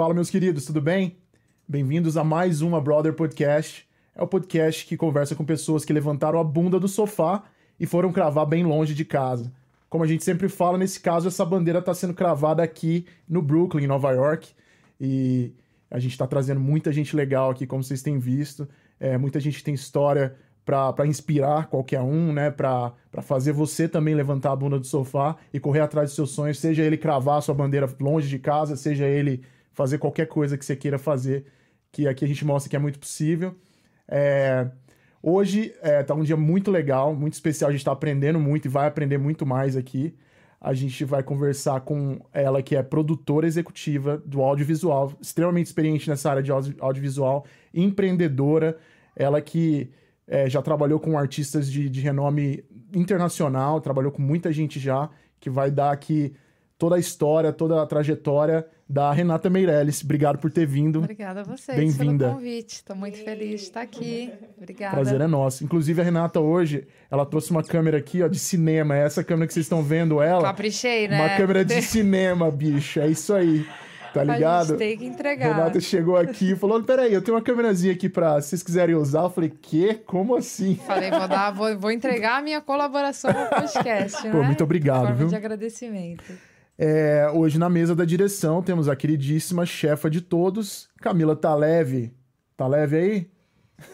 Fala, meus queridos, tudo bem? Bem-vindos a mais uma Brother Podcast. É o podcast que conversa com pessoas que levantaram a bunda do sofá e foram cravar bem longe de casa. Como a gente sempre fala, nesse caso, essa bandeira está sendo cravada aqui no Brooklyn, Nova York. E a gente está trazendo muita gente legal aqui, como vocês têm visto. É, muita gente tem história para inspirar qualquer um, né? Para fazer você também levantar a bunda do sofá e correr atrás dos seus sonhos, seja ele cravar sua bandeira longe de casa, seja ele fazer qualquer coisa que você queira fazer, que aqui a gente mostra que é muito possível. É, hoje é, tá um dia muito legal, muito especial, a gente está aprendendo muito e vai aprender muito mais aqui. A gente vai conversar com ela, que é produtora executiva do audiovisual, extremamente experiente nessa área de audiovisual, empreendedora, ela que é, já trabalhou com artistas de, de renome internacional, trabalhou com muita gente já, que vai dar aqui toda a história, toda a trajetória da Renata Meirelles. Obrigado por ter vindo. Obrigada a vocês Bem-vinda. pelo convite. Estou muito feliz de estar aqui. Obrigada. Prazer é nosso. Inclusive, a Renata hoje, ela trouxe uma câmera aqui, ó, de cinema. É essa câmera que vocês estão vendo ela. Caprichei, né? Uma câmera de cinema, bicho. É isso aí. Tá ligado? A gente tem que entregar. Renata chegou aqui e falou: peraí, eu tenho uma câmerazinha aqui pra se vocês quiserem usar. Eu falei, quê? Como assim? Falei, vou dar, vou, vou entregar a minha colaboração no podcast. Pô, né? muito obrigado, Forma viu? de agradecimento. É, hoje na mesa da direção temos a queridíssima chefa de todos, Camila Taleve. Tá leve aí?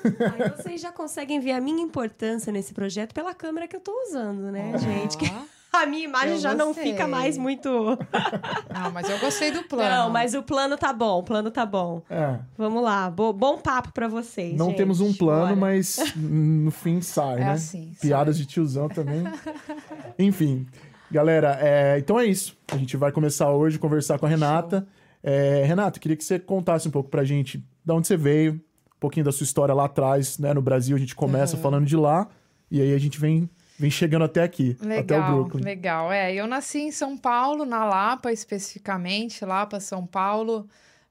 Aí vocês já conseguem ver a minha importância nesse projeto pela câmera que eu tô usando, né, Ó. gente? Que a minha imagem Eu já não gostei. fica mais muito. Não, mas eu gostei do plano. Não, mas o plano tá bom, o plano tá bom. É. Vamos lá, bo- bom papo pra vocês. Não gente. temos um plano, Bora. mas no fim sai, É né? assim, sai. Piadas de tiozão também. Enfim, galera, é, então é isso. A gente vai começar hoje a conversar com a Renata. É, Renata, queria que você contasse um pouco pra gente de onde você veio, um pouquinho da sua história lá atrás, né? No Brasil a gente começa Uhum. falando de lá e aí a gente vem, vem chegando até aqui, até o Legal, Brooklyn. legal. É, eu nasci em São Paulo, na Lapa especificamente, Lapa, São Paulo.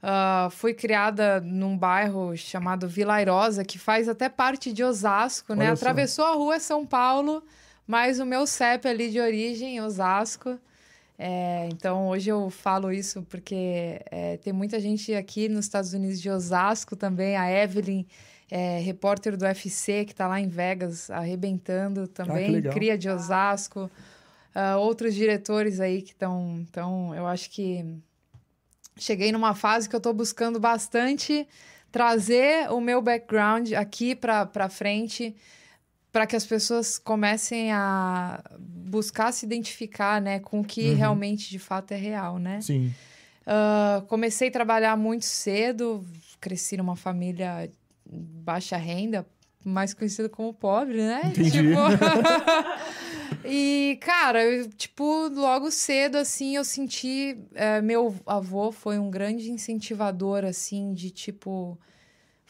Ah, fui criada num bairro chamado Vila Airosa, que faz até parte de Osasco, né? Atravessou a rua São Paulo, mas o meu CEP ali de origem, Osasco. É, então hoje eu falo isso porque é, tem muita gente aqui nos Estados Unidos de Osasco também, a Evelyn, é, repórter do UFC, que está lá em Vegas, arrebentando também, legal. cria de Osasco. Ah, outros diretores aí que estão. Então, eu acho que cheguei numa fase que eu estou buscando bastante trazer o meu background aqui para frente para que as pessoas comecem a buscar se identificar, né, com o que Uhum. realmente de fato é real, né? Sim. Ah, comecei a trabalhar muito cedo, cresci numa família baixa renda, mais conhecido como pobre, né? Entendi. Tipo... e, cara, eu, tipo, logo cedo, assim, eu senti... eh, meu avô foi um grande incentivador, assim, de, tipo...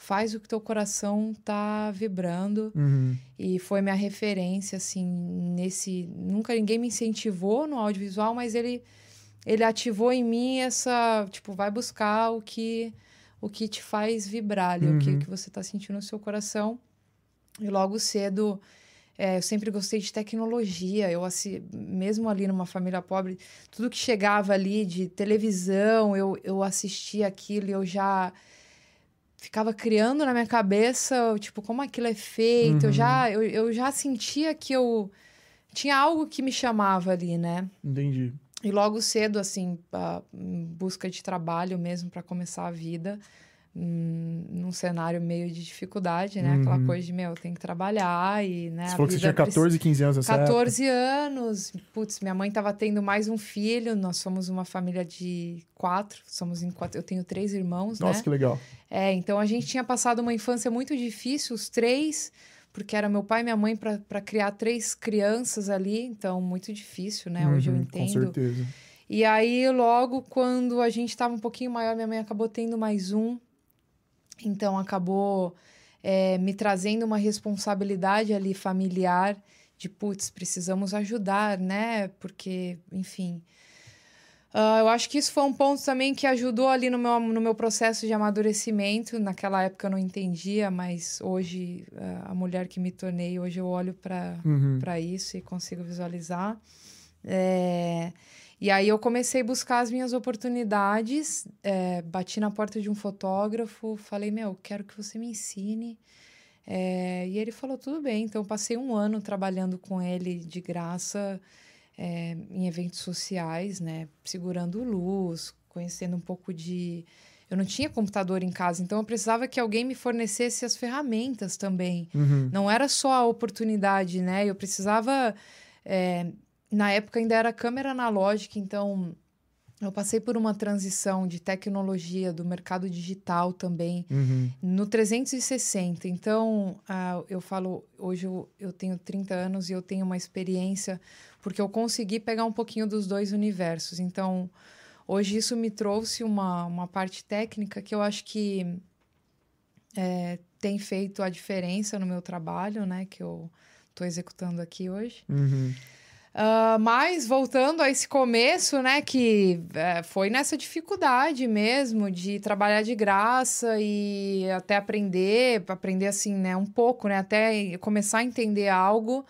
Faz o que teu coração tá vibrando. Uhum. E foi minha referência, assim, nesse. Nunca ninguém me incentivou no audiovisual, mas ele, ele ativou em mim essa. Tipo, vai buscar o que, o que te faz vibrar ali, o que, Uhum. que você tá sentindo no seu coração. E logo cedo. é, eu sempre gostei de tecnologia. Eu, assi- mesmo ali numa família pobre, tudo que chegava ali de televisão, eu, eu assistia aquilo eu já ficava criando na minha cabeça, tipo, como aquilo é feito. Eu, Uhum. já, eu, eu já sentia que eu tinha algo que me chamava ali, né? Entendi. E logo cedo, assim, em busca de trabalho mesmo para começar a vida, hum, num cenário meio de dificuldade, né? Aquela Uhum. coisa de, meu, tem que trabalhar e, né? Você falou que você tinha precisa- 14, 15 anos nessa época. 14 anos. Putz, minha mãe estava tendo mais um filho. Nós somos uma família de quatro. Somos em quatro. Eu tenho três irmãos, Nossa, né? que legal. É, então a gente tinha passado uma infância muito difícil, os três, porque era meu pai e minha mãe para criar três crianças ali. Então, muito difícil, né? Hoje eu Uhum, entendo. Com certeza. E aí, logo quando a gente estava um pouquinho maior, minha mãe acabou tendo mais um. Então, acabou é, me trazendo uma responsabilidade ali familiar de, putz, precisamos ajudar, né? Porque, enfim. ah, eu acho que isso foi um ponto também que ajudou ali no meu, no meu processo de amadurecimento. Naquela época eu não entendia, mas hoje, ah, a mulher que me tornei, hoje eu olho para Uhum. para isso e consigo visualizar. É, E aí eu comecei a buscar as minhas oportunidades, é, bati na porta de um fotógrafo, falei, meu, quero que você me ensine. É, e ele falou, tudo bem. Então eu passei um ano trabalhando com ele de graça é, em eventos sociais, né? Segurando luz, conhecendo um pouco de. Eu não tinha computador em casa, então eu precisava que alguém me fornecesse as ferramentas também. Uhum. Não era só a oportunidade, né? Eu precisava. é, na época ainda era câmera analógica, então eu passei por uma transição de tecnologia do mercado digital também Uhum. no 360. Então, ah, eu falo, hoje eu, eu tenho 30 anos e eu tenho uma experiência porque eu consegui pegar um pouquinho dos dois universos. Então, hoje isso me trouxe uma, uma parte técnica que eu acho que é, tem feito a diferença no meu trabalho, né? Que eu estou executando aqui hoje. Uhum. Ah, mas voltando a esse começo, né, que é, foi nessa dificuldade mesmo de trabalhar de graça e até aprender, aprender assim, né, um pouco, né, até começar a entender algo.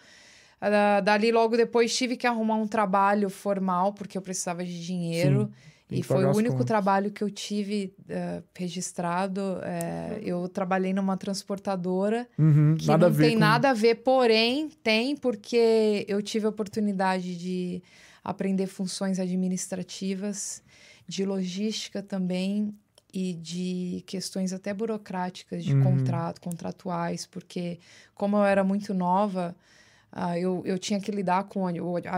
Ah, dali logo depois tive que arrumar um trabalho formal porque eu precisava de dinheiro. Tem E foi o único contas. trabalho que eu tive eh, registrado. eh, eu trabalhei numa transportadora Uhum. que não tem com... nada a ver, porém tem porque eu tive a oportunidade de aprender funções administrativas, de logística também e de questões até burocráticas de Uhum. contrato, contratuais, porque como eu era muito nova, ah, eu, eu tinha que lidar com a,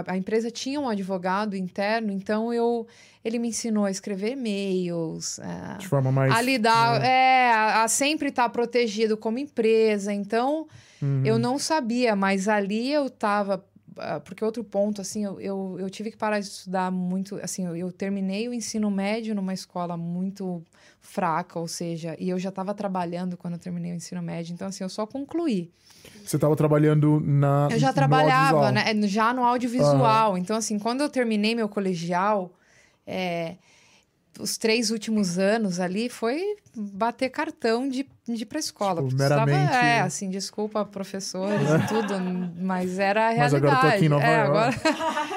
a empresa tinha um advogado interno, então eu ele me ensinou a escrever e-mails, ah, De forma mais... a lidar, é, a, a sempre estar protegido como empresa. Então, Uhum. eu não sabia, mas ali eu tava. ah, Porque outro ponto, assim, eu, eu, eu tive que parar de estudar muito. Assim, eu, eu terminei o ensino médio numa escola muito fraca, ou seja, e eu já estava trabalhando quando eu terminei o ensino médio. Então, assim, eu só concluí. Você estava trabalhando na... Eu já trabalhava, né? Já no audiovisual. Então, assim, quando eu terminei meu colegial, é, os três últimos anos ali foi bater cartão de, de ir pra escola. Tipo, Precisava- meramente- É, assim, desculpa, professores e tudo, mas era a Mas realidade. agora eu tô aqui em Nova é, York. agora-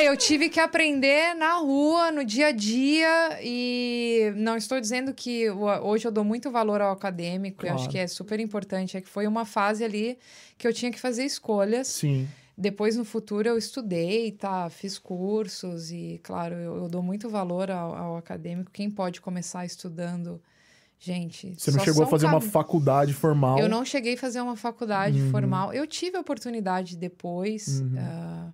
É, eu tive que aprender na rua, no dia a dia, e não estou dizendo que hoje eu dou muito valor ao acadêmico, eu acho Claro. que é super importante, é que foi uma fase ali que eu tinha que fazer escolhas. Sim. Depois, no futuro, eu estudei, tá? Fiz cursos e, claro, eu, eu dou muito valor ao, ao acadêmico. Quem pode começar estudando, gente... Você não chegou a fazer uma faculdade formal. Eu não cheguei a fazer uma faculdade Uhum. formal. Eu tive a oportunidade depois, Uhum. ah,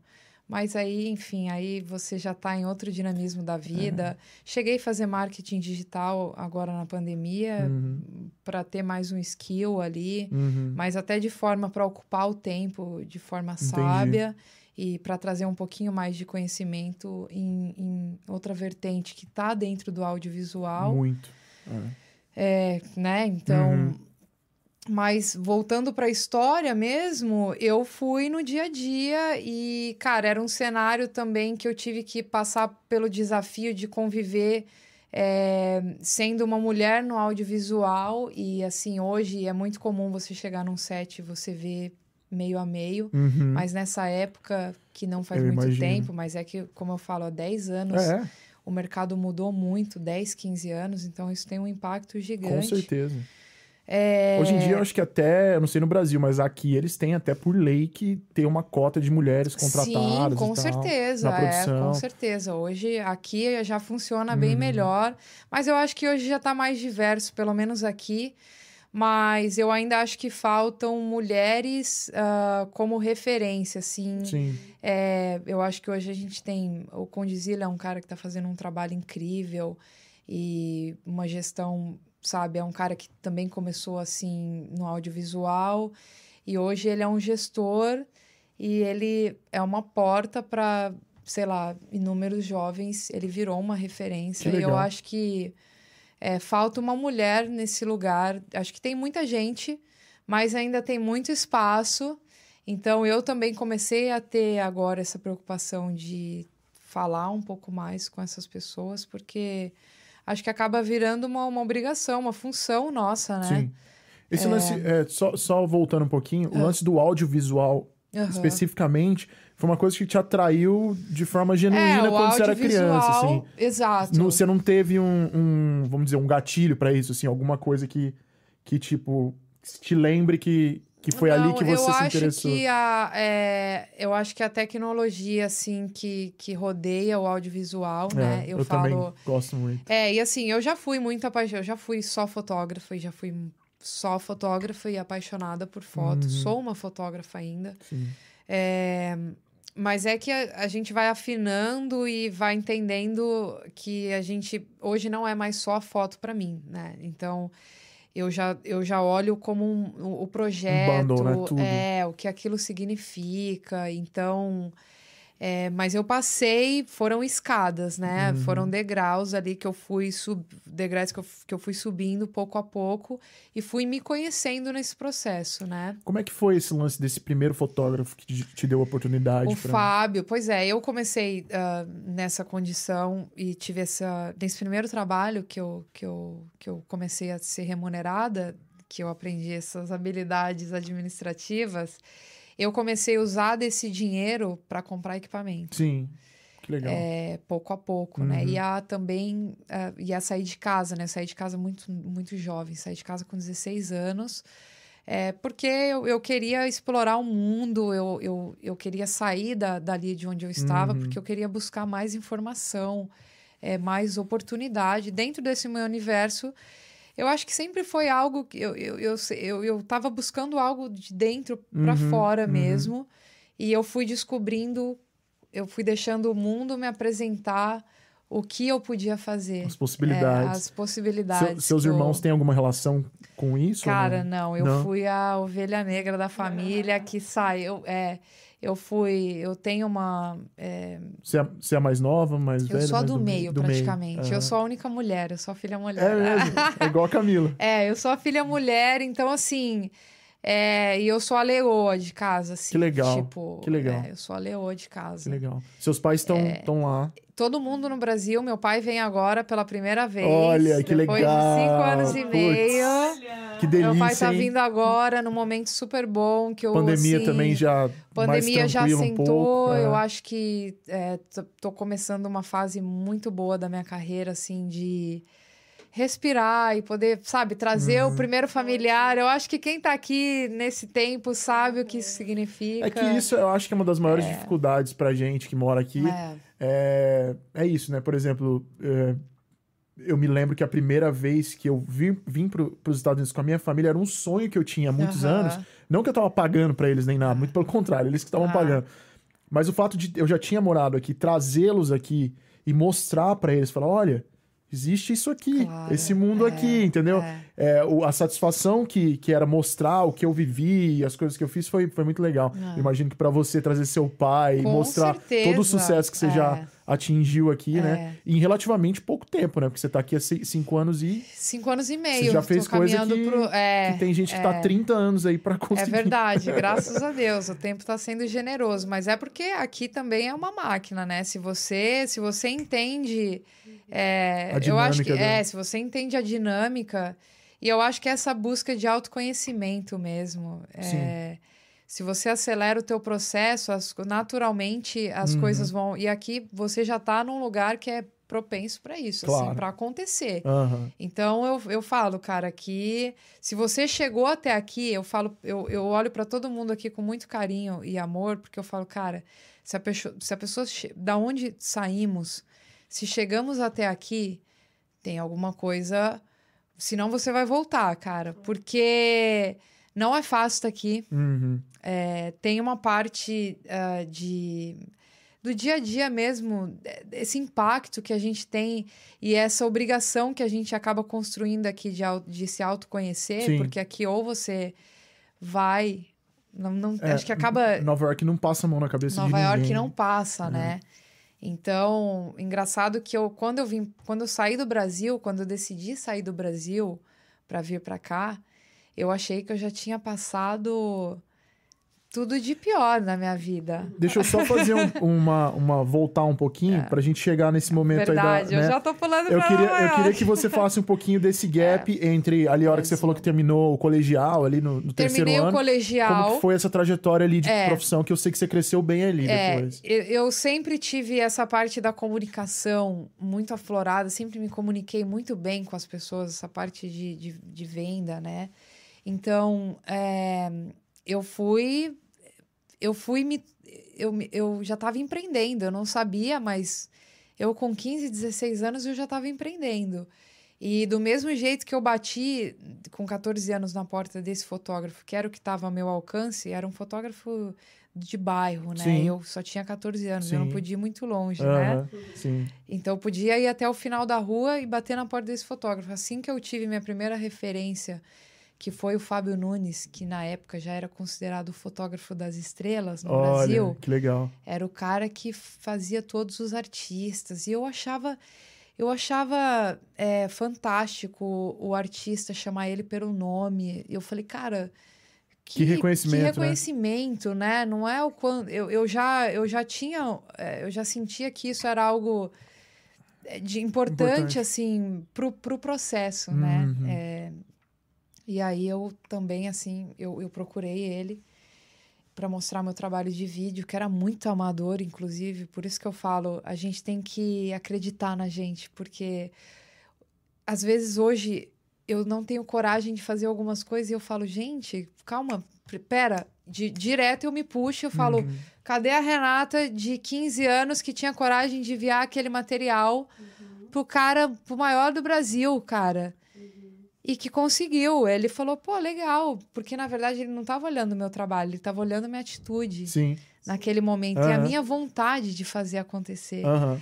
mas aí, enfim, aí você já está em outro dinamismo da vida. Cheguei a fazer marketing digital agora na pandemia Uhum. para ter mais um skill ali Uhum. mas até de forma para ocupar o tempo de forma sábia e para trazer um pouquinho mais de conhecimento em, em outra vertente que está dentro do audiovisual, Muito. É. é, né? Então, Uhum. Mas voltando para a história mesmo, eu fui no dia a dia e, cara, era um cenário também que eu tive que passar pelo desafio de conviver é, sendo uma mulher no audiovisual e assim hoje é muito comum você chegar num set e você ver meio a meio, Uhum. mas nessa época que não faz Eu muito imagino. tempo, mas é que como eu falo há 10 anos, É, o mercado mudou muito, 10, 15 anos, então isso tem um impacto com gigante. certeza. É, Hoje em dia, eu acho que até, eu não sei no Brasil, mas aqui eles têm até por lei que ter uma cota de mulheres contratadas. Sim, com tal, certeza, na é, produção. com certeza. Hoje aqui já funciona bem Uhum. melhor, mas eu acho que hoje já está mais diverso, pelo menos aqui. Mas eu ainda acho que faltam mulheres ah, como referência, assim. Sim. É, eu acho que hoje a gente tem. O Condizila é um cara que está fazendo um trabalho incrível e uma gestão, sabe? É um cara que também começou assim no audiovisual e hoje ele é um gestor e ele é uma porta para, sei lá, inúmeros jovens. Ele virou uma referência e eu acho que é, falta uma mulher nesse lugar. Acho que tem muita gente, mas ainda tem muito espaço. Então eu também comecei a ter agora essa preocupação de falar um pouco mais com essas pessoas, porque acho que acaba virando uma, uma obrigação, uma função nossa, né? Sim. Esse lance, é, só, só voltando um pouquinho, o lance do audiovisual Aham. especificamente, foi uma coisa que te atraiu de forma genuína É, quando você era criança, assim. Exato. Não- você não teve um, um, vamos dizer, um gatilho pra isso, assim, alguma coisa que, que tipo, te lembre que, que foi ali Não, que você se acho interessou. Que a, é, eu acho que a tecnologia, assim, que, que rodeia o audiovisual, né? É, Eu, eu falo. também gosto muito. É, e assim, eu já fui muito apaixonada, eu já fui só fotógrafa e já fui só fotógrafa e apaixonada por foto. Uhum. Sou uma fotógrafa ainda. Sim. É, mas é que a, a gente vai afinando e vai entendendo que a gente hoje não é mais só foto para mim, né? Então eu já, eu já olho como um, o projeto, bundle, né? É o que aquilo significa. Então, é, mas eu passei, foram escadas, né? Uhum. Foram degraus ali que eu fui sub, degraus que eu, que eu fui subindo pouco a pouco e fui me conhecendo nesse processo, né? Como é que foi esse lance desse primeiro fotógrafo que te, te deu a oportunidade? O pra- Fábio, pois é, eu comecei ah, nessa condição e tive essa. Nesse primeiro trabalho que eu, que, eu, que eu comecei a ser remunerada, que eu aprendi essas habilidades administrativas, eu comecei a usar desse dinheiro para comprar equipamento. Sim, que legal. É, pouco a pouco, né? Uhum. E a também ah, ia sair de casa, né? Eu saí de casa muito, muito jovem, saí de casa com 16 anos. É, porque eu, eu queria explorar o mundo, eu, eu, eu queria sair da, dali de onde eu estava, Uhum. porque eu queria buscar mais informação, é, mais oportunidade. Dentro desse meu universo, eu acho que sempre foi algo que eu, eu, eu, eu, eu tava buscando algo de dentro para Uhum, fora uhum. mesmo. E eu fui descobrindo, eu fui deixando o mundo me apresentar o que eu podia fazer. As É, possibilidades. as possibilidades. Seu- seus eu- irmãos têm alguma relação com isso? ou Cara, não? não, eu Não? fui a ovelha negra da família que saiu. É, eu fui. Eu tenho uma. é, Você, é, você é mais nova, mais eu velha? sou a mais do meio, do praticamente. Aham. Eu sou a única mulher, eu sou a filha mulher. É mesmo, é igual a Camila. É, eu sou a filha mulher, então assim. É, e eu sou a leoa de casa, assim. Que legal, Tipo, que legal. é, eu sou a leoa de casa. Que legal. Seus pais estão É. lá. Todo mundo no Brasil, meu pai vem agora pela primeira vez. Olha, que depois legal. de cinco anos e Putz. meio. Que delícia, Meu pai tá hein? vindo agora num momento super bom que eu Pandemia assim, também já pandemia já tranquila um sentou. pouco. Eu é. acho que é, tô, tô começando uma fase muito boa da minha carreira, assim, de respirar e poder, sabe, trazer Uhum. o primeiro familiar. Eu acho que quem tá aqui nesse tempo sabe o que isso significa. É que isso eu acho que é uma das maiores dificuldades pra gente que mora aqui. É. É, é isso, né? Por exemplo, é, eu me lembro que a primeira vez que eu vim, vim para os Estados Unidos com a minha família era um sonho que eu tinha há muitos Aham. anos. Não que eu tava pagando pra eles nem nada, muito pelo contrário, eles que estavam Ah. pagando. Mas o fato de eu já tinha morado aqui, trazê-los aqui e mostrar pra eles, falar, olha, existe isso aqui, Claro, esse mundo é, aqui, entendeu? é. É, o- a satisfação que, que era mostrar o que eu vivi, as coisas que eu fiz, foi, foi muito legal. É. Imagino que pra você trazer seu pai Com mostrar certeza, todo o sucesso que você é. já atingiu aqui, né? É. Em relativamente pouco tempo, né? Porque você tá aqui há ci- cinco anos e Cinco anos e meio. já fez coisa que- pro... É, que tem gente que tá há 30 anos aí pra É conseguir. verdade, graças a Deus. O tempo está sendo generoso, mas é porque aqui também é uma máquina, né? Se você, se você entende, é, A eu acho que dinâmica da- é, se você entende a dinâmica e eu acho que essa busca de autoconhecimento mesmo, é, se você acelera o teu processo, as- naturalmente as Uhum. coisas vão e aqui você já está num lugar que é propenso para isso, assim, Claro. para acontecer. Aham. Então eu, eu falo, cara, que se você chegou até aqui, eu falo, eu, eu olho para todo mundo aqui com muito carinho e amor, porque eu falo, cara, se a pessoa, se a pessoa da onde saímos, se chegamos até aqui, tem alguma coisa, senão você vai voltar, cara, porque não é fácil estar aqui. Uhum. É, tem uma parte ah, de do dia a dia mesmo, esse impacto que a gente tem e essa obrigação que a gente acaba construindo aqui de, de se autoconhecer, Sim. porque aqui ou você vai. Não, não, É, acho que acaba. Nova York não passa a mão na cabeça de Nova ninguém. York né? não passa, né? Então, engraçado que eu quando eu vim, quando eu saí do Brasil, quando eu decidi sair do Brasil para vir para cá, eu achei que eu já tinha passado tudo de pior na minha vida. Deixa eu só fazer um- uma, uma. voltar um pouquinho pra gente chegar nesse momento Verdade, aí da. eu né? já tô pulando Eu pra queria, eu queria que você falasse um pouquinho desse gap entre ali a hora que você falou que terminou o colegial, ali no, no terceiro Terminei o ano. colegial. Como que foi essa trajetória ali de É. profissão que eu sei que você cresceu bem ali É, depois. eu, eu sempre tive essa parte da comunicação muito aflorada, sempre me comuniquei muito bem com as pessoas, essa parte de, de, de venda, né? Então, é, eu fui. Eu fui me. Eu, eu já estava empreendendo, eu não sabia, mas eu com 15, 16 anos eu já estava empreendendo. E do mesmo jeito que eu bati com 14 anos na porta desse fotógrafo, que era o que estava ao meu alcance, era um fotógrafo de bairro, né? Sim. Eu só tinha 14 anos, eu não Sim. podia ir muito longe, né? Sim. Então eu podia ir até o final da rua e bater na porta desse fotógrafo. Assim que eu tive minha primeira referência, que foi o Fábio Nunes, que na época já era considerado o fotógrafo das estrelas no Olha, Brasil, que legal. era o cara que fazia todos os artistas. E eu achava. Eu achava é, fantástico o artista chamar ele pelo nome. Eu falei, cara. Que reconhecimento, Que né? reconhecimento, né? Não é o quando. Eu, eu, já, eu já tinha. é, Eu já sentia que isso era algo é, de importante, Importante. assim, pro, pro processo, né? Uhum. É, e aí eu também, assim, eu, eu procurei ele para mostrar meu trabalho de vídeo, que era muito amador, inclusive. Por isso que eu falo, a gente tem que acreditar na gente, porque às vezes hoje eu não tenho coragem de fazer algumas coisas e eu falo, gente, calma, pera, de, direto eu me puxo, eu falo, Uhum. cadê a Renata de 15 anos que tinha coragem de enviar aquele material pro cara, pro maior do Brasil, cara? E que conseguiu. Ele falou, pô, legal. Porque, na verdade, ele não estava olhando o meu trabalho, ele estava olhando a minha atitude Sim. naquele momento. E a minha vontade de fazer acontecer. Aham.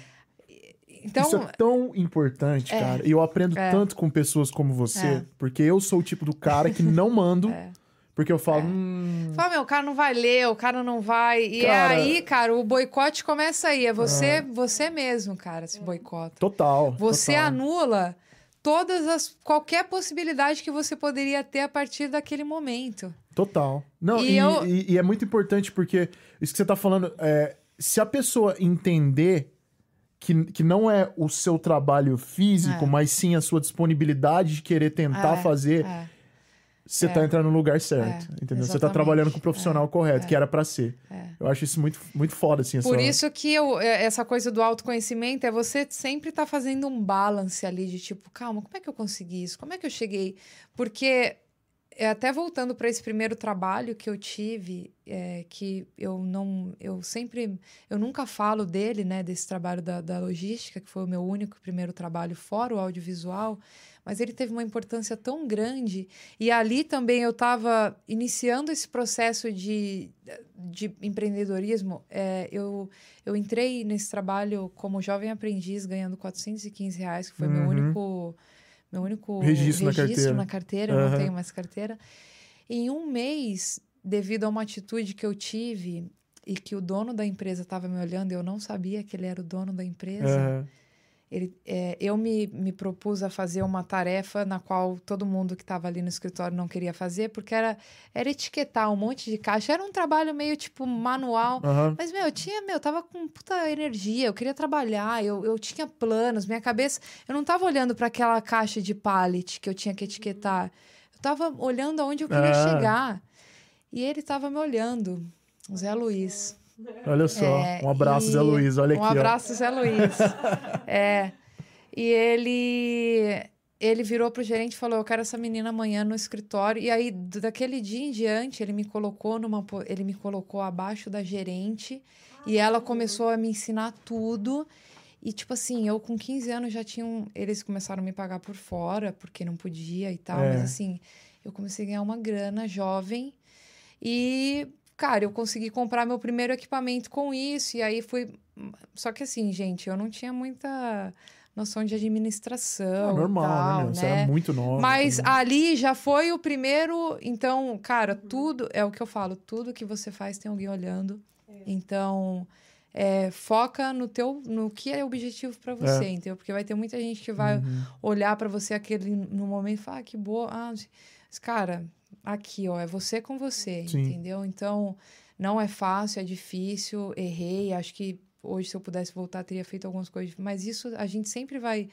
Então, Isso é tão importante, É. cara. E eu aprendo É. tanto com pessoas como você, É. porque eu sou o tipo do cara que não mando, É. porque eu falo, É. hum, fala, meu, o cara não vai ler, o cara não vai. E Cara- é aí, cara, o boicote começa aí. É você, você mesmo, cara, se boicota. total. Você total. anula todas as qualquer possibilidade que você poderia ter a partir daquele momento. Total. Não, E e, eu- e- e é muito importante porque isso que você tá falando, é, se a pessoa entender que, que não é o seu trabalho físico, É. mas sim a sua disponibilidade de querer tentar É, fazer, É. você É. tá entrando no lugar certo. É, entendeu? Você tá exatamente. trabalhando com o profissional É, correto, é. que era pra ser. É. Eu acho isso muito, muito foda, assim. Por essa- isso que eu, é, essa coisa do autoconhecimento é você sempre estar fazendo um balance ali de tipo, calma, como é que eu consegui isso? Como é que eu cheguei? Porque é, até voltando para esse primeiro trabalho que eu tive, é, que eu não, eu sempre, eu nunca falo dele, né, desse trabalho da, da logística, que foi o meu único primeiro trabalho fora o audiovisual, mas ele teve uma importância tão grande e ali também eu estava iniciando esse processo de, de empreendedorismo. É, eu, eu entrei nesse trabalho como jovem aprendiz, ganhando 415 reais, que foi meu Uhum. único meu único Registro na carteira. na carteira, eu não tenho mais carteira. Em um mês, devido a uma atitude que eu tive e que o dono da empresa estava me olhando, eu não sabia que ele era o dono da empresa. Aham. Ele, é, eu me, me propus a fazer uma tarefa na qual todo mundo que estava ali no escritório não queria fazer, porque era, era etiquetar um monte de caixa. Era um trabalho meio tipo manual. Aham. Mas, meu, eu tinha, meu, eu tava com puta energia, eu queria trabalhar, eu, eu tinha planos, minha cabeça. Eu não tava olhando para aquela caixa de pallet que eu tinha que etiquetar. Eu tava olhando aonde eu queria Ah. chegar. E ele tava me olhando, o Zé Luiz. Olha só. É, um abraço, e- Zé Luiz. Olha um aqui, abraço, Zé Luiz. é. E ele ele virou pro gerente e falou: "Eu quero essa menina amanhã no escritório". E aí daquele dia em diante, ele me colocou numa ele me colocou abaixo da gerente e ela começou a me ensinar tudo. E tipo assim, eu com 15 anos já tinham, eles começaram a me pagar por fora, porque não podia e tal, É. mas assim, eu comecei a ganhar uma grana jovem e cara, eu consegui comprar meu primeiro equipamento com isso, e aí fui. Só que assim, gente, eu não tinha muita noção de administração. É normal, tal, né, meu? Você era muito nova. Mas também. ali já foi o primeiro. Então, cara, tudo. É o que eu falo, tudo que você faz tem alguém olhando. Então. é, foca no teu no que é objetivo pra você, entendeu? Porque vai ter muita gente que vai Uhum. olhar pra você aquele no momento e falar, ah, que boa. Ah, mas, cara, aqui, ó, é você com você, Sim. entendeu? Então, Não é fácil, é difícil, errei. Acho que hoje, se eu pudesse voltar, teria feito algumas coisas. Mas isso a gente sempre vai.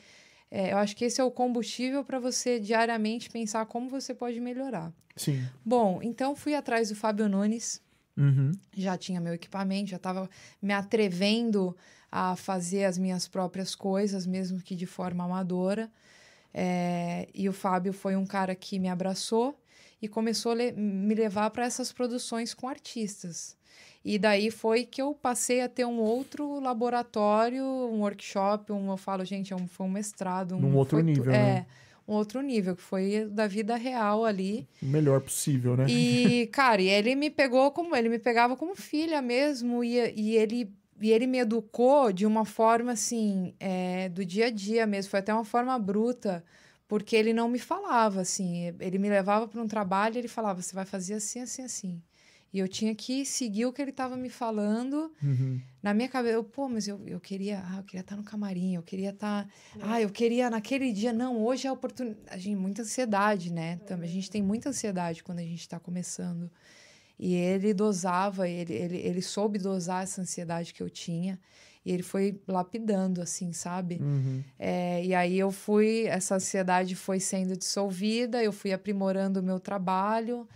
É, eu acho que esse é o combustível para você diariamente pensar como você pode melhorar. Sim. Bom, então fui atrás do Fábio Nunes. Uhum. Já tinha meu equipamento, já estava me atrevendo a fazer as minhas próprias coisas, mesmo que de forma amadora. É, e o Fábio foi um cara que me abraçou e começou a le me levar para essas produções com artistas. E daí foi que eu passei a ter um outro laboratório, um workshop, um, eu falo, gente, é um, foi um mestrado. Um, Num outro nível, é, né? um outro nível, que foi da vida real ali. O melhor possível, né? E, cara, e ele me pegou como. Ele me pegava como filha mesmo, e, e ele. E ele me educou de uma forma assim, é, do dia a dia mesmo, foi até uma forma bruta, porque ele não me falava assim. Ele me levava para um trabalho e ele falava: você vai fazer assim, assim, assim. E eu tinha que seguir o que ele estava me falando. Uhum. Na minha cabeça, eu, pô, mas eu, eu queria, ah, eu queria estar no camarim, eu queria estar, ah, eu queria naquele dia, não, hoje é a oportunidade, muita ansiedade, né? Também, a gente tem muita ansiedade quando a gente está começando. E ele dosava, ele, ele, ele soube dosar essa ansiedade que eu tinha. E ele foi lapidando, assim, sabe? Uhum. É, e aí eu fui, essa ansiedade foi sendo dissolvida, eu fui aprimorando o meu trabalho.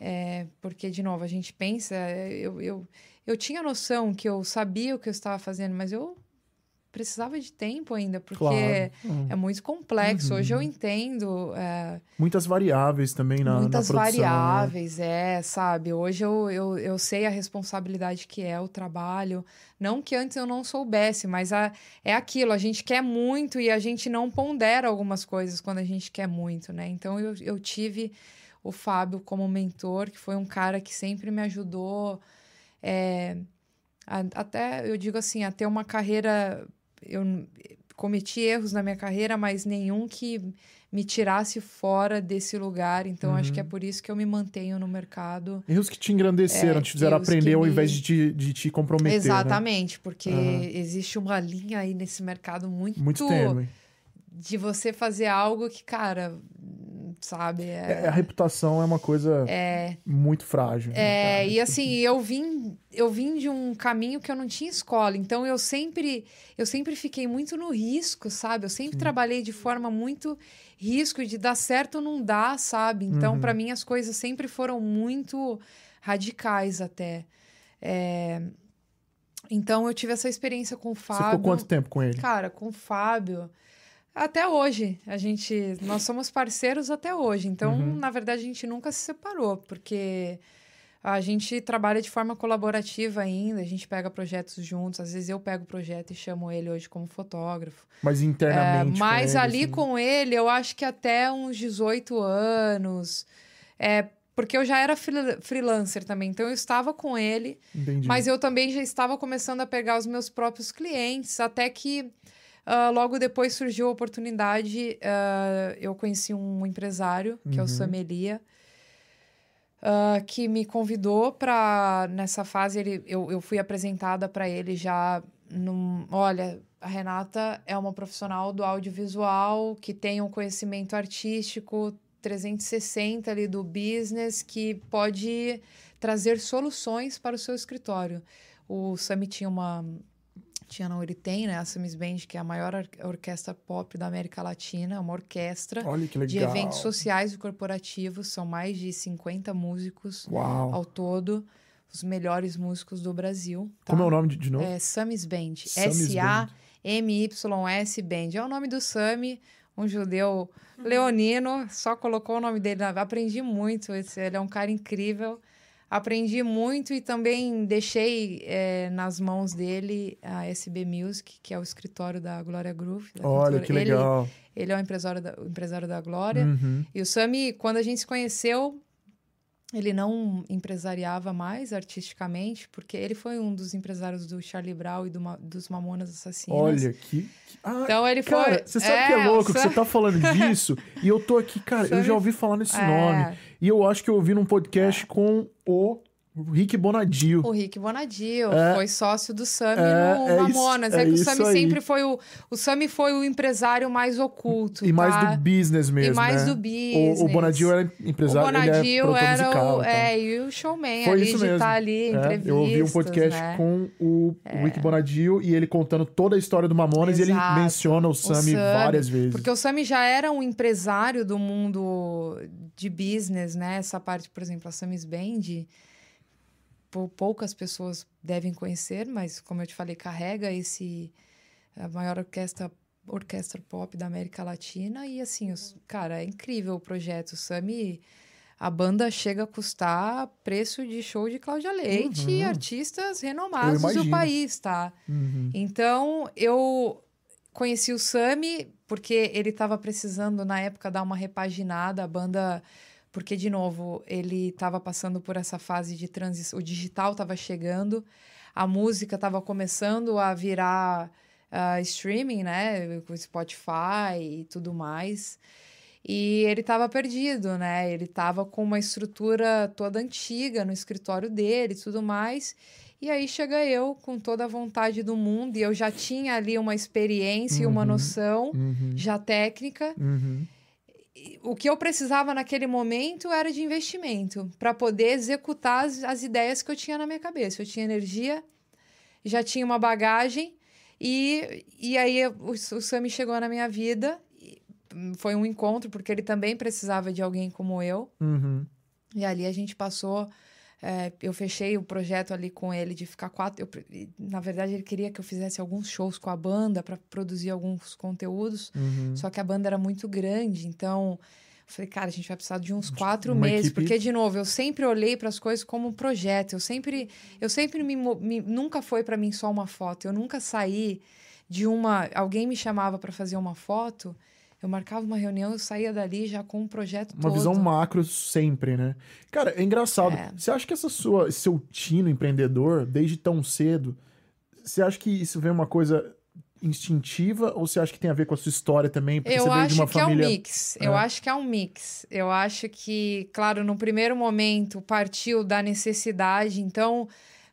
É, porque, de novo, a gente pensa, eu, eu, eu tinha noção que eu sabia o que eu estava fazendo, mas eu precisava de tempo ainda, porque Claro. é muito complexo. Uhum. Hoje eu entendo é, Muitas variáveis também na, muitas na produção, né? variáveis, é, sabe? Hoje eu, eu, eu sei a responsabilidade que é o trabalho. Não que antes eu não soubesse, mas a, é aquilo, a gente quer muito e a gente não pondera algumas coisas quando a gente quer muito, né? Então eu, eu tive o Fábio como mentor, que foi um cara que sempre me ajudou é, a- até, eu digo assim, a ter uma carreira. Eu cometi erros na minha carreira, mas nenhum que me tirasse fora desse lugar. Então, acho que Uhum. é por isso que eu me mantenho no mercado. Erros que te engrandeceram, É, te fizeram aprender ao me- invés de te, de te comprometer. né? Exatamente, porque Aham. existe uma linha aí nesse mercado muito, Muito tênue. de você fazer algo que, cara, sabe? É, a reputação é uma coisa muito frágil. né, É, cara? e assim, eu vim, eu vim de um caminho que eu não tinha escola, então eu sempre, eu sempre fiquei muito no risco, sabe? Eu sempre trabalhei de forma muito risco de dar certo ou não dar, sabe? Então, Uhum. pra mim as coisas sempre foram muito radicais até. É, Então eu tive essa experiência com o Você Fábio. ficou quanto tempo com ele? Cara, com o Fábio, até hoje, a gente, nós somos parceiros até hoje. Então, Uhum. na verdade, a gente nunca se separou, porque a gente trabalha de forma colaborativa ainda, a gente pega projetos juntos. Às vezes eu pego o projeto e chamo ele hoje como fotógrafo. Mas É, internamente. com mas ele, ali assim. com ele, eu acho que até uns 18 anos. É, porque eu já era freel- freelancer também, então eu estava com ele. Entendi. Mas eu também já estava começando a pegar os meus próprios clientes, até que ah, logo depois surgiu a oportunidade. ah, eu conheci um empresário, que é o Uhum. Sam Elia, ah, que me convidou para. Nessa fase, ele, eu, eu fui apresentada para ele já. Num, olha, a Renata é uma profissional do audiovisual que tem um conhecimento artístico 360 ali do business que pode trazer soluções para o seu escritório. O Sami tinha uma. Tinha, não, ele tem, né? A Samis Band, que é a maior or- orquestra pop da América Latina, uma orquestra de eventos sociais e corporativos. São mais de 50 músicos Uau. ao todo, os melhores músicos do Brasil. tá? Como é o nome de, de novo? É Samis Band. S-A-M-Y-S Band. É o nome do Sami, um judeu leonino. Só colocou o nome dele. na- Aprendi muito. Ele é um cara incrível. Aprendi muito e também deixei eh, nas mãos dele a SB Music, que é o escritório da Glória Groove. da Olha cantora. que Ele- legal. Ele, é o empresário da, o empresário da Glória. Uhum. E o Sami, quando a gente se conheceu, ele não empresariava mais artisticamente, porque ele foi um dos empresários do Charlie Brown e do Ma- dos Mamonas Assassinas. Olha que. que- Ah, Então ele foi. cara, você sabe que é o louco que você tá falando disso e eu tô aqui, cara, eu já ouvi falar nesse É. nome. E eu acho que eu ouvi num podcast com o O Rick Bonadio. O Rick Bonadio É. foi sócio do Sami É, no é isso- Mamonas. é É, que o isso Sami sempre foi o. O Sami foi o empresário mais oculto. E mais tá? do business mesmo, E mais né? do business. O, o Bonadio era O empresário, é Bonadio produtor era musical. o. tá? É, e o showman Foi ali isso de mesmo. estar ali, É, eu ouvi um podcast né? com o Rick Bonadio e ele contando toda a história do Mamonas e ele Exato. menciona o Sami várias vezes. Porque o Sami já era um empresário do mundo de business, né? Essa parte, por exemplo, a Sami's Band, poucas pessoas devem conhecer, mas como eu te falei, carrega esse a maior orquestra orquestra pop da América Latina e assim, os, cara, é incrível o projeto. O Sami a banda chega a custar preço de show de Cláudia Leite e Uhum. artistas Eu renomados do país, tá? Uhum. Então, eu conheci o Sami porque ele estava precisando, na época, dar uma repaginada. A banda. Porque, de novo, ele estava passando por essa fase de transição. O digital estava chegando, a música estava começando a virar ah, streaming, né? Com Spotify e tudo mais. E ele estava perdido, né? Ele estava com uma estrutura toda antiga no escritório dele e tudo mais. E aí chega eu com toda a vontade do mundo, e eu já tinha ali uma experiência e uma Uhum. noção Uhum. já técnica. Uhum. O que eu precisava naquele momento era de investimento para poder executar as, as ideias que eu tinha na minha cabeça. Eu tinha energia, já tinha uma bagagem, e, e aí o, o Sami chegou na minha vida. hum, Foi um encontro, porque ele também precisava de alguém como eu. Uhum. E ali a gente passou. É, eu fechei o projeto ali com ele de ficar quatro. eu na verdade, ele queria que eu fizesse alguns shows com a banda para produzir alguns conteúdos. Uhum. Só que a banda era muito grande, então. Eu falei, cara, a gente vai precisar de uns quatro uma meses, equipe- porque de novo, eu sempre olhei para as coisas como um projeto. Eu sempre, eu sempre me, me- nunca foi para mim só uma foto. Eu nunca saí de uma, alguém me chamava para fazer uma foto, eu marcava uma reunião, eu saía dali já com um projeto Uma todo. visão macro sempre, né? Cara, é engraçado. É. Você acha que essa sua, esse seu tino empreendedor, desde tão cedo, você acha que isso vem uma coisa instintiva ou você acha que tem a ver com a sua história também? Porque Eu você veio acho de uma que família... é um mix. Eu É. acho que é um mix. Eu acho que, claro, no primeiro momento partiu da necessidade. Então,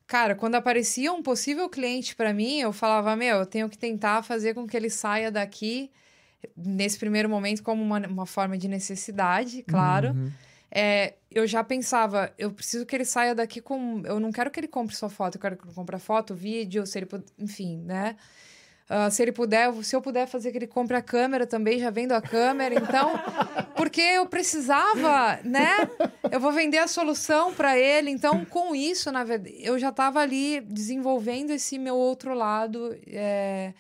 cara, quando aparecia um possível cliente para mim, eu falava: Meu, eu tenho que tentar fazer com que ele saia daqui, nesse primeiro momento, como uma, uma forma de necessidade, claro. Uhum. É, eu já pensava, eu preciso que ele saia daqui com. Eu não quero que ele compre só foto, eu quero que ele compre foto, vídeo, se ele puder, enfim, né? Ah, se ele puder, se eu puder fazer que ele compre a câmera também, já vendo a câmera, então. Porque eu precisava, né? Eu vou vender a solução para ele. Então, com isso, na verdade, eu já estava ali desenvolvendo esse meu outro lado. é,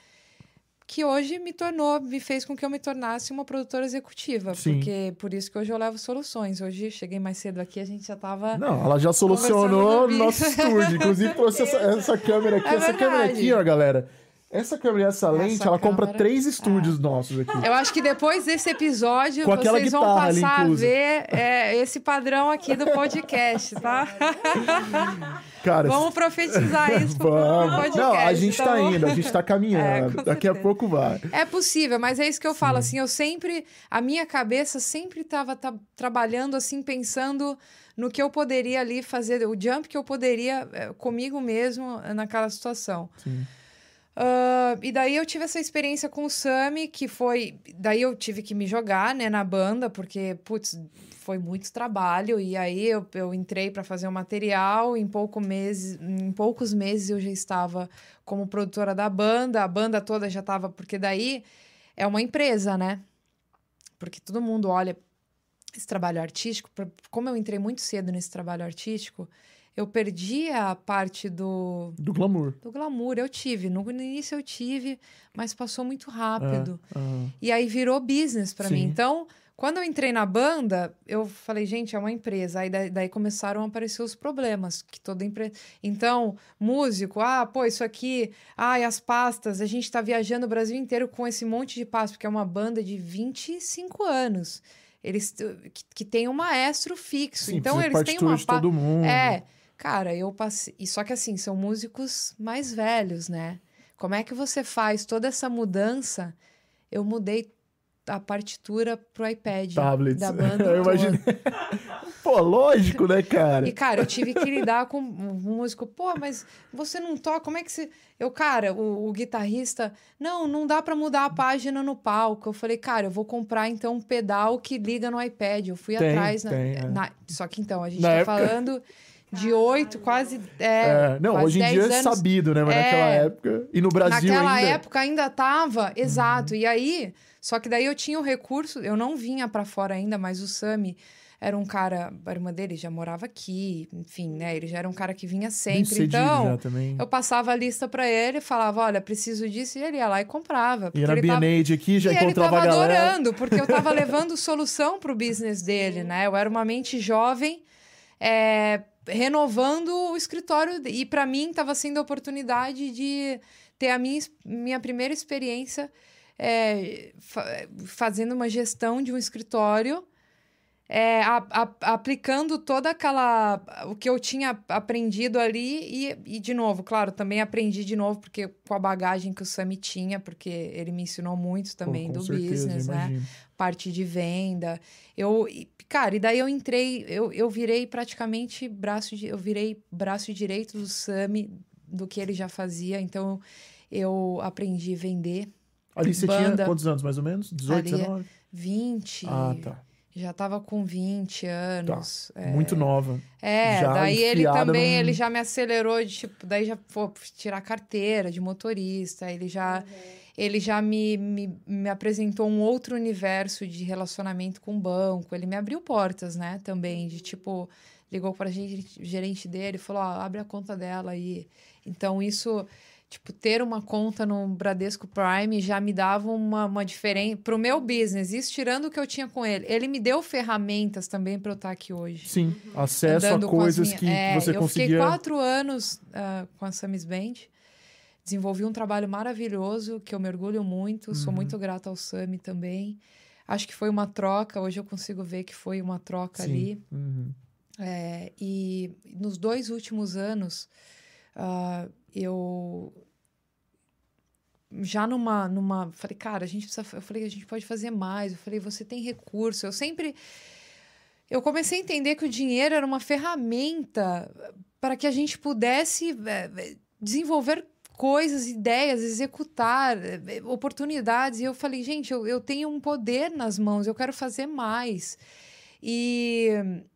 que hoje me tornou, me fez com que eu me tornasse uma produtora executiva. Sim. Porque por isso que hoje eu levo soluções. Hoje cheguei mais cedo aqui, a gente já tava. Não, ela já solucionou no no nosso estúdio. Inclusive, trouxe essa, essa câmera aqui. É essa câmera aqui, ó, galera. Essa câmera e essa lente, ela compra câmera, três estúdios nossos aqui. Eu acho que depois desse episódio Com vocês vão passar a ver é, esse padrão aqui do podcast, tá? Cara, Vamos profetizar isso vamos. podcast. Não, a gente tá tá indo, a gente tá caminhando. É, Daqui a pouco vai. É possível, mas é isso que eu falo, assim, eu sempre, a minha cabeça sempre estava trabalhando, assim, pensando no que eu poderia ali fazer, o jump que eu poderia eh, comigo mesmo eh, naquela situação. Sim. Ah, e daí eu tive essa experiência com o Sami, que foi. Daí eu tive que me jogar, né, na banda, porque, putz, foi muito trabalho. E aí eu, eu entrei para fazer o material. Em, pouco meses, em poucos meses eu já estava como produtora da banda. A banda toda já estava. Porque daí é uma empresa, né? Porque todo mundo olha esse trabalho artístico. Como eu entrei muito cedo nesse trabalho artístico, eu perdi a parte do Do glamour. do glamour eu tive. No início eu tive, mas passou muito rápido. Ah, E aí virou business pra mim. Então, quando eu entrei na banda, eu falei, gente, é uma empresa. Aí daí, daí começaram a aparecer os problemas que toda empresa. Então, músico, ah, pô, isso aqui, ai, as pastas, a gente tá viajando o Brasil inteiro com esse monte de pastas, porque é uma banda de 25 anos. Eles que, que tem um maestro fixo. sim, então, eles têm uma de pa- todo mundo. é, cara, eu passei. E só que assim, são músicos mais velhos, né? Como é que você faz toda essa mudança? Eu mudei a partitura pro iPad Tablets. da banda. Eu imaginei. Pô, lógico, né, cara? E, cara, eu tive que lidar com um músico. Pô, mas você não toca, como é que você... Eu, cara, o, o guitarrista... Não, não dá pra mudar a página no palco. Eu falei, cara, eu vou comprar, então, um pedal que liga no iPad. Eu fui Tem, atrás... na- tem, é. na- Só que, então, a gente Na tá época- falando de oito, quase... É, É, não, quase hoje em 10 dia é anos. sabido, né? Mas É. naquela época. E no Brasil Naquela ainda. Uhum. época ainda tava, exato. E aí, só que daí eu tinha o recurso, eu não vinha pra fora ainda, mas o Sami era um cara, a irmã dele já morava aqui, enfim, né? Ele já era um cara que vinha sempre. Então, já também. eu passava a lista pra ele, falava, olha, preciso disso, e ele ia lá e comprava. Porque na ele tava- Bienade aqui, já e ele encontrava tava a galera. adorando, porque eu tava levando solução pro business dele, né? Eu era uma mente jovem, é, renovando o escritório. E para mim tava sendo a oportunidade de ter a minha, minha primeira experiência é, fa- fazendo uma gestão de um escritório. É, a- a- aplicando toda aquela. o que eu tinha aprendido ali, e, e, de novo, claro, também aprendi de novo, porque com a bagagem que o Sami tinha, porque ele me ensinou muito Pô, também com do certeza, business, né? Parte de venda. Eu, cara, e daí eu entrei, eu, eu virei praticamente braço de. Eu virei braço direito do Sami, do que ele já fazia, então eu aprendi a vender. Ali você tinha Banda. quantos anos, mais ou menos? 18, Ali é 19? 20. Ah, tá. Já tava com 20 anos. é. Muito nova. É, Já daí ele também, num- ele já me acelerou de tipo, daí já foi tirar carteira de motorista, ele já ele já me, me, me apresentou um outro universo de relacionamento com o banco, ele me abriu portas, né, também, de tipo, ligou para gente, gerente dele, falou, ó, abre a conta dela aí. Então isso, tipo, ter uma conta no Bradesco Prime já me dava uma, uma diferença pro meu business, isso tirando o que eu tinha com ele. Ele me deu ferramentas também para eu estar aqui hoje Sim, acesso a andando as coisas minhas- que, É, que você eu fiquei conseguia. quatro anos ah, com a Samis Band. Desenvolvi um trabalho maravilhoso que eu mergulho muito. Sou Uhum. muito grata ao Sami também. Acho que foi uma troca. Hoje eu consigo ver que foi uma troca Sim. ali. Uhum. É, e nos dois últimos anos, ah, eu já numa, numa. Falei, cara, a gente precisa. Eu falei, a gente pode fazer mais. Eu falei, você tem recurso. Eu sempre. Eu comecei a entender que o dinheiro era uma ferramenta para que a gente pudesse eh, desenvolver coisas, ideias, executar eh, oportunidades. E eu falei, gente, eu, eu tenho um poder nas mãos, eu quero fazer mais. E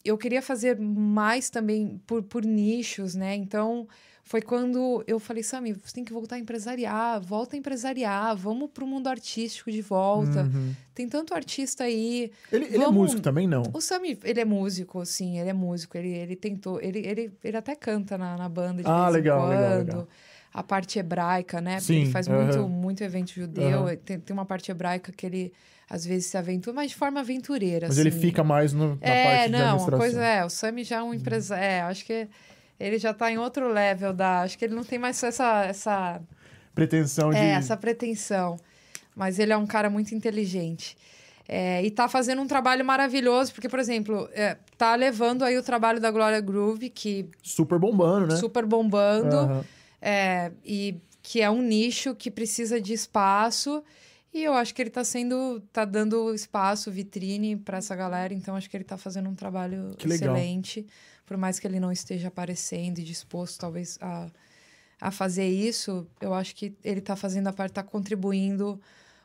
eu queria fazer mais também por, por nichos, né? Então, foi quando eu falei, Sami, você tem que voltar a empresariar, volta a empresariar, vamos para o mundo artístico de volta. Uhum. Tem tanto artista aí. Ele, ele é Vamos- músico também, não? O Sami, ele é músico, sim, ele é músico. Ele, ele tentou, ele, ele, ele até canta na, na banda de Ah, vez legal, em legal, quando. legal. A parte hebraica, né? Porque Sim, ele faz muito, muito evento judeu. Tem, tem uma parte hebraica que ele às vezes se aventura, mas de forma aventureira. Mas ele assim. fica mais no, na É, parte de não, uma administração. coisa é, o Sami já é um empresário. É, acho que ele já tá em outro level da. Acho que ele não tem mais essa, essa Pretensão de... é, essa pretensão. Mas ele é um cara muito inteligente. É, e tá fazendo um trabalho maravilhoso, porque, por exemplo, é, tá levando aí o trabalho da Glória Groove, que Super bombando, né? super bombando, Aham. é, e que é um nicho que precisa de espaço. E eu acho que ele tá sendo, tá dando espaço, vitrine para essa galera, então acho que ele tá fazendo um trabalho Que legal. Por mais que ele não esteja aparecendo e disposto, talvez, a, a fazer isso, eu acho que ele tá fazendo a parte, tá contribuindo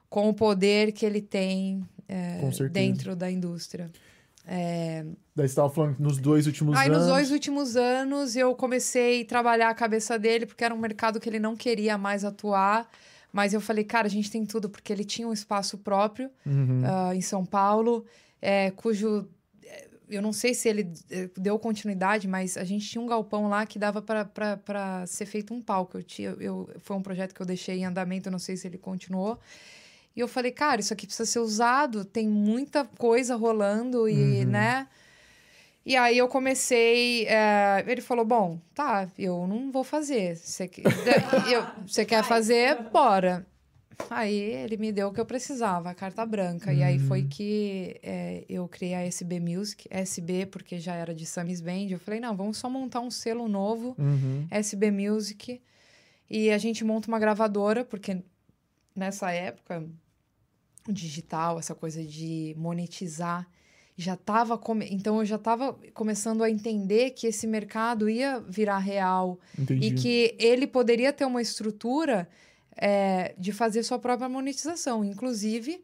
com o poder que ele tem é, dentro da indústria. Daí você tava falando que nos dois últimos Aí, anos... nos dois últimos anos, eu comecei a trabalhar a cabeça dele, porque era um mercado que ele não queria mais atuar. Mas eu falei, cara, a gente tem tudo, porque ele tinha um espaço próprio Uhum. ah, em São Paulo, é, cujo. É, Eu não sei se ele eh, deu continuidade, mas a gente tinha um galpão lá que dava para ser feito um palco. Eu tinha, eu, foi um projeto que eu deixei em andamento, eu não sei se ele continuou. E eu falei, cara, isso aqui precisa ser usado, tem muita coisa rolando e, Uhum. né? E aí eu comecei. eh, ele falou: Bom, tá, eu não vou fazer. Você quer fazer? Bora. Aí ele me deu o que eu precisava, a carta branca. E aí foi que eh, eu criei a SB Music, SB, porque já era de Samis Band. Eu falei: não, vamos só montar um selo novo, Uhum. SB Music. E a gente monta uma gravadora, porque nessa época, o digital, essa coisa de monetizar já estava come... então eu já estava começando a entender que esse mercado ia virar real Entendi. e que ele poderia ter uma estrutura é, de fazer sua própria monetização. Inclusive,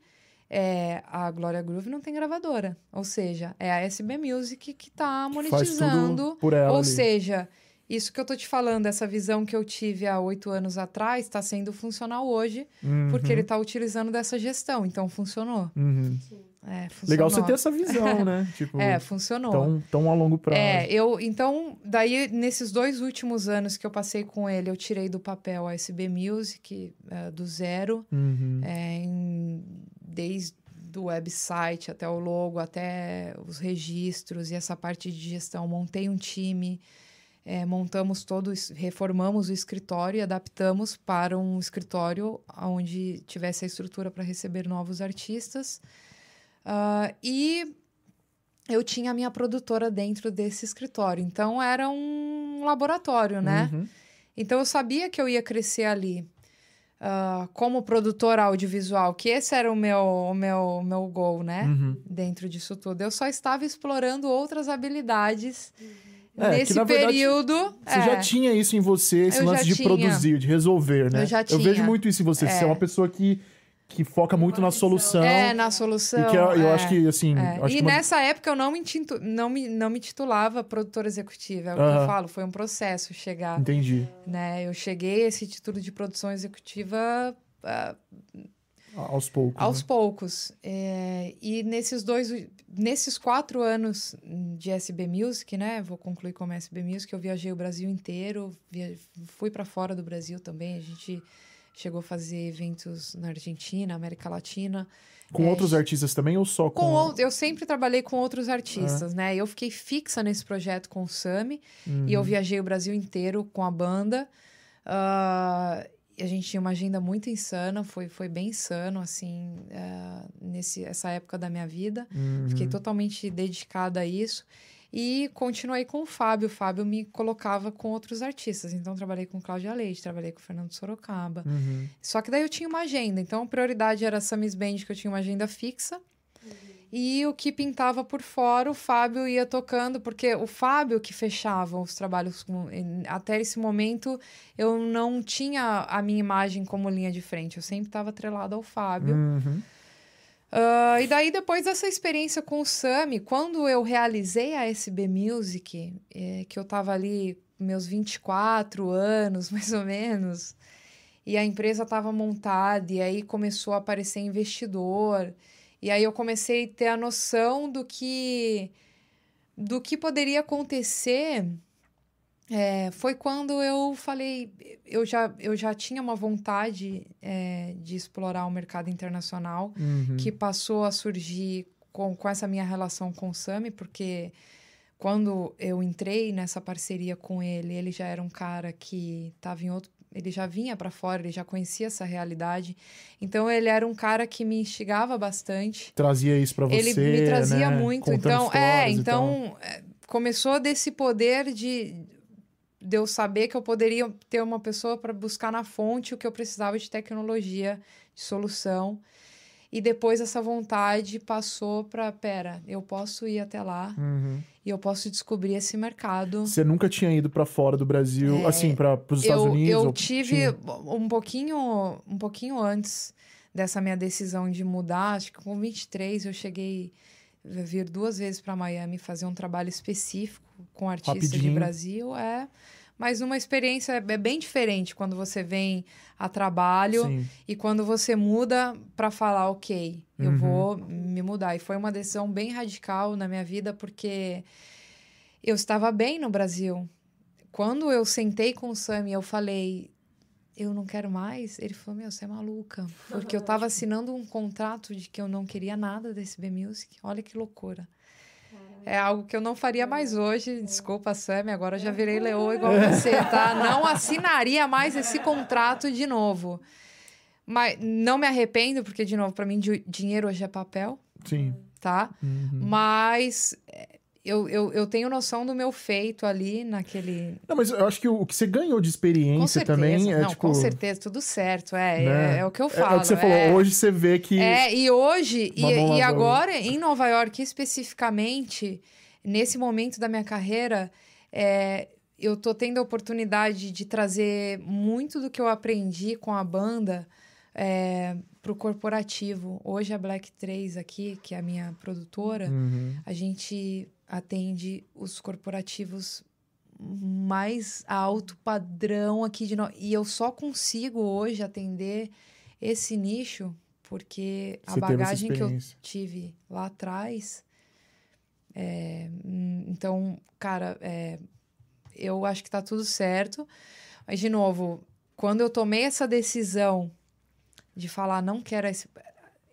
é, a Glória Groove não tem gravadora. Ou seja, é a SB Music que está Faz monetizando. tudo por ela Ou ali. seja, isso que eu tô te falando, essa visão que eu tive há oito anos atrás, está sendo funcional hoje, Uhum, porque ele está utilizando dessa gestão. Então, funcionou. uhum. É. Legal você ter essa visão, né? Tipo, É, funcionou. tão, tão a longo prazo. É, eu então, daí nesses dois últimos anos que eu passei com ele, eu tirei do papel a SB Music eh, do zero, Uhum. eh, em- desde o website até o logo, até os registros e essa parte de gestão. Montei um time, eh, montamos todo, es- reformamos o escritório e adaptamos para um escritório onde tivesse a estrutura para receber novos artistas. Ah, e eu tinha a minha produtora dentro desse escritório. Então era um laboratório, né? Uhum. Então eu sabia que eu ia crescer ali ah, como produtora audiovisual, que esse era o meu, o meu, meu goal, né? Uhum. Dentro disso tudo. Eu só estava explorando outras habilidades É, que, nesse verdade, período. Você é. já tinha isso em você, esse Eu lance de tinha. produzir, de resolver, né? Eu já vejo tinha. muito isso em você. Você é É. uma pessoa que, que foca muito na solução. É, na solução. E que eu, eu é. acho que, assim. É, Acho e que uma- nessa época eu não me, tintu- não me, não me titulava produtora executiva. É o que Aham. eu falo, foi um processo chegar. Entendi. Né? Eu cheguei a esse título de produção executiva ah, Aos poucos. aos né? poucos. É, e nesses dois, nesses quatro anos de SB Music, né? Vou concluir como SB Music, eu viajei o Brasil inteiro, via- fui para fora do Brasil também. A gente chegou a fazer eventos na Argentina, América Latina. Com É, outros artistas também ou só com. Com eu sempre trabalhei com outros artistas, É. né? Eu fiquei fixa nesse projeto com o Sami Uhum. e eu viajei o Brasil inteiro com a banda. Ah, e a gente tinha uma agenda muito insana, foi, foi bem insano, assim, ah, nesse, essa época da minha vida. Uhum. Fiquei totalmente dedicada a isso. E continuei com o Fábio. O Fábio me colocava com outros artistas. Então, trabalhei com Cláudia Leite, trabalhei com Fernando Sorocaba. Uhum. Só que daí eu tinha uma agenda. Então, a prioridade era a Samis Band, que eu tinha uma agenda fixa. E o que pintava por fora, o Fábio ia tocando, porque o Fábio que fechava os trabalhos. com- Até esse momento, eu não tinha a minha imagem como linha de frente. Eu sempre estava atrelada ao Fábio. Uhum. Ah, e daí, depois dessa experiência com o Sami, quando eu realizei a SB Music, eh, que eu tava ali meus 24 anos, mais ou menos, e a empresa estava montada, e aí começou a aparecer investidor, e aí eu comecei a ter a noção do que, do que poderia acontecer. É, foi quando eu falei, eu já, eu já tinha uma vontade é, de explorar o mercado internacional, Uhum. que passou a surgir com, com essa minha relação com o Sami, porque quando eu entrei nessa parceria com ele, ele já era um cara que estava em outro. Ele já vinha para fora, ele já conhecia essa realidade. Então, ele era um cara que me instigava bastante. Trazia isso pra você. ele me trazia né? muito. Contando Então, é, então é, começou desse poder de, de eu saber que eu poderia ter uma pessoa para buscar na fonte o que eu precisava de tecnologia, de solução. E depois essa vontade passou para, pera, eu posso ir até lá Uhum. e eu posso descobrir esse mercado. Você nunca tinha ido pra fora do Brasil, É, assim, para os Estados eu, Unidos? eu tive tinha? um pouquinho um pouquinho antes dessa minha decisão de mudar, acho que com 23 eu cheguei vir duas vezes para Miami fazer um trabalho específico com artistas de Rapidinho. Brasil, é, mas uma experiência é bem diferente quando você vem a trabalho Sim. e quando você muda para falar, ok, eu Uhum. vou me mudar. E foi uma decisão bem radical na minha vida, porque eu estava bem no Brasil. Quando eu sentei com o Sam e eu falei, eu não quero mais, ele falou, meu, você é maluca. Porque eu estava assinando um contrato de que eu não queria nada desse B Music. Olha que loucura. É algo que eu não faria mais hoje. Desculpa, Sam, agora eu já virei leoa igual você, tá? Não assinaria mais esse contrato de novo. Mas não me arrependo, porque, de novo, para mim, di- dinheiro hoje é papel, Sim. tá? Uhum. Mas eu, eu, eu tenho noção do meu feito ali naquele. Não, mas eu acho que o, o que você ganhou de experiência também é não, tipo. com certeza, tudo certo. É, né? é, é o que eu É- falo. É, o que você é. falou. Hoje você vê que. É, e hoje, e, e agora, em Nova York especificamente, nesse momento da minha carreira, é, eu tô tendo a oportunidade de trazer muito do que eu aprendi com a banda é, pro corporativo. Hoje a Black 3 aqui, que é a minha produtora, Uhum. a gente atende os corporativos mais alto padrão aqui de nós. E eu só consigo hoje atender esse nicho porque a Você essa bagagem que eu tive lá atrás. é, então, cara, é, eu acho que tá tudo certo. Mas, de novo, quando eu tomei essa decisão de falar, não quero esse.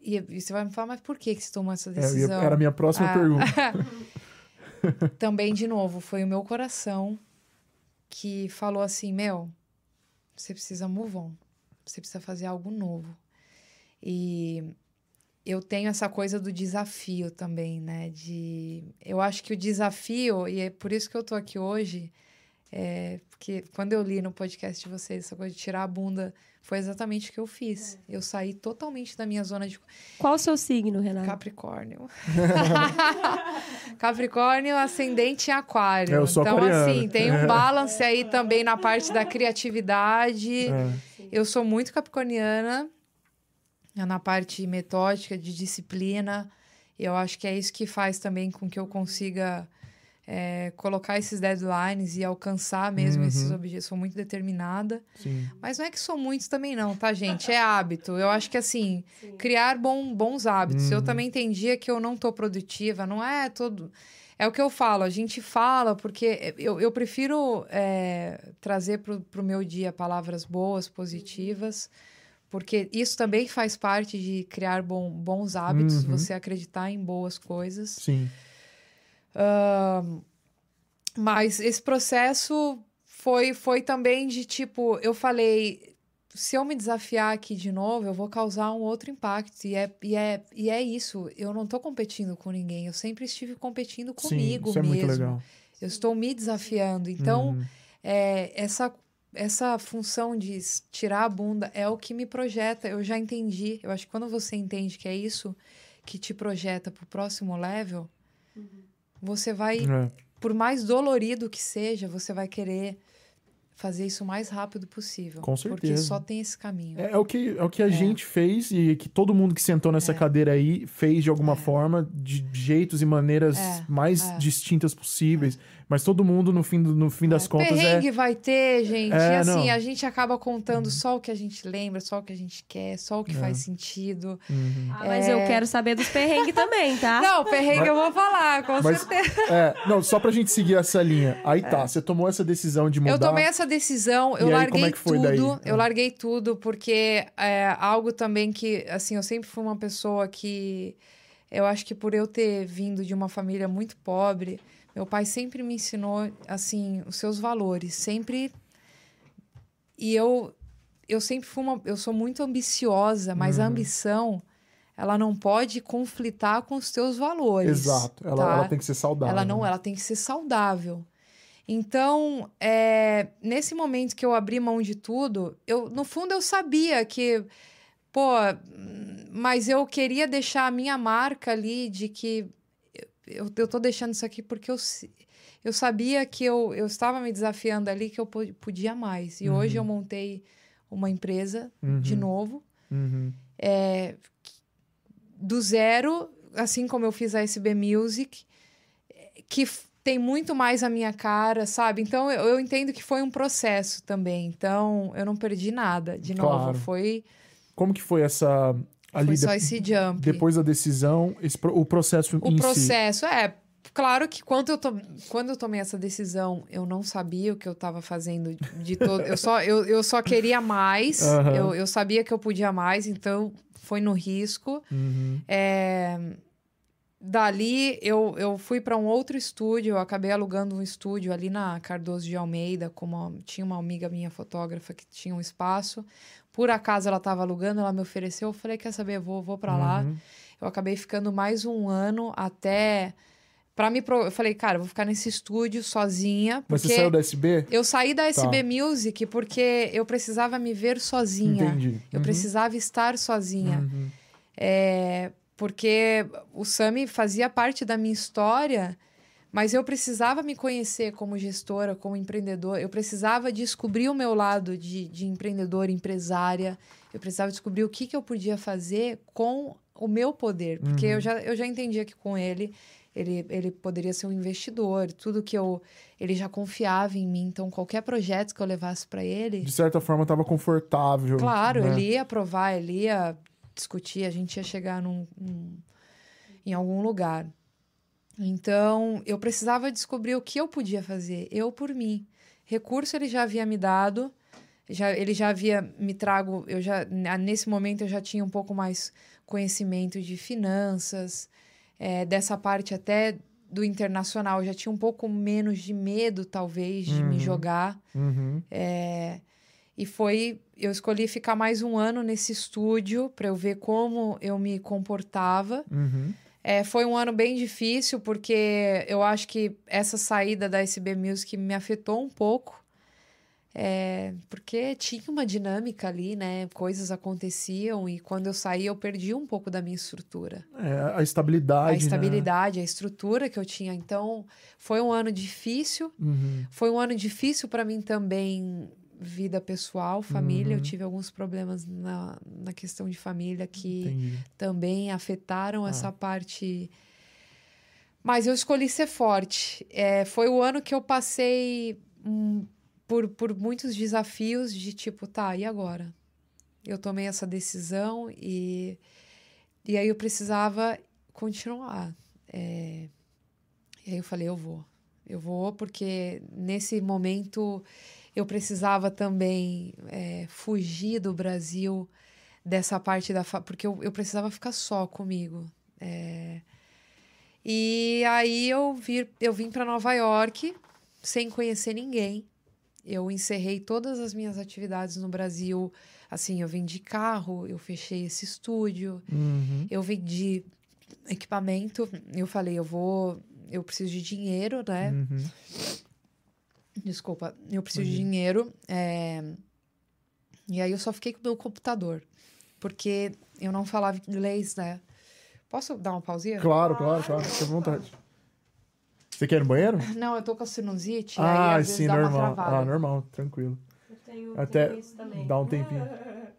E, você vai me falar, mas por que, que você tomou essa É, decisão? era a minha próxima Ah. pergunta. Também, de novo, foi o meu coração que falou assim: Meu, você precisa move on. Você precisa fazer algo novo. E eu tenho essa coisa do desafio também, né? De, eu acho que o desafio, e é por isso que eu tô aqui hoje, é porque quando eu li no podcast de vocês essa coisa de tirar a bunda, foi exatamente o que eu fiz. Eu saí totalmente da minha zona de Qual o seu signo, Renato? Capricórnio. Capricórnio, ascendente em aquário. É, eu sou então, aquariano. assim, tem um balance aí também na parte da criatividade. É. Eu sou muito capricorniana na parte metódica, de disciplina. Eu acho que é isso que faz também com que eu consiga é, colocar esses deadlines e alcançar mesmo Uhum. esses objetivos. Sou muito determinada. Sim. Mas não é que sou muitos também, não, tá, gente? É hábito. Eu acho que, assim, criar bom, bons hábitos. Eu Uhum. também entendia que eu não tô produtiva, não é todo. É o que eu falo, a gente fala, porque eu, eu prefiro é, trazer pro, pro meu dia palavras boas, positivas, porque isso também faz parte de criar bom, bons hábitos, Uhum. você acreditar em boas coisas. Sim. Mas esse processo foi, foi também de tipo, eu falei, se eu me desafiar aqui de novo, eu vou causar um outro impacto. E é, e é, e é isso. Eu não tô competindo com ninguém. Eu sempre estive competindo comigo Sim, isso é mesmo. muito legal. Eu estou me desafiando. Então, Uhum. é, essa, essa função de tirar a bunda é o que me projeta. Eu já entendi. Eu acho que quando você entende que é isso que te projeta pro próximo level, você vai É. por mais dolorido que seja, você vai querer fazer isso o mais rápido possível. Com Porque certeza. só tem esse caminho. É, é o que, é o que a gente fez e que todo mundo que sentou É. nessa cadeira aí fez de alguma forma, de jeitos e maneiras É, mais é. distintas possíveis. Mas todo mundo, no fim, do- no fim das contas, é. Perrengue vai ter, gente. É, e assim, não. a gente acaba contando só o que a gente lembra, só o que a gente quer, só o que É. faz sentido. Uhum. Ah, mas eu quero saber dos perrengues também, tá? Não, perrengue eu vou falar, com Mas, certeza. é, não, só pra gente seguir essa linha. Aí tá, você tomou essa decisão de mudar. É. Eu tomei essa decisão, eu E aí, larguei como é que foi tudo, daí? eu Ah. larguei tudo, porque é algo também que, assim, eu sempre fui uma pessoa que, eu acho que por eu ter vindo de uma família muito pobre, meu pai sempre me ensinou, assim, os seus valores, sempre... E eu, eu sempre fui uma... Eu sou muito ambiciosa, mas Uhum. a ambição, ela não pode conflitar com os teus valores. Exato. Ela, tá? ela tem que ser saudável. Ela não, ela tem que ser saudável. Então, é, nesse momento que eu abri mão de tudo, eu no fundo eu sabia que, pô, mas eu queria deixar a minha marca ali de que eu, eu tô deixando isso aqui porque eu, eu sabia que eu, eu estava me desafiando ali que eu po- podia mais. E hoje eu montei uma empresa de Uhum. novo Uhum. do zero, assim como eu fiz a SB Music, que tem muito mais a minha cara, sabe? Então eu, eu entendo que foi um processo também. Então eu não perdi nada. De novo, Claro. foi, Como que foi essa. Ali foi só esse jump. depois da decisão, esse o processo o em si. processo, é. Claro que quando eu, to... quando eu tomei essa decisão, eu não sabia o que eu estava fazendo de todo. eu, só, eu, eu só queria mais. Aham. Eu, eu sabia que eu podia mais, então foi no risco. Uhum. É, Dali eu, eu fui para um outro estúdio, eu acabei alugando um estúdio ali na Cardoso de Almeida, como tinha uma amiga minha fotógrafa que tinha um espaço. Por acaso ela estava alugando, ela me ofereceu, eu falei, quer saber, vou, vou para lá. Uhum. Eu acabei ficando mais um ano até Pra me pro... Eu falei, cara, eu vou ficar nesse estúdio sozinha. Mas você saiu da SB? eu saí da SB Tá. Music porque eu precisava me ver sozinha. Entendi. Eu Uhum. precisava estar sozinha. Uhum. É, porque o Sami fazia parte da minha história, mas eu precisava me conhecer como gestora, como empreendedor. Eu precisava descobrir o meu lado de, de empreendedora, empresária. Eu precisava descobrir o que, que eu podia fazer com o meu poder. Porque Uhum. eu, já, eu já entendia que com ele, ele, ele poderia ser um investidor. Tudo que eu... Ele já confiava em mim. Então, qualquer projeto que eu levasse para ele... De certa forma, tava confortável. Claro, né? ele ia aprovar, ele ia discutir, a gente ia chegar num, num- em algum lugar. Então, eu precisava descobrir o que eu podia fazer, eu por mim. Recurso ele já havia me dado, já, ele já havia me trago, eu já nesse momento eu já tinha um pouco mais conhecimento de finanças, eh, dessa parte até do internacional, eu já tinha um pouco menos de medo, talvez, de me Uhum. jogar. Uhum. É, e foi. Eu escolhi ficar mais um ano nesse estúdio para eu ver como eu me comportava. Uhum. É, foi um ano bem difícil, porque eu acho que essa saída da SB Music me afetou um pouco. É, porque tinha uma dinâmica ali, né? Coisas aconteciam e quando eu saí eu perdi um pouco da minha estrutura É, a estabilidade. a né? estabilidade, a estrutura que eu tinha. Então, foi um ano difícil. Uhum. Foi um ano difícil para mim também, vida pessoal, família. Eu Uhum. tive alguns problemas na, na questão de família que Entendi. também afetaram Ah. essa parte. Mas eu escolhi ser forte. É, foi o ano que eu passei hum, por, por muitos desafios de tipo, tá, e agora? Eu tomei essa decisão e, e aí eu precisava continuar. É, e aí eu falei, eu vou. Eu vou porque nesse momento eu precisava também é, fugir do Brasil dessa parte da... fa- Porque eu, eu precisava ficar só comigo. É, e aí eu, vir, eu vim para Nova York sem conhecer ninguém. Eu encerrei todas as minhas atividades no Brasil. Assim, eu vendi carro, eu fechei esse estúdio, Uhum. eu vendi equipamento. Eu falei, eu vou, eu preciso de dinheiro, né? Uhum. Desculpa, eu preciso de Imagina. dinheiro. é, E aí eu só fiquei com o meu computador, porque eu não falava inglês, né? Posso dar uma pausinha? Claro, claro, claro. Fique à vontade. Você quer ir no banheiro? Não, eu tô com a sinusite, aí Ah, vezes sim, dá uma normal. Ah, normal, tranquilo. Eu tenho, Até tenho isso também. Dá um tempinho.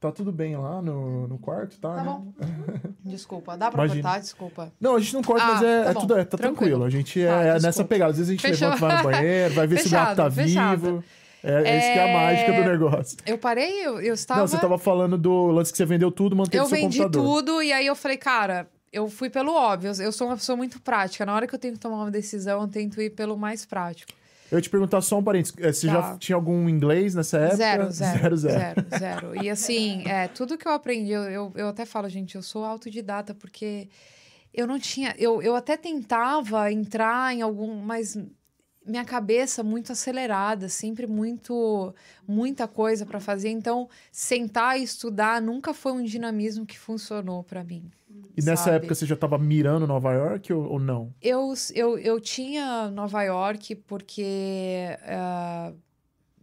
Tá tudo bem lá no, no quarto, tá? Tá né? bom. Desculpa, dá pra Imagina. cortar? Desculpa. Não, a gente não corta, Ah, mas é, tá é tudo é, tá tranquilo. Tranquilo. A gente é, Ah, é nessa pegada. Às vezes a gente Fechou. levanta, vai no banheiro, vai ver se o gato tá Fechado, fechado. vivo. É, é isso que é a É, mágica do negócio. Eu parei, eu, eu estava... Não, você tava falando do lance que você vendeu tudo, manteve eu seu vendi computador. tudo e aí eu falei, cara, eu fui pelo óbvio. Eu sou uma pessoa muito prática. Na hora que eu tenho que tomar uma decisão, eu tento ir pelo mais prático. Eu ia te perguntar só um parênteses. é, Você Tá. já tinha algum inglês nessa época? Zero, zero, Zero, zero. zero, zero. E assim, é, tudo que eu aprendi, eu, eu, eu até falo, gente, eu sou autodidata, porque eu não tinha. Eu, eu até tentava entrar em algum, mas minha cabeça muito acelerada, sempre muito muita coisa para fazer. Então, sentar e estudar nunca foi um dinamismo que funcionou para mim. E nessa sabe? época você já tava mirando Nova York ou, ou não? Eu, eu, eu tinha Nova York porque. ah,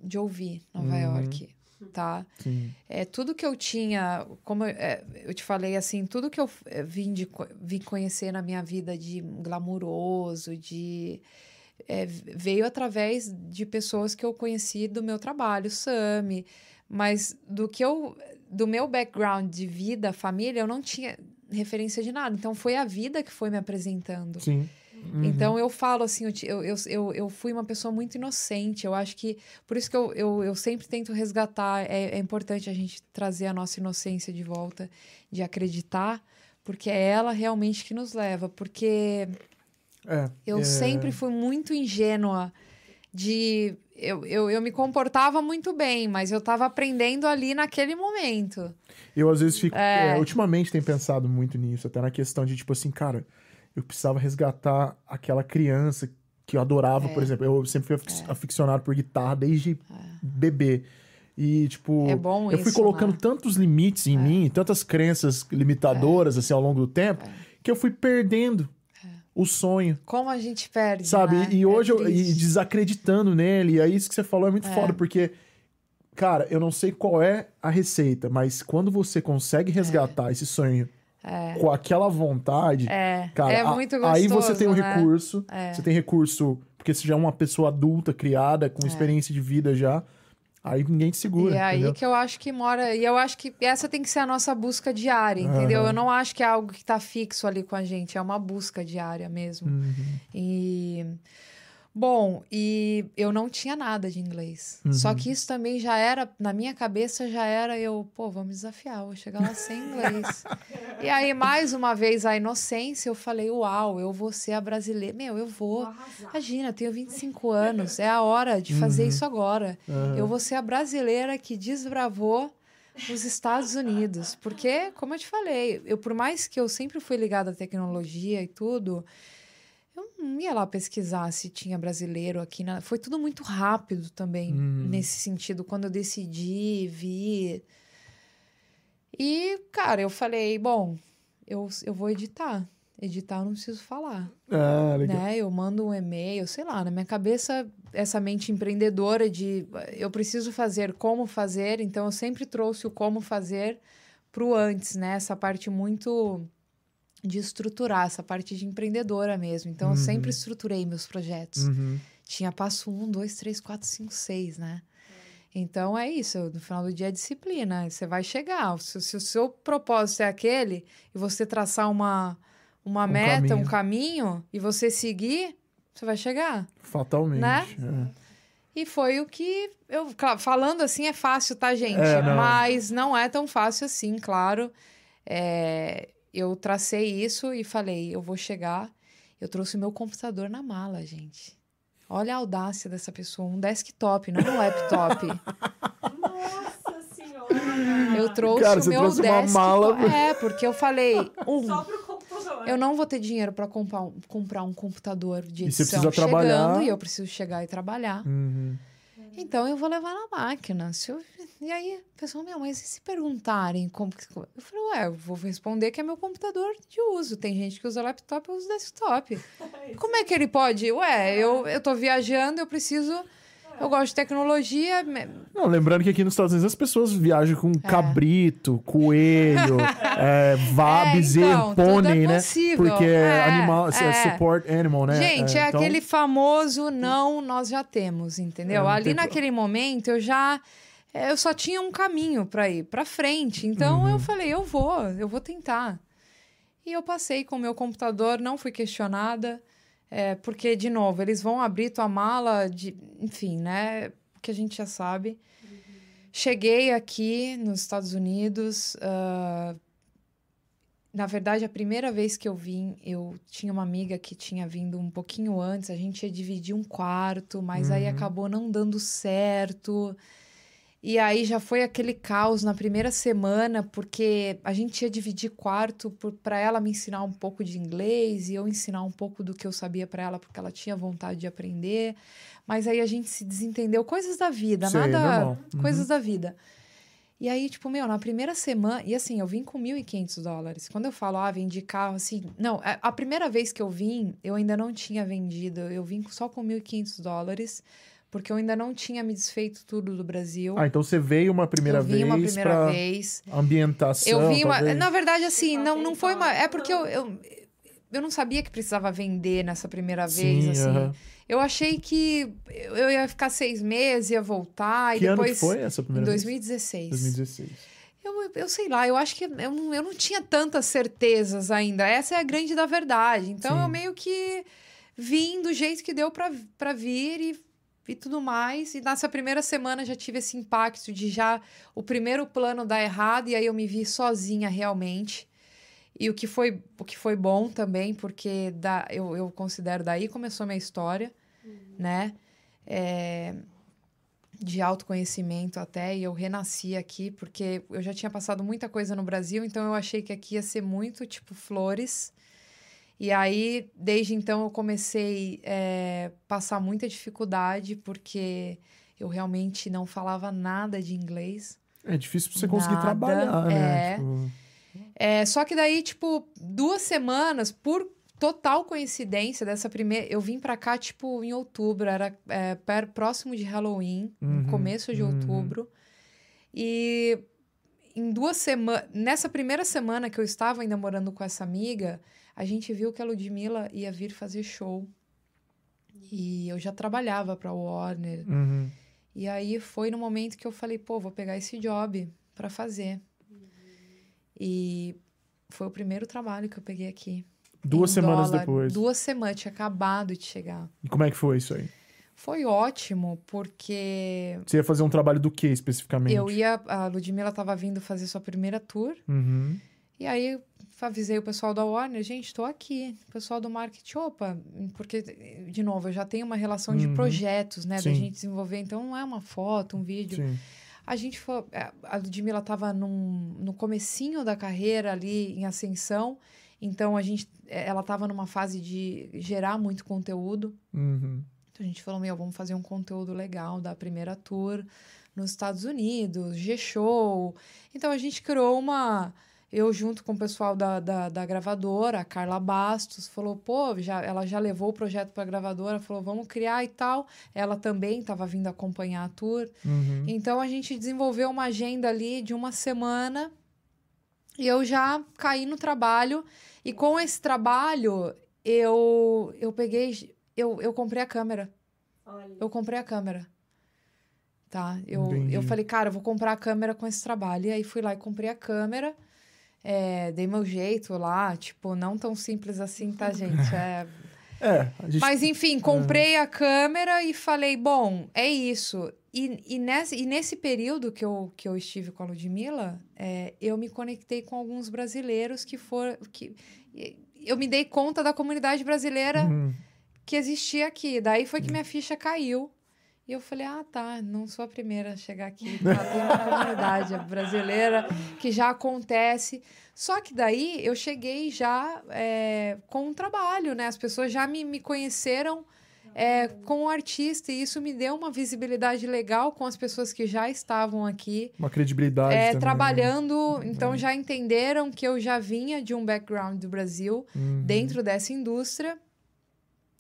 de ouvir Nova Uhum. York, tá? Sim. É, tudo que eu tinha, como eu, é, eu te falei assim, tudo que eu é, vim, de, vim conhecer na minha vida de glamuroso, de. É, veio através de pessoas que eu conheci do meu trabalho, Sami. Mas do que eu. Do meu background de vida, família, eu não tinha referência de nada. Então foi a vida que foi me apresentando. Sim. Uhum. Então eu falo assim, eu, eu, eu, eu fui uma pessoa muito inocente. Eu acho que. Por isso que eu, eu, eu sempre tento resgatar. É, é importante a gente trazer a nossa inocência de volta, de acreditar, porque é ela realmente que nos leva. Porque É, eu é, sempre fui muito ingênua de. Eu, eu, eu me comportava muito bem, mas eu tava aprendendo ali naquele momento. Eu às vezes fico. É. é, ultimamente tenho pensado muito nisso, até na questão de, tipo assim, cara, eu precisava resgatar aquela criança que eu adorava, É. por exemplo. Eu sempre fui afic- aficionado por guitarra desde bebê. E, tipo, É bom eu fui isso, colocando né? tantos limites em mim, tantas crenças limitadoras, assim, ao longo do tempo, que eu fui perdendo o sonho. Como a gente perde, Sabe? né? E É hoje eu. E desacreditando nele. E aí isso que você falou é muito É. foda, porque. Cara, eu não sei qual é a receita, mas quando você consegue resgatar esse sonho com aquela vontade, É, cara, é muito aí gostoso, você tem um né? recurso, É. você tem recurso, porque você já é uma pessoa adulta, criada, É. com experiência de vida já, aí ninguém te segura, E é aí entendeu? que eu acho que mora. E eu acho que essa tem que ser a nossa busca diária, entendeu? Aham. Eu não acho que é algo que tá fixo ali com a gente, é uma busca diária mesmo. Uhum. E. Bom, e eu não tinha nada de inglês. Só Uhum. que isso também já era, na minha cabeça já era eu, pô, vamos desafiar, vou chegar lá sem inglês. e aí, mais uma vez, a inocência, eu falei, uau, eu vou ser a brasileira. Meu, eu vou. Imagina, eu tenho 25 anos, é a hora de fazer Uhum. isso agora. Aham. Eu vou ser a brasileira que desbravou os Estados Unidos. Porque, como eu te falei, eu, por mais que eu sempre fui ligada à tecnologia e tudo, eu não ia lá pesquisar se tinha brasileiro aqui. Na... Foi tudo muito rápido também, Hum. nesse sentido, quando eu decidi vir. E, cara, eu falei, bom, eu, eu vou editar. Editar eu não preciso falar Ah, legal. né? Eu mando um e-mail, sei lá, na minha cabeça, essa mente empreendedora de eu preciso fazer como fazer, então eu sempre trouxe o como fazer pro antes, né? Essa parte muito de estruturar, essa parte de empreendedora mesmo. Então eu sempre estruturei meus projetos. Uhum. Tinha passo um, dois, três, quatro, cinco, seis, né? Então é isso, no final do dia é disciplina. Você vai chegar. Se, se o seu propósito é aquele e você traçar uma, uma Um meta, caminho. um caminho e você seguir, você vai chegar. Fatalmente. Né? é. E foi o que eu. falando assim é fácil, tá, gente? É, não. Mas não é tão fácil assim, claro. É, eu tracei isso e falei, eu vou chegar. Eu trouxe meu computador na mala, gente. Olha a audácia dessa pessoa, um desktop, não um laptop. Nossa senhora! Eu trouxe Cara, o meu trouxe uma desktop. mala. É, porque eu falei, um, Só pro computador. eu não vou ter dinheiro para comprar, um- comprar um computador de E você edição precisa trabalhar. chegando e eu preciso chegar e trabalhar. Uhum. Então eu vou levar na máquina. Eu- E aí, pessoal, meu, mas e se perguntarem como que. Eu falei, ué, eu vou responder que é meu computador de uso. Tem gente que usa laptop, eu uso desktop. Como é que ele pode? Ué, eu, eu tô viajando, eu preciso. Eu gosto de tecnologia. Não, lembrando que aqui nos Estados Unidos as pessoas viajam É. com cabrito, coelho, é, vá, É, bezerro, então, tudo pônei, é né? Porque é, É, animal, é. é. support animal, né? Gente, é, então- aquele famoso não, nós já temos, entendeu? É, Ali tem naquele momento eu já é, eu só tinha um caminho para ir para frente. Então Uhum. eu falei, eu vou, eu vou tentar. E eu passei com o meu computador, não fui questionada, é, porque de novo eles vão abrir tua mala de, enfim, né? Que a gente já sabe. Cheguei aqui nos Estados Unidos. ah, na verdade, a primeira vez que eu vim, eu tinha uma amiga que tinha vindo um pouquinho antes. A gente ia dividir um quarto, mas aí Uhum. acabou não dando certo. E aí já foi aquele caos na primeira semana, porque a gente ia dividir quarto para ela me ensinar um pouco de inglês e eu ensinar um pouco do que eu sabia para ela, porque ela tinha vontade de aprender. Mas aí a gente se desentendeu, coisas da vida, Sei, nada. Uhum. coisas da vida. E aí, tipo, meu, na primeira semana, e assim, eu vim com 1.500 dólares. Quando eu falo, ah, vendi carro, assim, não, a, a primeira vez que eu vim, eu ainda não tinha vendido, eu vim só com 1.500 dólares, porque eu ainda não tinha me desfeito tudo do Brasil. Ah, então você veio uma primeira eu vim vez uma primeira vez. ambientação, Eu vim uma. talvez? Na verdade, assim, não, não foi uma. É porque eu, eu, eu não sabia que precisava vender nessa primeira Sim, vez, assim. aham. Eu achei que eu eu ia ficar seis meses, ia voltar, Que e ano depois. que foi essa Em primeira vez? 2016. 2016. Eu, eu sei lá, eu acho que eu não, eu não tinha tantas certezas ainda. Essa é a grande da verdade. Então Sim. eu meio que vim do jeito que deu pra pra vir e, e tudo mais. E nessa primeira semana já tive esse impacto de já o primeiro plano dar errado e aí eu me vi sozinha realmente. E o que foi, o que foi bom também, porque da, eu, eu considero daí começou a minha história, né? É, de autoconhecimento até, e eu renasci aqui, porque eu já tinha passado muita coisa no Brasil, então eu achei que aqui ia ser muito tipo flores. E aí, desde então, eu comecei a passar muita dificuldade, porque eu realmente não falava nada de inglês. É difícil pra você conseguir Nada, trabalhar, né? é. Tipo, É, só que daí, tipo, duas semanas, por total coincidência dessa primeira. Eu vim pra cá, tipo, em outubro, era é, próximo de Halloween, Uhum, no começo de uhum. outubro. E em duas semanas. Nessa primeira semana que eu estava ainda morando com essa amiga, a gente viu que a Ludmilla ia vir fazer show. E eu já trabalhava pra Warner. Uhum. E aí foi no momento que eu falei, pô, vou pegar esse job pra fazer. E foi o primeiro trabalho que eu peguei aqui. Duas em semanas dólar. depois. Duas semanas, tinha acabado de chegar. E como é que foi isso aí? Foi ótimo, porque Você ia fazer um trabalho do que especificamente? eu ia. A Ludmilla tava vindo fazer sua primeira tour. Uhum. E aí avisei o pessoal da Warner, gente, tô aqui. O pessoal do marketing, opa, porque, de novo, eu já tenho uma relação de Uhum. projetos, né? Da Sim. gente desenvolver. Então não é uma foto, um vídeo. Sim. A gente foi. A Ludmilla estava no comecinho da carreira ali em ascensão. Então a gente. é, Ela estava numa fase de gerar muito conteúdo. Uhum. Então a gente falou, meu, vamos fazer um conteúdo legal da primeira tour nos Estados Unidos, G-Show. Então a gente criou uma. Eu, junto com o pessoal da, da, da gravadora, a Carla Bastos, falou, pô, já, ela já levou o projeto para a gravadora, falou, vamos criar e tal. Ela também estava vindo acompanhar a tour. Uhum. Então a gente desenvolveu uma agenda ali de uma semana e eu já caí no trabalho. E com esse trabalho, eu, eu peguei. Eu, eu comprei a câmera. Olha. Eu comprei a câmera. Tá? Eu, Entendi. eu falei, cara, eu vou comprar a câmera com esse trabalho. E aí fui lá e comprei a câmera. É, dei meu jeito lá, tipo, não tão simples assim, tá, gente? É, É, gente... mas enfim, comprei a câmera e falei, bom, é isso. E, e, nesse, e nesse período que eu, que eu estive com a Ludmilla, é, eu me conectei com alguns brasileiros que foram. Que, eu me dei conta da comunidade brasileira Uhum. que existia aqui. Daí foi que minha ficha caiu. E eu falei, ah, tá, não sou a primeira a chegar aqui. Tá, uma comunidade brasileira que já acontece. Só que daí eu cheguei já é, com um trabalho, né? As pessoas já me, me conheceram é, como artista e isso me deu uma visibilidade legal com as pessoas que já estavam aqui Uma credibilidade é, também, né? trabalhando. Então já entenderam que eu já vinha de um background do Brasil Uhum. dentro dessa indústria.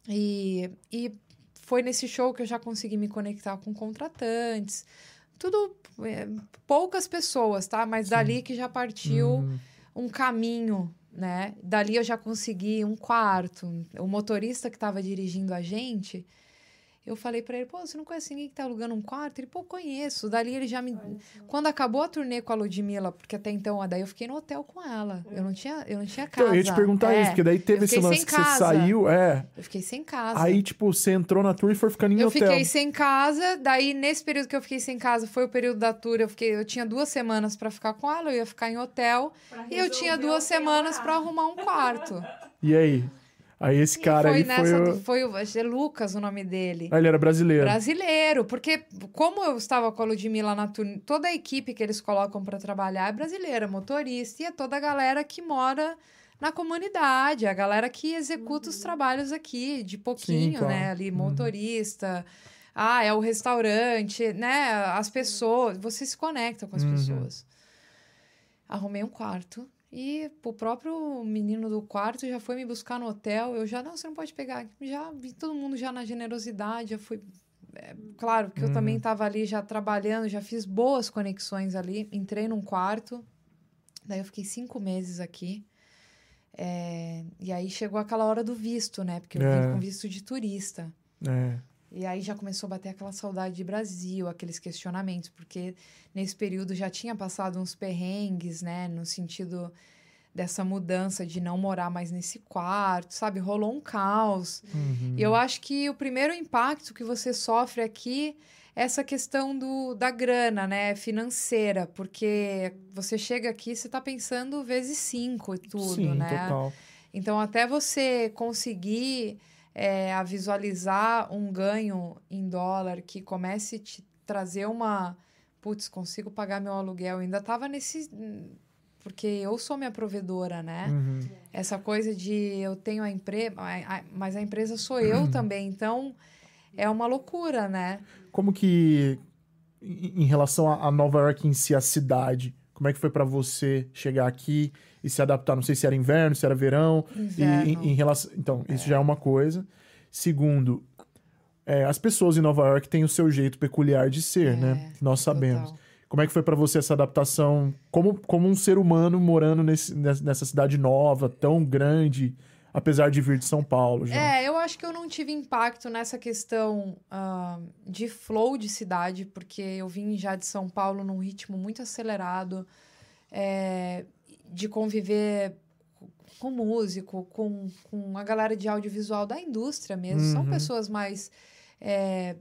E, e foi nesse show que eu já consegui me conectar com contratantes. Tudo, é, poucas pessoas, tá? Mas dali que já partiu Uhum. um caminho, né? Dali eu já consegui um quarto. O motorista que estava dirigindo a gente, eu falei para ele, pô, você não conhece ninguém que tá alugando um quarto? Ele, pô, conheço. Dali ele já me... Quando acabou a turnê com a Ludmilla, porque até então, daí eu fiquei no hotel com ela. Eu não tinha, eu não tinha casa. Então, eu ia te perguntar É, isso, porque daí teve eu esse lance que você saiu, é. Eu fiquei sem casa. Aí, tipo, você entrou na tour e foi ficando em eu hotel. fiquei sem casa, daí nesse período que eu fiquei sem casa foi o período da tour, eu fiquei, eu tinha duas semanas pra ficar com ela, eu ia ficar em hotel, e eu tinha duas semanas pra arrumar um quarto. E aí? Aí esse cara e foi aí nessa, foi. O... foi o é Lucas o nome dele. Ah, ele era brasileiro. Brasileiro, porque como eu estava com a Ludmilla na turnê, toda a equipe que eles colocam pra trabalhar é brasileira, motorista, e é toda a galera que mora na comunidade, a galera que executa os trabalhos aqui, de pouquinho, claro. né? Ali, Uhum. motorista, ah, é o restaurante, né? As pessoas, você se conecta com as Uhum. pessoas. Arrumei um quarto. E o próprio menino do quarto já foi me buscar no hotel. Eu já, não, você não pode pegar. Já vi todo mundo já na generosidade, já fui. é, claro que eu Uhum. também estava ali já trabalhando, já fiz boas conexões ali. Entrei num quarto, daí eu fiquei cinco meses aqui. É, e aí chegou aquela hora do visto, né? Porque eu É. vim com visto de turista. É. E aí já começou a bater aquela saudade de Brasil, aqueles questionamentos, porque nesse período já tinha passado uns perrengues, né, no sentido dessa mudança de não morar mais nesse quarto, sabe? Rolou um caos. Uhum. E eu acho que o primeiro impacto que você sofre aqui é essa questão do, da grana, né, financeira, porque você chega aqui, você tá pensando vezes cinco e tudo, Sim, né? total. Então, até você conseguir é, a visualizar um ganho em dólar que comece a te trazer uma. Putz, consigo pagar meu aluguel. Eu ainda tava nesse. Porque eu sou minha provedora, né? Uhum. Essa coisa de eu tenho a empresa, mas a empresa sou Uhum. eu também. Então, é uma loucura, né? Como que, em relação a, a Nova York em si, a cidade, Como é que foi para você chegar aqui e se adaptar? Não sei se era inverno, se era verão. Inverno. E em, em relação, então, isso já é uma coisa. Segundo, é, as pessoas em Nova York têm o seu jeito peculiar de ser, É, né? Nós sabemos. Total. Como é que foi para você essa adaptação como, como um ser humano morando nesse, nessa cidade nova, tão grande, apesar de vir de São Paulo? Já? É, eu acho que eu não tive impacto nessa questão ah, de flow de cidade, porque eu vim já de São Paulo num ritmo muito acelerado, é, de conviver com músico, com, com a galera de audiovisual da indústria mesmo. São Uhum. pessoas mais é,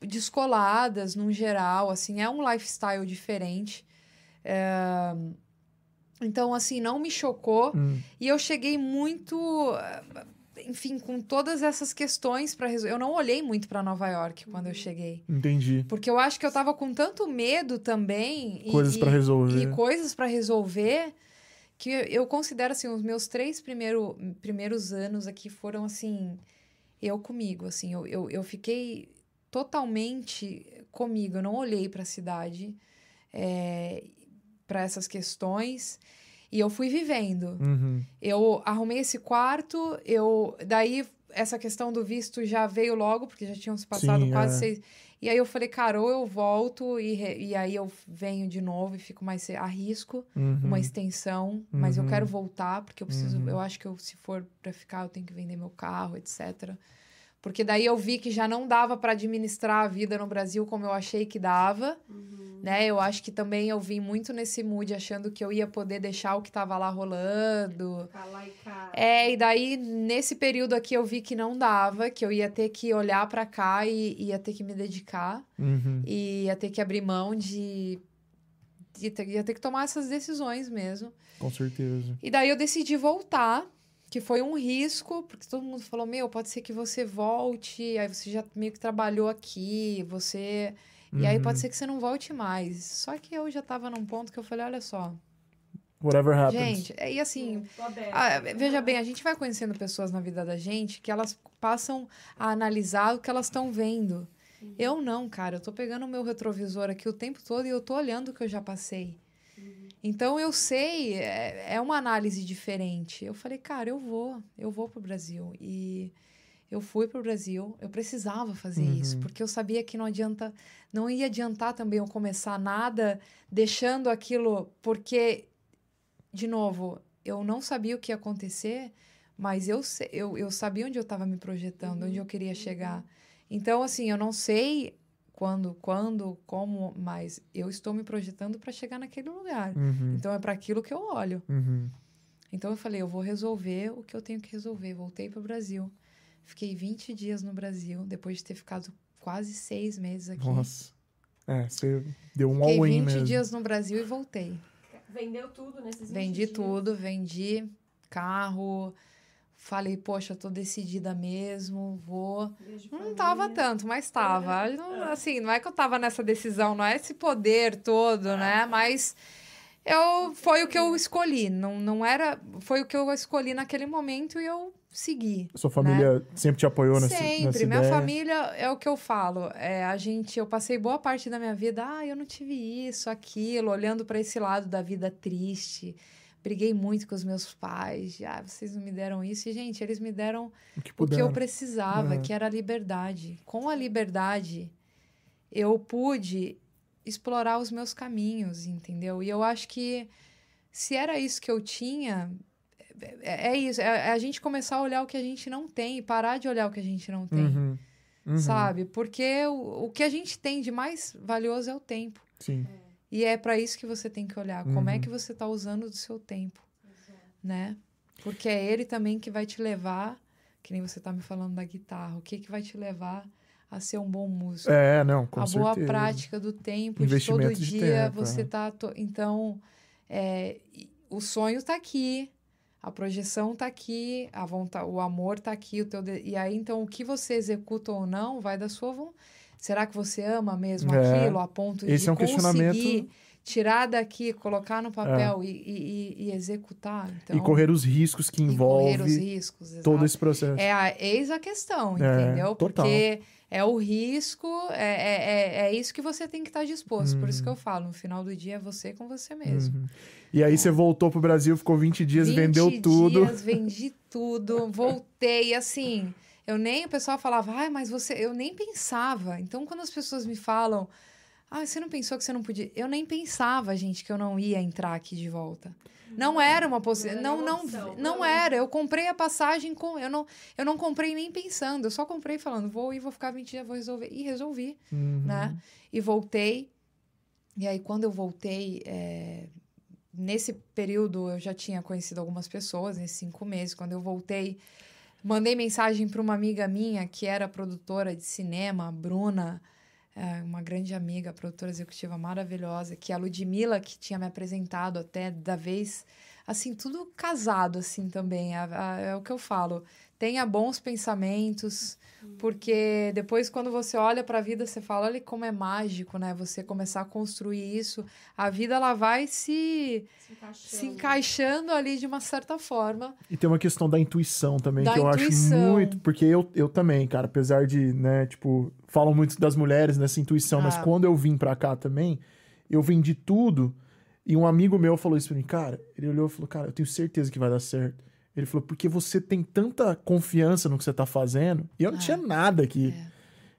descoladas, num geral, assim, é um lifestyle diferente. É, então, assim, não me chocou. Hum, E eu cheguei muito, enfim, com todas essas questões para resolver. Eu não olhei muito para Nova York quando eu cheguei, entendi. porque eu acho que eu tava com tanto medo também e- Coisas para resolver. e coisas para resolver que eu considero assim os meus três primeiro, primeiros anos aqui foram assim eu comigo, assim, eu, eu, eu fiquei totalmente comigo. Eu não olhei para a cidade, para essas questões e eu fui vivendo. Uhum. Eu arrumei esse quarto, eu daí essa questão do visto já veio logo, porque já tinham se passado Sim, quase é. seis. E aí eu falei, cara, ou eu volto e, re- e aí eu venho de novo e fico mais arrisco Uhum. uma extensão, mas eu Uhum. quero voltar, porque eu preciso, Uhum. eu acho que eu, se for pra ficar, eu tenho que vender meu carro, etc. Porque daí eu vi que já não dava pra administrar a vida no Brasil como eu achei que dava, né? Eu acho que também eu vim muito nesse mood achando que eu ia poder deixar o que tava lá rolando. É, e daí nesse período aqui eu vi que não dava, que eu ia ter que olhar pra cá e ia ter que me dedicar Uhum. e ia ter que abrir mão de, de ter- ia ter que tomar essas decisões mesmo. Com certeza. E daí eu decidi voltar, que foi um risco, porque todo mundo falou: Meu, pode ser que você volte, aí você já meio que trabalhou aqui, você. E aí Uhum. pode ser que você não volte mais. Só que eu já tava num ponto que eu falei: Olha só, Whatever happens. gente, é- e assim. ah, veja bem, a gente vai conhecendo pessoas na vida da gente que elas passam a analisar o que elas estão vendo. Eu não, cara, eu tô pegando o meu retrovisor aqui o tempo todo e eu tô olhando o que eu já passei. Então eu sei, é, é uma análise diferente. Eu falei, cara, eu vou, eu vou pro Brasil. E eu fui pro Brasil, eu precisava fazer Uhum. isso, porque eu sabia que não adianta, não ia adiantar também eu começar nada deixando aquilo, porque, de novo, eu não sabia o que ia acontecer, mas eu, eu, eu sabia onde eu estava me projetando, onde eu queria chegar. Então, assim, eu não sei quando, quando, como, mas eu estou me projetando para chegar naquele lugar. Uhum. Então é para aquilo que eu olho. Uhum. Então eu falei, eu vou resolver o que eu tenho que resolver. Voltei para o Brasil. Fiquei 20 dias no Brasil, depois de ter ficado quase seis meses aqui. Nossa. É, você deu um Fiquei all-in 20 mesmo. dias no Brasil e voltei. Vendeu tudo nesses 20 Vendi dias? tudo, vendi carro. Falei, poxa, tô decidida mesmo, vou. Beijo, Não tava tanto, mas tava. Não- Assim, não é que eu tava nessa decisão, não é esse poder todo, né? Mas eu foi o que eu escolhi. Não, não era. Foi o que eu escolhi naquele momento e eu segui. Sua família sempre te apoiou nessa, Sempre. nessa Minha ideia? família é o que eu falo. É, a gente, eu passei boa parte da minha vida, ah, eu não tive isso, aquilo, olhando para esse lado da vida triste. Briguei muito com os meus pais. Ah, vocês não me deram isso. E, gente, eles me deram O que o que eu precisava, É. que era a liberdade. Com a liberdade, eu pude explorar os meus caminhos, entendeu? E eu acho que se era isso que eu tinha, é, é isso. É, é a gente começar a olhar o que a gente não tem e parar de olhar o que a gente não tem, Uhum. Uhum. sabe? Porque o, o que a gente tem de mais valioso é o tempo. Sim. E é para isso que você tem que olhar. Como é Uhum. que você está usando do seu tempo, né? Porque é ele também que vai te levar, que nem você tá me falando da guitarra, o que que vai te levar a ser um bom músico? É, não, com a certeza. boa prática do tempo, de todo de dia tempo, você é. tá. to- Então, é, o sonho tá aqui, a projeção tá aqui, a vontade, o amor tá aqui, o teu de- e aí então o que você executa ou não vai da sua vontade. Será que você ama mesmo É. aquilo a ponto de é um conseguir tirar daqui, colocar no papel e, e- e- e executar? Então, E correr os riscos que correr os envolve riscos, todo exato. esse processo. É a, eis a questão, É, entendeu? total. Porque É o risco, é, é, é, é isso que você tem que estar disposto. Por isso que eu falo, no final do dia é você com você mesmo. Uhum. E aí você voltou pro Brasil, ficou 20 dias, 20 vendeu tudo. dias, vendi tudo, voltei, assim... Eu nem... O pessoal falava, ai, mas você... Eu nem pensava. Então, quando as pessoas me falam... Ah, você não pensou que você não podia... Eu nem pensava, gente, que eu não ia entrar aqui de volta. Não era uma possibilidade. Não, não, não não. era. Eu comprei a passagem com. Eu não, eu não comprei nem pensando. Eu só comprei falando, vou ir, vou ficar 20 dias, vou resolver. E resolvi, Uhum. né? E voltei. E aí, quando eu voltei, é, nesse período eu já tinha conhecido algumas pessoas, nesses cinco meses. Quando eu voltei, mandei mensagem para uma amiga minha que era produtora de cinema, a Bruna, é, uma grande amiga, produtora executiva maravilhosa, que é a Ludmilla, que tinha me apresentado até da vez. Assim, tudo casado, assim, também. A- é o que eu falo. Tenha bons pensamentos, porque depois, quando você olha para a vida, você fala: olha como é mágico, né? Você começar a construir isso. A vida, ela vai se, Se encaixando. se encaixando ali de uma certa forma. E tem uma questão da intuição também, Da que eu acho muito. Porque eu, eu também, cara, apesar de, né, tipo, falam muito das mulheres nessa intuição, mas Ah. quando eu vim pra cá também, eu vendi tudo. E um amigo meu falou isso pra mim, cara. Ele olhou e falou, cara, eu tenho certeza que vai dar certo. Ele falou, porque você tem tanta confiança no que você tá fazendo. E eu não É. tinha nada aqui. É.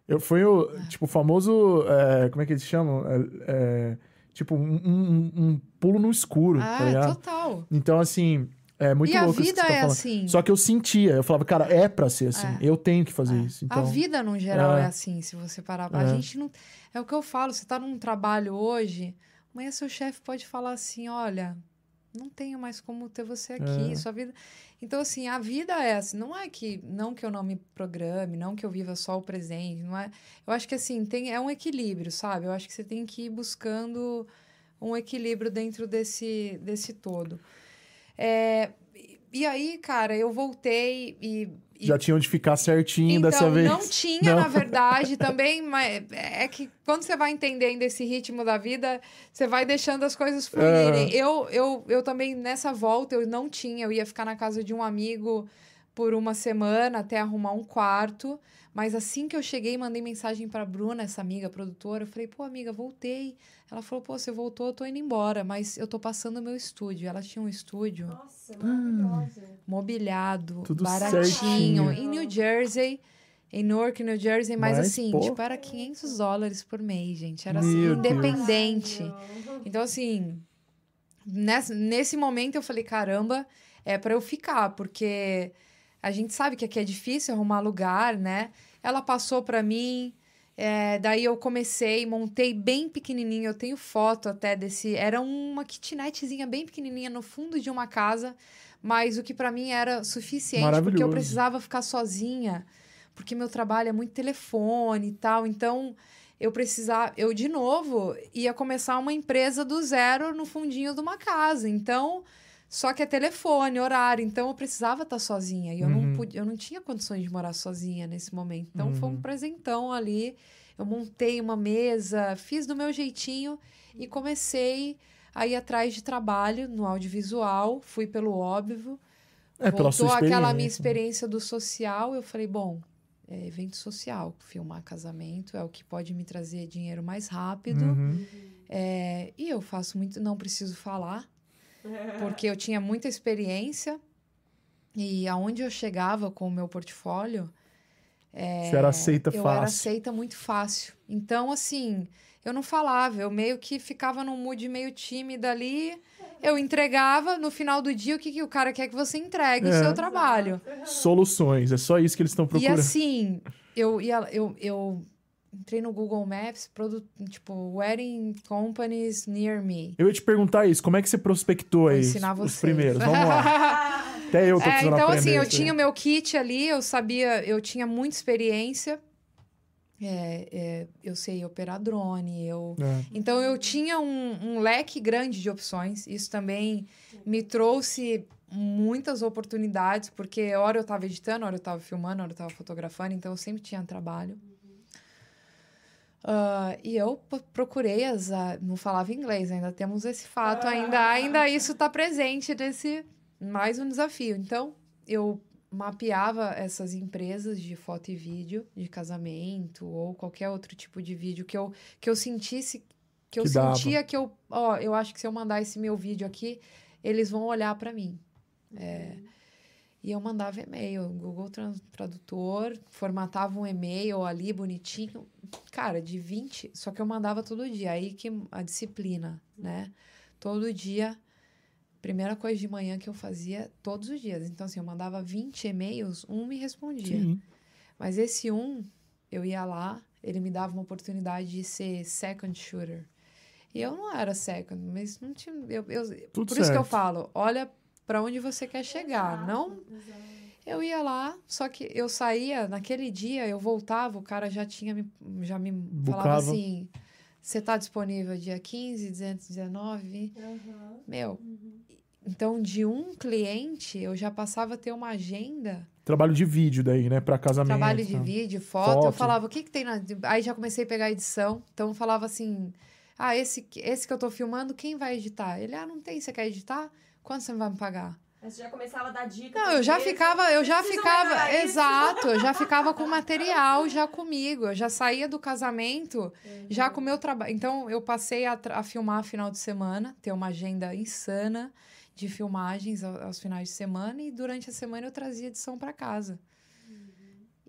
Eu fui o, tipo, o famoso. é, como é que eles chamam? É, é, tipo, um, um- um pulo no escuro, tá Ah, ligado? total. Então, assim, é muito e a louco que vida tá é falando. assim. Só que eu sentia, eu falava, cara, é pra ser assim. É. Eu tenho que fazer É. isso. Então, A vida, no geral, É. assim, se você parar. A gente não. É o que eu falo, você tá num trabalho hoje, amanhã seu chefe pode falar assim: olha, não tenho mais como ter você aqui, É. sua vida. Então, assim, a vida é assim. Não é que. Não que eu não me programe, não que eu viva só o presente, não é. Eu acho que, assim, tem, é um equilíbrio, sabe? Eu acho que você tem que ir buscando um equilíbrio dentro desse, desse todo. É, e- e aí, cara, eu voltei e. já tinha onde ficar certinho então, dessa vez. não tinha, Não. na verdade, também, mas é que quando você vai entendendo esse ritmo da vida, você vai deixando as coisas fluírem. Eu, eu, eu também, nessa volta, eu não tinha, eu ia ficar na casa de um amigo por uma semana até arrumar um quarto. Mas assim que eu cheguei, mandei mensagem pra Bruna, essa amiga produtora. Eu falei, pô, amiga, voltei. Ela falou, pô, você voltou, eu tô indo embora, mas eu tô passando o meu estúdio. Ela tinha um estúdio Nossa, maravilhosa. mobiliado, Tudo baratinho, certinho. em New Jersey, em Newark, New Jersey, mas, Mas, assim, pô. tipo, era 500 dólares por mês, gente, era assim, Deus. independente. Caralho. Então, assim, nesse, nesse momento eu falei, caramba, é para eu ficar, porque a gente sabe que aqui é difícil arrumar lugar, né? Ela passou para mim, é, daí eu comecei, montei bem pequenininho, eu tenho foto até desse, era uma kitnetzinha bem pequenininha no fundo de uma casa, mas o que para mim era suficiente, porque eu precisava ficar sozinha, porque meu trabalho é muito telefone e tal, então eu precisava, eu de novo ia começar uma empresa do zero no fundinho de uma casa. Então, só que é telefone, horário, então eu precisava estar sozinha e eu Uhum. não podia, eu não tinha condições de morar sozinha nesse momento. Então foi um Uhum. presentão ali. Eu montei uma mesa, fiz do meu jeitinho e comecei a ir atrás de trabalho no audiovisual, fui pelo óbvio. É, Voltou aquela minha experiência. experiência do social, eu falei, bom, é evento social, filmar casamento é o que pode me trazer dinheiro mais rápido. Uhum. É, e eu faço muito, não preciso falar, porque eu tinha muita experiência. E aonde eu chegava com o meu portfólio, Você era aceita eu fácil. era aceita muito fácil. Então, assim, eu não falava, eu meio que ficava num mood meio tímida ali. Eu entregava, no final do dia, o que, que o cara quer que você entregue? O É. seu trabalho. Soluções, é só isso que eles estão E procurando. assim, eu, ia, eu, eu entrei no Google Maps, produ, tipo, wedding companies near me. Eu ia te perguntar isso, como é que você prospectou Vou aí os, ensinar os vocês. primeiros? Vamos lá. Até eu tô É, então, assim, eu tinha o meu kit ali, eu sabia, eu tinha muita experiência. É, é, eu sei operar drone, eu... É. Então, eu tinha um, um leque grande de opções. Isso também me trouxe muitas oportunidades, porque hora eu estava editando, hora eu estava filmando, hora eu estava fotografando, então eu sempre tinha trabalho. Ah, e eu procurei as. ah, não falava inglês, ainda temos esse fato, ainda, ainda isso está presente nesse. Mais um desafio. Então, eu mapeava essas empresas de foto e vídeo, de casamento ou qualquer outro tipo de vídeo que eu, que eu sentisse, que eu Que dava. sentia que eu, ó, eu acho que se eu mandar esse meu vídeo aqui, eles vão olhar para mim. É, e eu mandava e-mail, Google Tradutor, formatava um e-mail ali bonitinho. Cara, de 20, só que eu mandava todo dia. Aí que a disciplina, né? Todo dia, primeira coisa de manhã que eu fazia todos os dias. Então, assim, eu mandava 20 e-mails, um me respondia. Sim. Mas esse um, eu ia lá, ele me dava uma oportunidade de ser second shooter. E eu não era second, mas não tinha. Eu, eu- por isso que eu certo. falo, olha para onde você quer chegar. Não eu ia lá, só que eu saía, naquele dia eu voltava, o cara já tinha me, já me falava Bucava. assim: você tá disponível dia 15, 219? Meu, então de um cliente eu já passava a ter uma agenda, Trabalho de vídeo daí, né? Pra casamento. trabalho de vídeo, foto. Eu Foto. falava: o que que tem na. Aí já comecei a pegar edição, então eu falava assim: ah, esse, esse que eu tô filmando, quem vai editar? Ele, ah, não tem, você quer editar? Quanto você vai me pagar? Você já começava a dar dica. Não, eu já ficava, eu já "Precisa ficava, melhorar isso." exato, eu já ficava com material já comigo. Eu já saía do casamento já com o meu trabalho. Então eu passei a, a filmar final de semana, ter uma agenda insana de filmagens ao- aos finais de semana e durante a semana eu trazia edição para casa.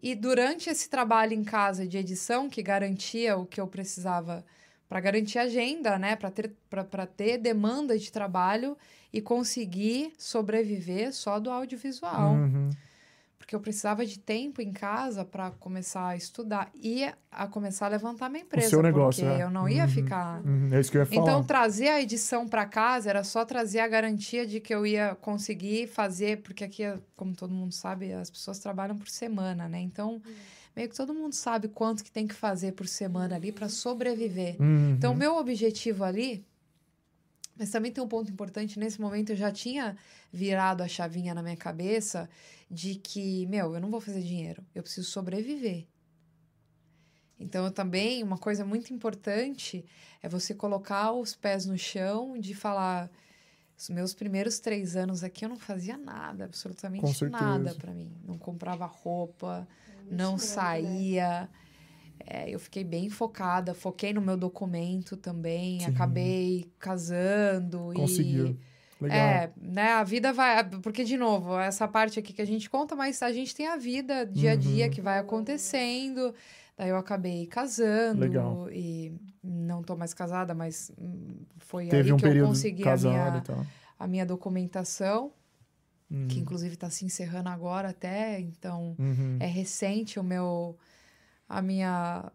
E durante esse trabalho em casa de edição, que garantia o que eu precisava para garantir agenda, né? Para ter, pra ter demanda de trabalho e conseguir sobreviver só do audiovisual. Uhum. Porque eu precisava de tempo em casa para começar a estudar e a começar a levantar minha empresa. seu negócio, porque é. eu não ia Uhum. ficar. Uhum, É isso que eu ia falar. Então, trazer a edição para casa era só trazer a garantia de que eu ia conseguir fazer, porque aqui, como todo mundo sabe, as pessoas trabalham por semana, né? Então, meio que todo mundo sabe quanto que tem que fazer por semana ali para sobreviver. Uhum. Então, o meu objetivo ali. Mas também tem um ponto importante. Nesse momento, eu já tinha virado a chavinha na minha cabeça de que, meu, eu não vou fazer dinheiro, eu preciso sobreviver. Então, eu também, uma coisa muito importante é você colocar os pés no chão, de falar. Os meus primeiros três anos aqui eu não fazia nada, absolutamente nada para mim. Não comprava roupa, não Investimento, né? É, eu fiquei bem focada, foquei no meu documento também, Sim. acabei casando Conseguiu. e Legal. é, né, a vida vai, porque de novo, essa parte aqui que a gente conta, mas a gente tem a vida dia a dia Uhum. que vai acontecendo. Daí eu acabei casando Legal. e não tô mais casada, mas hum, foi Teve aí um que eu consegui a minha, a minha documentação, Uhum. que inclusive está se encerrando agora até, então Uhum. é recente o meu a minha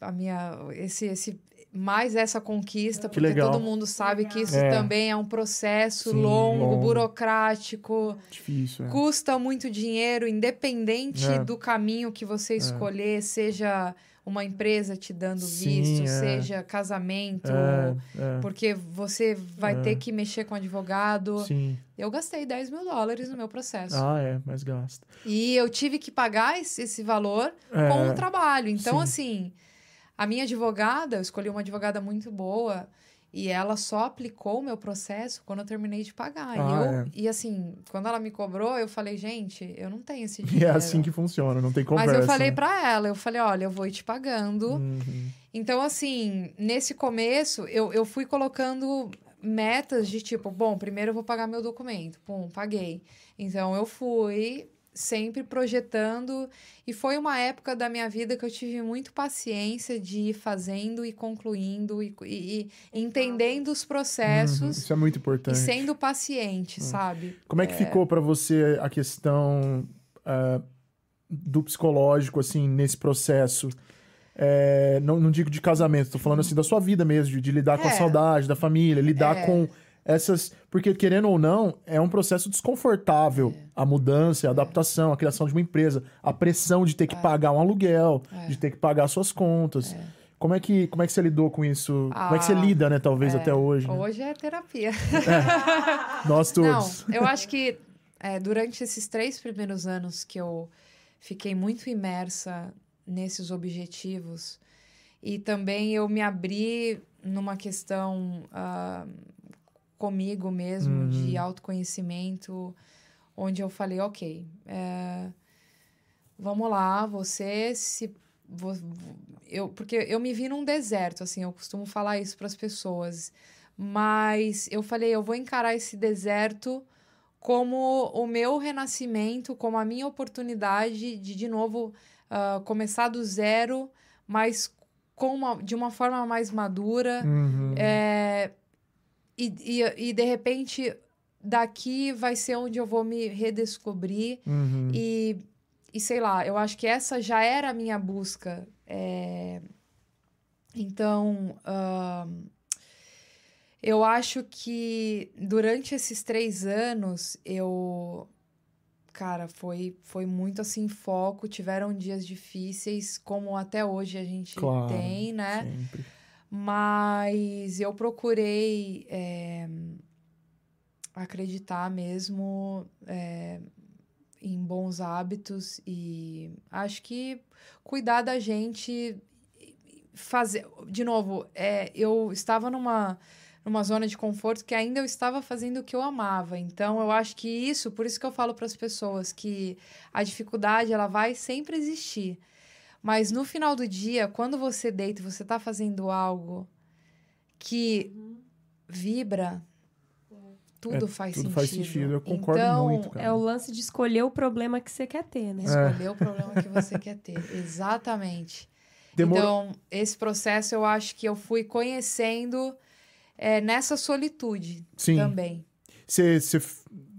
a, minha esse esse mais essa conquista Que porque legal. todo mundo sabe que isso É. também é um processo Sim, longo, longo. burocrático Difícil, é. custa muito dinheiro independente É. do caminho que você escolher seja uma empresa te dando Sim, visto é. seja casamento É, é. porque você vai É. ter que mexer com advogado Sim. eu gastei 10 mil dólares no meu processo Ah, é, mas gasta. e eu tive que pagar esse, esse valor É, com o trabalho. Então, sim. assim, a minha advogada, eu escolhi uma advogada muito boa e ela só aplicou o meu processo quando eu terminei de pagar. e, Ah, eu, é. e assim, quando ela me cobrou, eu falei, gente, eu não tenho esse E dinheiro. é assim que funciona, não tem conversa. Mas eu falei pra ela, eu falei, olha, eu vou ir te pagando. Uhum. Então, assim, nesse começo, eu, eu fui colocando metas de tipo, bom, primeiro eu vou pagar meu documento. Pum, paguei. Então, eu fui sempre projetando. E foi uma época da minha vida que eu tive muito paciência de ir fazendo e concluindo e, e- e entendendo os Uhum, processos Isso é muito e importante. sendo paciente, sabe? Como é que ficou pra você a questão ah, do psicológico, assim, nesse processo? É, não, não digo de casamento, tô falando assim da sua vida mesmo, de, de lidar com a É. saudade da família, lidar É. com essas. Porque, querendo ou não, é um processo desconfortável. É. A mudança, a adaptação, a criação de uma empresa, a pressão de ter que pagar um aluguel, É. de ter que pagar suas contas. Como é, que, como é que você lidou com isso? como é que você Ah, lida, né, talvez, até hoje? né? Hoje é terapia. Nós todos. Não, eu acho que é, durante esses três primeiros anos que eu fiquei muito imersa nesses objetivos e também eu me abri numa questão ah, comigo mesmo Uhum. de autoconhecimento, onde eu falei, ok, é, vamos lá, você se vou, eu porque eu me vi num deserto, assim, eu costumo falar isso para as pessoas, mas eu falei, eu vou encarar esse deserto como o meu renascimento, como a minha oportunidade de de novo uh, começar do zero, mas com uma, de uma forma mais madura. Uhum. É, e, e, e de repente daqui vai ser onde eu vou me redescobrir Uhum. e, e sei lá, eu acho que essa já era a minha busca. É, Então, eu acho que durante esses três anos eu. Cara, foi, foi muito assim foco. Tiveram dias difíceis, como até hoje a gente Claro, tem, né? Sempre. Mas eu procurei é, acreditar mesmo é, em bons hábitos e acho que cuidar da gente fazer de novo é, eu estava numa numa zona de conforto que ainda eu estava fazendo o que eu amava. Então eu acho que isso por isso que eu falo para as pessoas que a dificuldade ela vai sempre existir mas no final do dia, quando você deita e você tá fazendo algo que vibra, tudo É, faz tudo sentido. faz sentido, eu concordo então, muito, cara. É o lance de escolher o problema que você quer ter, né? Escolher o problema que você quer ter. Exatamente. Então, esse processo eu acho que eu fui conhecendo é, nessa solitude Sim. também. Você, você,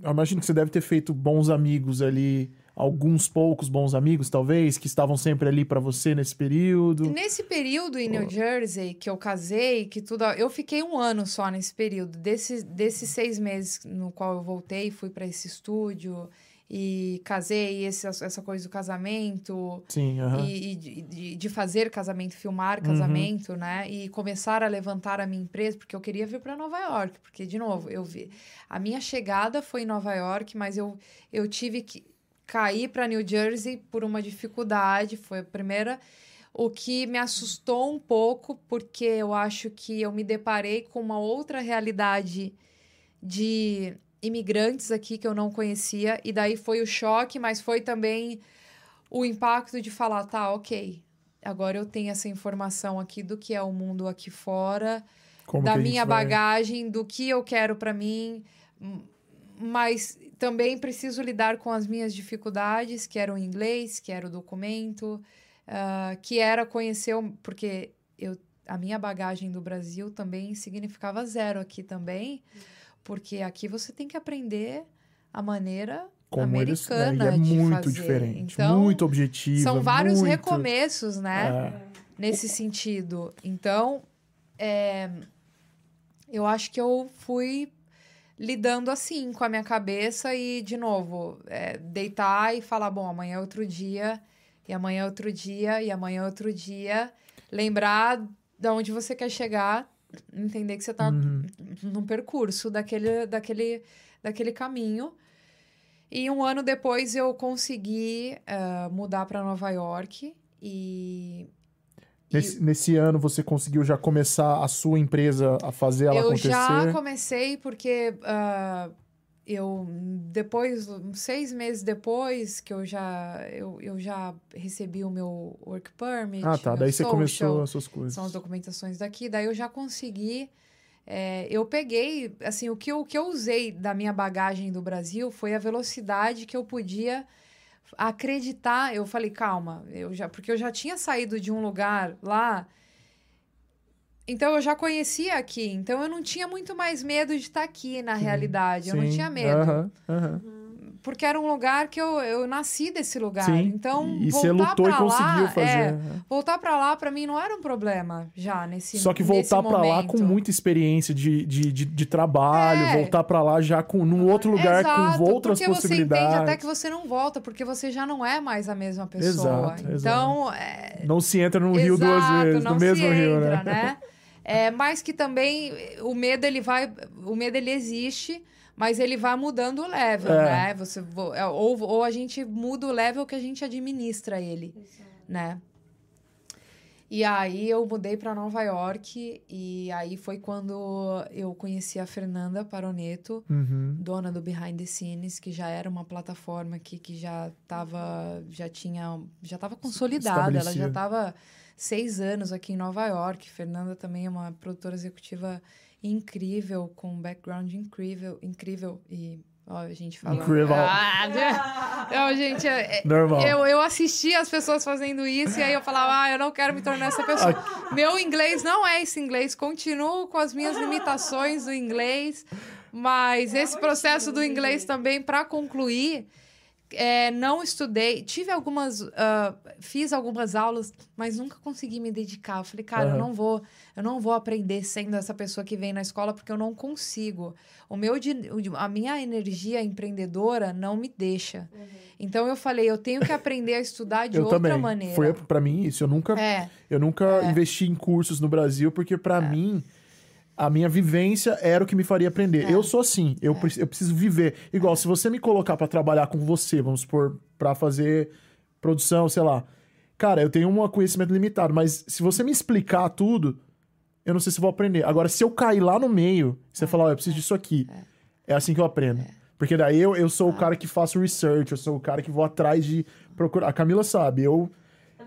eu imagino que você deve ter feito bons amigos ali, alguns poucos bons amigos, talvez, que estavam sempre ali pra você nesse período. Nesse período em New Jersey, que eu casei, que tudo. Eu fiquei um ano só nesse período. Desse, desses seis meses no qual eu voltei, fui para esse estúdio e casei, esse, essa coisa do casamento. Sim, aham. E, e de- de, de fazer casamento, filmar Uhum. casamento, né? E começar a levantar a minha empresa, porque eu queria vir para Nova York. Porque, de novo, eu vi. A minha chegada foi em Nova York, mas eu, eu tive que cair para New Jersey por uma dificuldade. Foi a primeira. O que me assustou um pouco, porque eu acho que eu me deparei com uma outra realidade de imigrantes aqui que eu não conhecia. E daí foi o choque, mas foi também o impacto de falar, tá, ok. Agora eu tenho essa informação aqui do que é o mundo aqui fora, Como da minha vai- bagagem, do que eu quero pra mim, mas também preciso lidar com as minhas dificuldades, que era o inglês, que era o documento, ah, que era conhecer, o- porque eu, a minha bagagem do Brasil também significava zero aqui também, porque aqui você tem que aprender a maneira Como eles, né, americana é de muito fazer. diferente, Então, muito objetivo. são vários muito... recomeços, né? É. nesse sentido. Então, é, eu acho que eu fui lidando assim com a minha cabeça e, de novo, é, deitar e falar: bom, amanhã é outro dia, e amanhã é outro dia, e amanhã é outro dia. Lembrar de onde você quer chegar, entender que você está Uhum. no percurso daquele, daquele, daquele caminho. E um ano depois eu consegui ah, mudar para Nova York e Nesse, nesse ano você conseguiu já começar a sua empresa a fazer ela eu acontecer? já comecei porque ah, eu depois seis meses depois que eu já eu, eu já recebi o meu work permit Ah, tá. Daí você social, começou as suas coisas. são as documentações daqui daí eu já consegui é, eu peguei assim o que eu, o que eu usei da minha bagagem do Brasil foi a velocidade que eu podia acreditar eu falei calma eu já porque eu já tinha saído de um lugar lá então eu já conhecia aqui, então eu não tinha muito mais medo de estar aqui na realidade. Eu não Sim, tinha medo. aham, aham. Porque era um lugar que eu, eu nasci desse lugar. Sim. Então, e voltar você lutou pra e conseguiu lá, fazer. é, né? voltar pra lá, pra mim, não era um problema já nesse Só que voltar pra lá com muita experiência de, de, de, de trabalho, É. voltar pra lá já com num outro lugar Exato, com outras porque possibilidades. você entende até que você não volta, porque você já não é mais a mesma pessoa. Exato, então, é, Não se entra num rio duas vezes, no mesmo se rio, entra, né? É, mas que também o medo ele vai, o medo ele existe, mas ele vai mudando o level, É. né? Você vo- é, ou, ou a gente muda o level que a gente administra ele, né? E aí eu mudei para Nova York e aí foi quando eu conheci a Fernanda Paroneto, Uhum. dona do Behind the Scenes, que já era uma plataforma que, que já tava, já tinha, já estava consolidada, ela já estava seis anos aqui em Nova York. Fernanda também é uma produtora executiva incrível, com um background incrível, incrível e ó, a gente fala. Incrível. Ah, não, gente, é- é- Normal. eu, eu assistia as pessoas fazendo isso e aí eu falava, ah, eu não quero me tornar essa pessoa. Meu inglês não é esse inglês, continuo com as minhas limitações do inglês, mas esse processo do inglês também, para concluir, é, não estudei, tive algumas, ah, fiz algumas aulas, mas nunca consegui me dedicar. Eu falei, cara, eu Aham. não vou, eu não vou aprender sendo essa pessoa que vem na escola porque eu não consigo. O meu, a minha energia empreendedora não me deixa. Então eu falei, eu tenho que aprender a estudar de eu outra também. maneira. Foi para mim isso. Eu nunca, É, eu nunca investi em cursos no Brasil porque pra mim a minha vivência era o que me faria aprender. É. Eu sou assim, eu, preci- eu preciso viver. Igual, se você me colocar pra trabalhar com você, vamos supor, pra fazer produção, sei lá. Cara, eu tenho um conhecimento limitado, mas se você me explicar tudo, eu não sei se vou aprender. Agora, se eu cair lá no meio, você falar, ó, eu preciso disso aqui. É assim que eu aprendo. Porque daí eu, eu sou o cara que faço research, eu sou o cara que vou atrás de procurar. A Camila sabe, eu É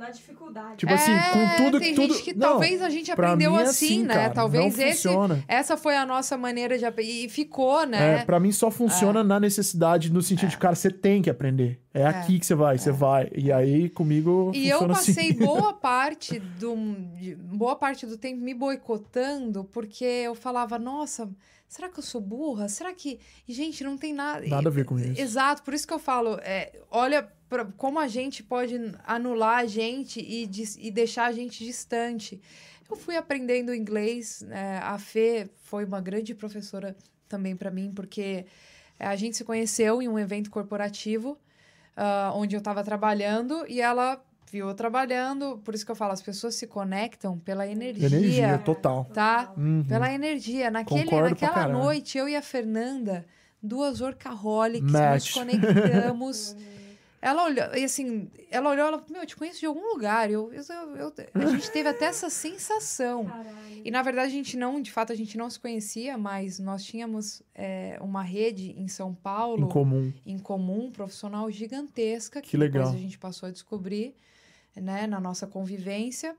na dificuldade. Tipo assim, com tudo tem tudo. gente que Não, talvez a gente aprendeu é assim, né? cara, talvez não esse, funciona. essa foi a nossa maneira de aprender. E ficou, né? É, pra mim só funciona na necessidade, no sentido de, cara, você tem que aprender. É, aqui que você vai, você vai. E aí, comigo, E eu funciona passei assim. boa parte do boa parte do tempo me boicotando porque eu falava, nossa, será que eu sou burra? Será que e gente não tem nada Nada a ver com isso. Exato, por isso que eu falo, é, olha pra, como a gente pode anular a gente e, e deixar a gente distante. Eu fui aprendendo inglês, é, a Fê foi uma grande professora também para mim porque a gente se conheceu em um evento corporativo ah, onde eu estava trabalhando e ela viu eu trabalhando. Por isso que eu falo, as pessoas se conectam pela energia. Energia, total. Tá? Uhum. Pela energia. Naquele, Concordo naquela caralho. noite, eu e a Fernanda, duas workaholics, Match. nos conectamos. ela olhou, e assim, ela olhou, ela falou, meu, eu te conheço de algum lugar. Eu, eu, eu- a gente teve até essa sensação. E na verdade a gente não, de fato, a gente não se conhecia, mas nós tínhamos é, uma rede em São Paulo Em comum. em comum, profissional gigantesca, que, Que legal. depois a gente passou a descobrir, né, na nossa convivência.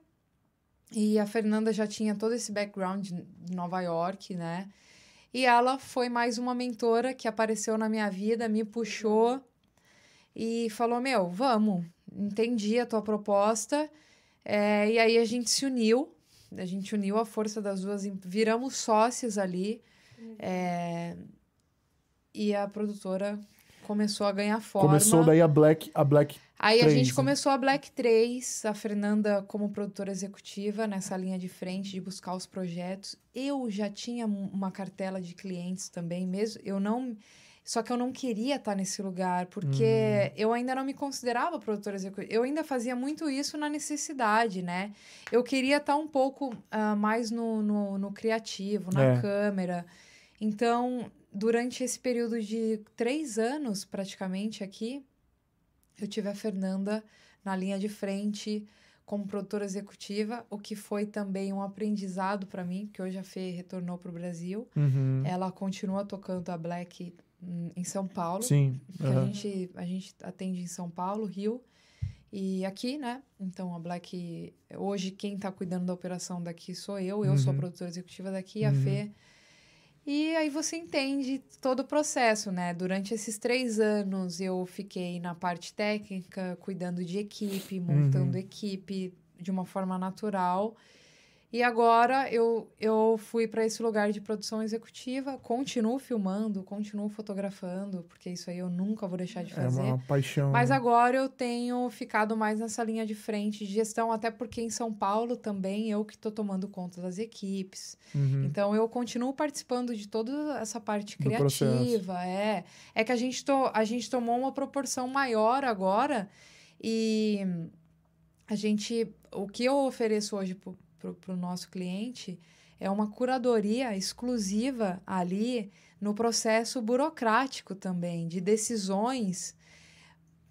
E a Fernanda já tinha todo esse background de Nova York, né? E ela foi mais uma mentora que apareceu na minha vida, me puxou e falou: Meu, vamos, entendi a tua proposta. É, e aí a gente se uniu, a gente uniu a força das duas, viramos sócios ali. é, e a produtora começou a ganhar forma. Começou daí a Black, a Black. Aí a 3, gente começou a Black 3, a Fernanda como produtora executiva nessa linha de frente de buscar os projetos. Eu já tinha um- uma cartela de clientes também, mesmo eu não só que eu não queria estar nesse lugar, porque Hum. eu ainda não me considerava produtora executiva. Eu ainda fazia muito isso na necessidade, né? Eu queria estar um pouco ah, mais no, no, no criativo, na É. câmera. Então, durante esse período de três anos, praticamente, aqui, eu tive a Fernanda na linha de frente como produtora executiva, o que foi também um aprendizado para mim, porque hoje a Fê retornou para o Brasil. Uhum. Ela continua tocando a Black em São Paulo, Sim. que a, gente, a gente atende em São Paulo, Rio e aqui, né? Então a Black, hoje quem tá cuidando da operação daqui sou eu, eu sou a Uhum. produtora executiva daqui, a Uhum. Fê. E aí você entende todo o processo, né? Durante esses três anos eu fiquei na parte técnica, cuidando de equipe, montando Uhum. equipe de uma forma natural. E agora eu, eu fui para esse lugar de produção executiva, continuo filmando, continuo fotografando, porque isso aí eu nunca vou deixar de É fazer. uma paixão. Mas né? agora eu tenho ficado mais nessa linha de frente de gestão, até porque em São Paulo também eu que estou tomando conta das equipes. Uhum. Então eu continuo participando de toda essa parte criativa. É, é que a gente, to, a gente tomou uma proporção maior agora e a gente. O que eu ofereço hoje para o nosso cliente é uma curadoria exclusiva ali no processo burocrático também, de decisões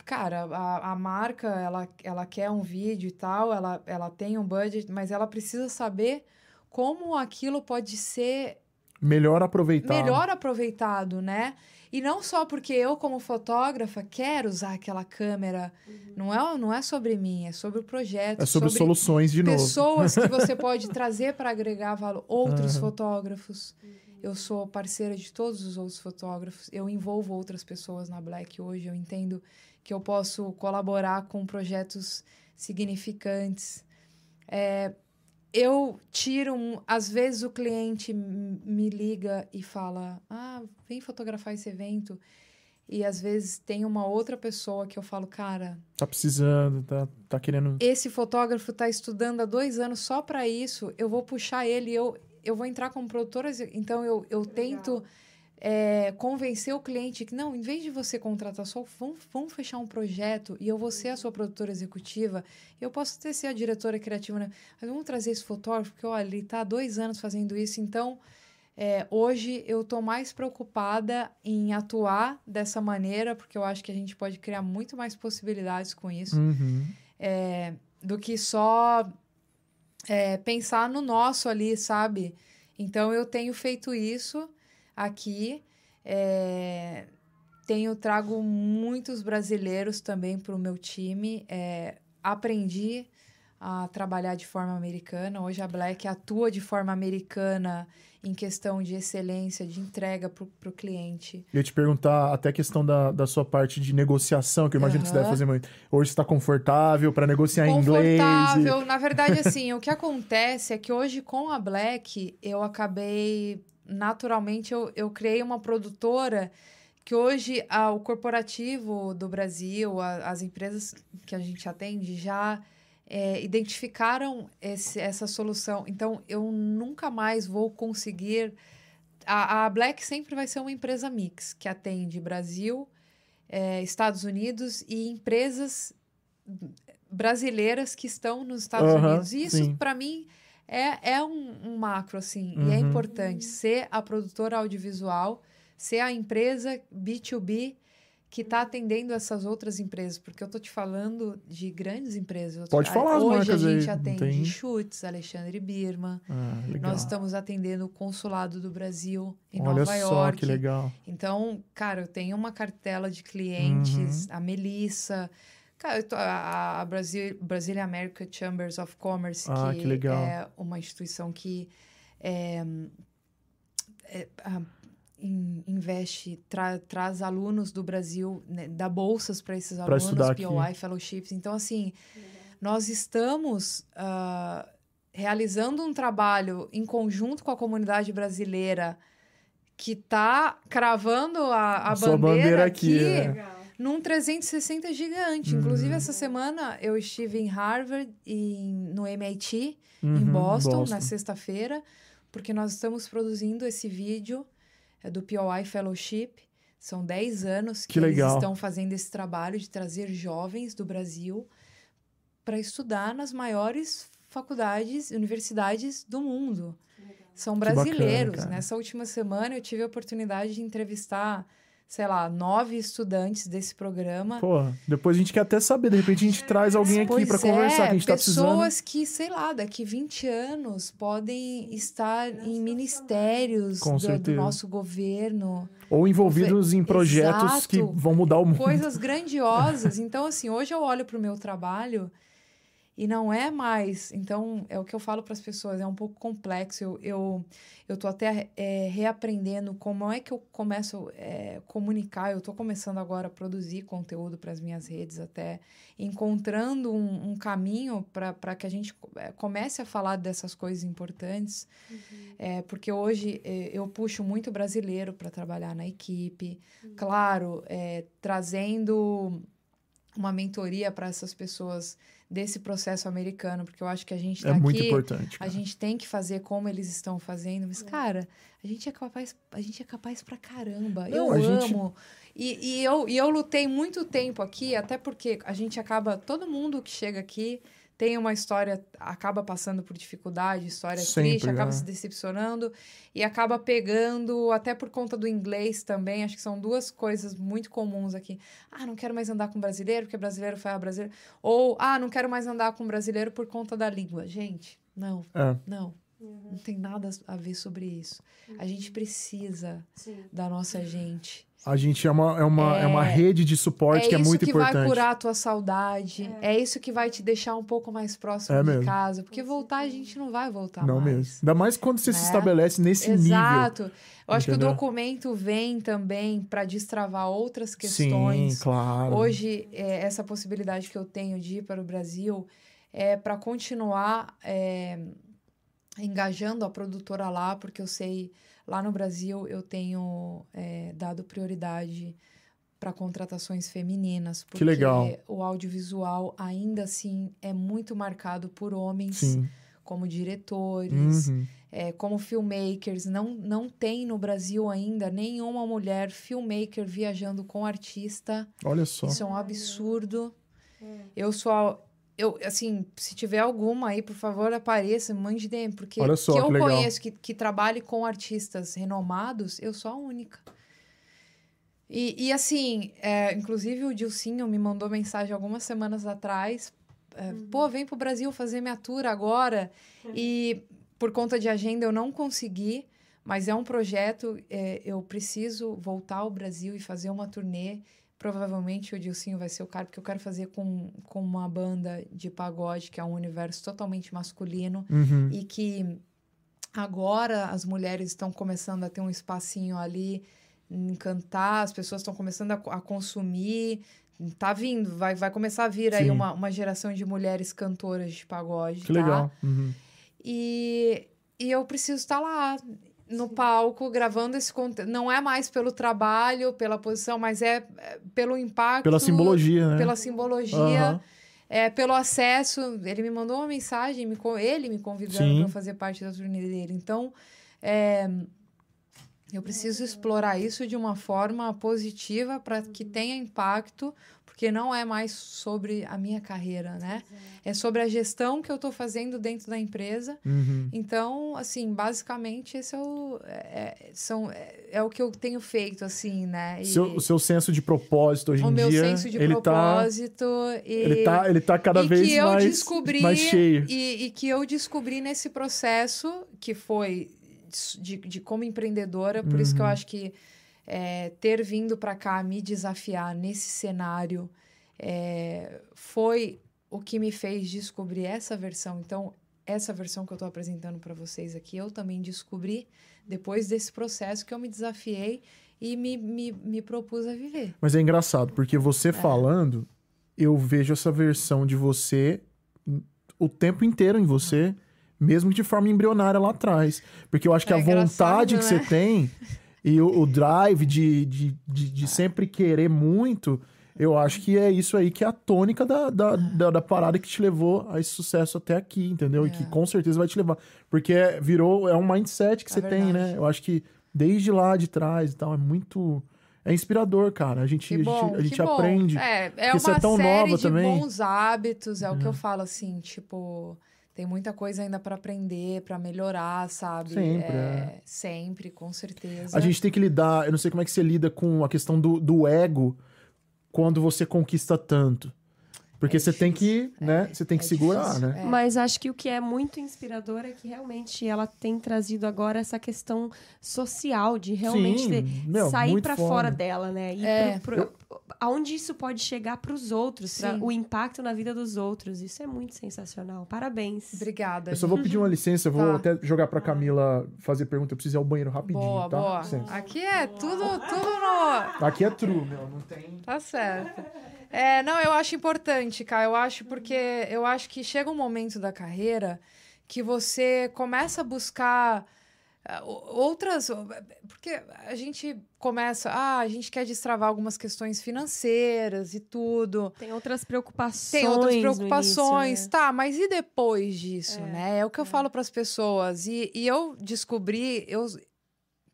cara, a, a marca, ela, ela quer um vídeo e tal, ela, ela tem um budget, mas ela precisa saber como aquilo pode ser Melhor aproveitado. melhor aproveitado, né? E não só porque eu, como fotógrafa, quero usar aquela câmera. Não, é, não é sobre mim, é sobre o projeto. É sobre, soluções de novo. pessoas que você pode trazer para agregar valor. Outros Aham. fotógrafos. Eu sou parceira de todos os outros fotógrafos. Eu envolvo outras pessoas na Black hoje. Eu entendo que eu posso colaborar com projetos significantes. É, eu tiro um, às vezes o cliente me liga e fala: "Ah, vem fotografar esse evento". E às vezes tem uma outra pessoa que eu falo: "Cara, Tá precisando, tá, tá querendo. esse fotógrafo está estudando há dois anos só para isso, eu vou puxar ele, eu, eu vou entrar como produtora, então eu, eu tento é, convencer o cliente que, não, em vez de você contratar só, vamos, vamos fechar um projeto e eu vou ser a sua produtora executiva, eu posso até ser a diretora criativa, né? mas vamos trazer esse fotógrafo, porque, olha, ele está há dois anos fazendo isso, então... é, hoje eu estou mais preocupada em atuar dessa maneira, porque eu acho que a gente pode criar muito mais possibilidades com isso Uhum. é, do que só é, pensar no nosso ali, sabe? Então eu tenho feito isso aqui. é, tenho trago muitos brasileiros também para o meu time. é, aprendi a trabalhar de forma americana. Hoje a Black atua de forma americana em questão de excelência, de entrega para o cliente. Eu ia te perguntar até a questão da, da sua parte de negociação, que eu imagino que você deve fazer muito. Hoje você tá confortável para negociar em inglês. e- Confortável. Na verdade, assim, o que acontece é que hoje com a Black, eu acabei, naturalmente, eu, eu criei uma produtora que hoje o corporativo do Brasil, a- as empresas que a gente atende já é, identificaram esse- essa solução. Então, eu nunca mais vou conseguir. A, a Black sempre vai ser uma empresa mix, que atende Brasil, é, Estados Unidos e empresas brasileiras que estão nos Estados Aham, Unidos. E isso, para mim, é, é um, um macro, assim. E é Uhum. importante ser a produtora audiovisual, ser a empresa B2B que está atendendo essas outras empresas. Porque eu tô te falando de grandes empresas. Pode falar as Hoje a aí, gente não atende tem? Chutes, Alexandre Birman. Ah. Nós estamos atendendo o Consulado do Brasil em Olha Nova só York. que legal. Então, cara, eu tenho uma cartela de clientes, Uhum. a Melissa, cara, eu tô- a, a Brasil, Brasília American Chambers of Commerce, Ah, que, que é uma instituição que é, é, ah, in- investe, tra- traz alunos do Brasil, né, dá bolsas para esses Pra alunos, estudar aqui. POI, fellowships. Então, assim, nós estamos ah, realizando um trabalho em conjunto com a comunidade brasileira que está cravando a, a A bandeira, bandeira aqui, aqui, é. Num 360 gigante. Uhum. Inclusive, essa semana eu estive em Harvard e em- no MIT, em Uhum, Boston, na sexta-feira, porque nós estamos produzindo esse vídeo é, do POI Fellowship. São 10 anos que, Que eles legal. estão fazendo esse trabalho de trazer jovens do Brasil para estudar nas maiores faculdades, universidades do mundo. São bacana, brasileiros. cara. Nessa última semana eu tive a oportunidade de entrevistar, sei lá, nove estudantes desse programa. Pô, depois a gente quer até saber, de repente a gente traz alguém aqui Pois pra conversar, que a gente tá precisando. pessoas que, sei lá, daqui 20 anos podem estar em ministérios do, do nosso governo, Ou envolvidos em projetos Exato. que vão mudar o mundo. coisas grandiosas. Então, assim, hoje eu olho para o meu trabalho e não é mais. Então, é o que eu falo para as pessoas, é um pouco complexo. Eu, eu, eu tô até é, reaprendendo como é que eu começo a é, comunicar. Eu estou começando agora a produzir conteúdo para as minhas redes, até encontrando um, um caminho para que a gente é, comece a falar dessas coisas importantes. É, porque hoje é, eu puxo muito brasileiro para trabalhar na equipe. Claro, é, trazendo uma mentoria para essas pessoas desse processo americano, porque eu acho que a gente É tá muito aqui, importante. a gente tem que fazer como eles estão fazendo, mas cara, a gente é capaz, a gente é capaz pra caramba. Não, eu a gente- amo. E, e eu, e eu lutei muito tempo aqui, até porque a gente acaba, todo mundo que chega aqui tem uma história, acaba passando por dificuldade, história Sempre, triste, acaba é. se decepcionando e acaba pegando, até por conta do inglês também, acho que são duas coisas muito comuns aqui. Ah, não quero mais andar com brasileiro, porque brasileiro foi a brasileiro. Ou, ah, não quero mais andar com brasileiro por conta da língua. Gente, não, É. não. Não tem nada a ver sobre isso. A gente precisa Sim. da nossa gente. A gente é uma, é uma, é... uma É- rede de suporte é que é isso muito que importante. vai curar a tua saudade. É. isso que vai te deixar um pouco mais próximo É de mesmo. casa. Porque voltar, a gente não vai voltar Não mais. mesmo. Ainda mais quando você se né? estabelece nesse nível. Exato. Eu acho que Entendeu? o documento vem também para destravar outras questões. Sim, claro. Hoje, é, essa possibilidade que eu tenho de ir para o Brasil é para continuar é, engajando a produtora lá, porque eu sei, lá no Brasil, eu tenho é, dado prioridade para contratações femininas. Porque legal. o audiovisual, ainda assim, é muito marcado por homens Sim. como diretores, Uhum. é, como filmmakers. Não, não tem no Brasil ainda nenhuma mulher filmmaker viajando com artista. Olha só. Isso é um absurdo. Eu sou. Eu, assim, se tiver alguma aí, por favor, apareça, mande DM, porque Olha só, que eu que conheço que, que trabalhe com artistas renomados, eu sou a única. E, e assim, é, inclusive o Dilcinho me mandou mensagem algumas semanas atrás. é, Pô, vem pro Brasil fazer minha tour agora. E por conta de agenda eu não consegui, mas é um projeto. é, eu preciso voltar ao Brasil e fazer uma turnê. Provavelmente o Dilcinho vai ser o cara, porque eu quero fazer com, com uma banda de pagode, que é um universo totalmente masculino Uhum. e que agora as mulheres estão começando a ter um espacinho ali em cantar, as pessoas estão começando a, a consumir. Tá vindo, vai, vai começar a vir aí Sim. uma, uma geração de mulheres cantoras de pagode. Que tá? legal. Uhum. E, e eu preciso estar lá no palco gravando esse conteúdo. Não é mais pelo trabalho, pela posição, mas é, é pelo impacto. Pela simbologia, né? Pela simbologia. Aham. É, pelo acesso, ele me mandou uma mensagem, me, ele me convidando para fazer parte da turnê dele. Então, é, eu preciso explorar isso de uma forma positiva para que tenha impacto, porque não é mais sobre a minha carreira, né? É sobre a gestão que eu estou fazendo dentro da empresa. Uhum. Então, assim, basicamente, esse é o, é, é- são, é, é o que eu tenho feito, assim, né? E Seu- o seu senso de propósito hoje o em meu dia, senso de ele tá, propósito. e... ele tá, ele tá cada e vez que eu mais, descobri mais cheio. E, e que eu descobri nesse processo que foi de, de como empreendedora por isso que Uhum. eu acho que é, ter vindo para cá me desafiar nesse cenário é, foi o que me fez descobrir essa versão então essa versão que eu estou apresentando para vocês aqui eu também descobri depois desse processo que eu me desafiei e me, me, me propus a viver Mas é engraçado, porque você falando, eu vejo essa versão de você o tempo inteiro em você, mesmo de forma embrionária lá atrás. Porque eu acho que É a vontade que né? você tem e o, o drive de, de, de, de sempre querer muito, eu acho que é isso aí que é a tônica da, da, da, da parada que te levou a esse sucesso até aqui, entendeu? E que É. com certeza vai te levar. Porque é- virou, é um mindset que É você tem, verdade. né? Eu acho que desde lá de trás e tal, é muito. É inspirador, cara. A gente, Que a gente- bom, a gente que bom. aprende. É, é uma você é tão série nova de também. Uhum. bons hábitos, é o que eu falo assim, tipo, tem muita coisa ainda pra aprender, pra melhorar, sabe? Sempre, É, Sempre, com certeza. A gente tem que lidar. Eu não sei como é que você lida com a questão do, do ego quando você conquista tanto. Porque É você tem que, difícil, né? é, Você tem que é segurar, difícil, né? é. Mas acho que o que é muito inspirador é que realmente ela tem trazido agora essa questão social de realmente Sim, ter- meu, sair foda. fora dela, né? E É. pro- pro- aonde isso pode chegar pros outros, pra- o impacto na vida dos outros. Isso é muito sensacional. Parabéns. Obrigada. Eu só vou pedir uma licença, eu vou Tá. até jogar pra Camila fazer pergunta. Eu preciso ir ao banheiro rapidinho, Boa, tá? boa. Aqui é tudo, tudo no. Aqui é true, meu. Não tem. Tá certo. É, não, eu acho importante, cara. Eu acho porque eu acho que chega um momento da carreira que você começa a buscar o- outras. Porque a gente começa. Ah, a gente quer destravar algumas questões financeiras e tudo. Tem outras preocupações. Tem outras preocupações, início, né? tá, mas e depois disso, É, né? É o que eu falo para as pessoas. E, e eu descobri, eu,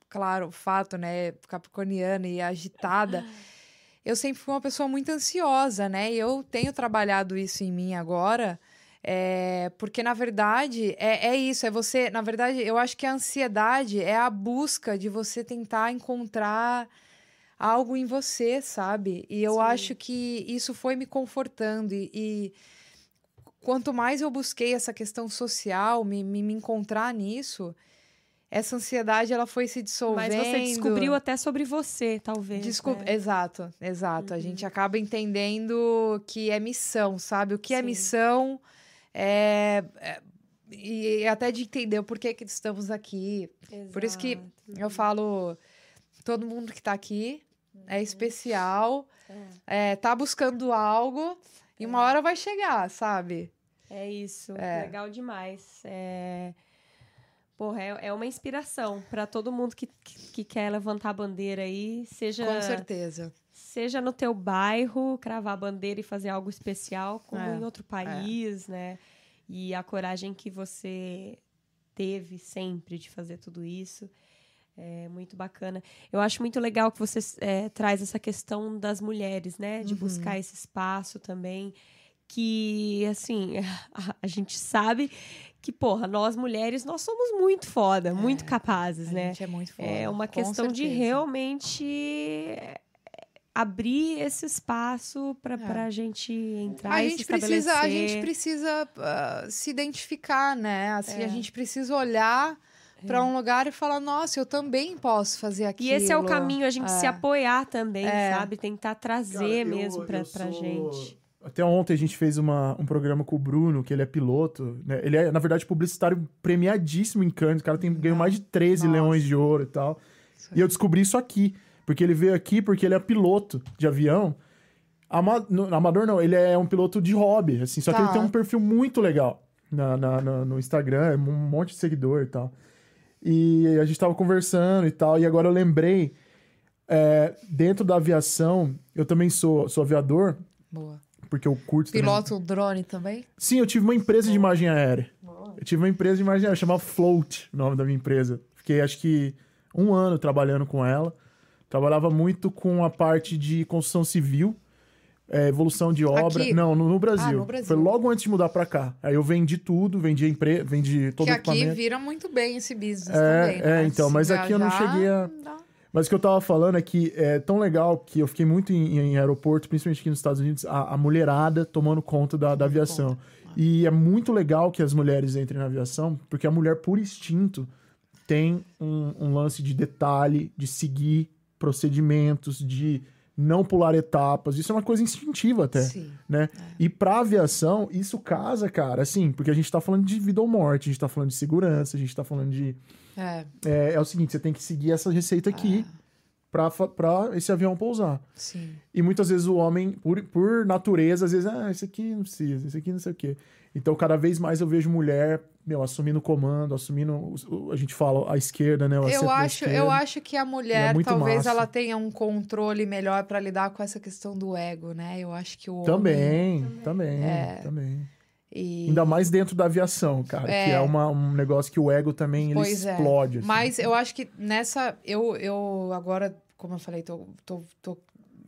claro, o fato, né, capricorniana e agitada, eu sempre fui uma pessoa muito ansiosa, né? E eu tenho trabalhado isso em mim agora. É, porque, na verdade, é, é isso. É você. Na verdade, eu acho que a ansiedade é a busca de você tentar encontrar algo em você, sabe? E eu Sim. acho que isso foi me confortando. E, e, quanto mais eu busquei essa questão social, me, me, me encontrar nisso, essa ansiedade ela foi se dissolvendo. Mas você descobriu até sobre você, talvez. Desco... Né? Exato, exato. Uhum. A gente acaba entendendo que é missão, sabe? O que é Sim. é missão é, é, e até de entender o porquê que estamos aqui. Exato. Por isso que eu falo, todo mundo que está aqui é uhum. especial, é. É, tá buscando algo e uma é. hora vai chegar, sabe? É isso, é. legal demais. É... Porra, é, é uma inspiração para todo mundo que, que, que, quer levantar a bandeira aí, seja... Com certeza. Seja no teu bairro, cravar a bandeira e fazer algo especial, como é. em outro país, né? E a coragem que você teve sempre de fazer tudo isso. É muito bacana. Eu acho muito legal que você é, traz essa questão das mulheres, né? De uhum. buscar esse espaço também. Que, assim, a, a, gente sabe que, porra, nós mulheres, nós somos muito foda, é, muito capazes, a né? Gente é muito foda. É uma questão certeza. de realmente abrir esse espaço para é. a gente entrar a e gente precisa A gente precisa uh, se identificar, né? Assim, é. a gente precisa olhar para é. um lugar e falar, nossa, eu também posso fazer aquilo. E esse é o caminho, a gente é. se apoiar também, é. sabe? Tentar trazer Cara, mesmo para pra sou... gente. Até ontem a gente fez uma, um programa com o Bruno, que ele é piloto. Né? Ele é, na verdade, publicitário premiadíssimo em Cannes. O cara tem, ganhou mais de 13 Nossa. leões de ouro e tal. E eu descobri isso aqui. Porque ele veio aqui porque ele é piloto de avião. Ama, no, amador não, ele é um piloto de hobby, assim. Só tá. que ele tá. tem um perfil muito legal na, na, na, no Instagram, é um monte de seguidor e tal. E a gente tava conversando e tal, e agora eu lembrei, é, dentro da aviação, eu também sou, sou aviador. Boa. Porque eu curto Piloto também. drone também? Sim, eu tive uma empresa de imagem aérea. Boa. Eu tive uma empresa de imagem aérea, chamava Float, o nome da minha empresa. Fiquei acho que um ano trabalhando com ela. Trabalhava muito com a parte de construção civil, é, evolução de obra. Aqui? Não, no, no, Brasil. Ah, no, Brasil. Foi logo antes de mudar para cá. Aí eu vendi tudo, vendi a empresa, vendi todo que o equipamento. aqui vira muito bem esse business é, também, né? É, então, mas aqui eu não cheguei a... Mas o que eu tava falando é que é tão legal que eu fiquei muito em, em aeroporto, principalmente aqui nos Estados Unidos, a, a mulherada tomando conta da, da aviação. E é muito legal que as mulheres entrem na aviação, porque a mulher, por instinto, tem um, um lance de detalhe, de seguir procedimentos, de não pular etapas. Isso é uma coisa instintiva até, Sim, né? É. E para aviação, isso casa, cara, assim, porque a gente tá falando de vida ou morte, a gente tá falando de segurança, a gente tá falando de... É, é, é o seguinte, você tem que seguir essa receita aqui é. pra esse avião pousar. Sim. E muitas vezes o homem, por, por natureza, às vezes, ah, isso aqui não precisa, isso aqui não sei o quê. Então, cada vez mais eu vejo mulher, meu, assumindo o comando, assumindo, a gente fala a esquerda, né? eu acho, eu acho que a mulher é talvez massa. ela tenha um controle melhor para lidar com essa questão do ego, né? Eu acho que o também, homem, também, é... também. E... Ainda mais dentro da aviação, cara, é... que é uma, um negócio que o ego também ele é. explode. Assim. Mas eu acho que nessa, eu, eu agora, como eu falei, tô, tô, tô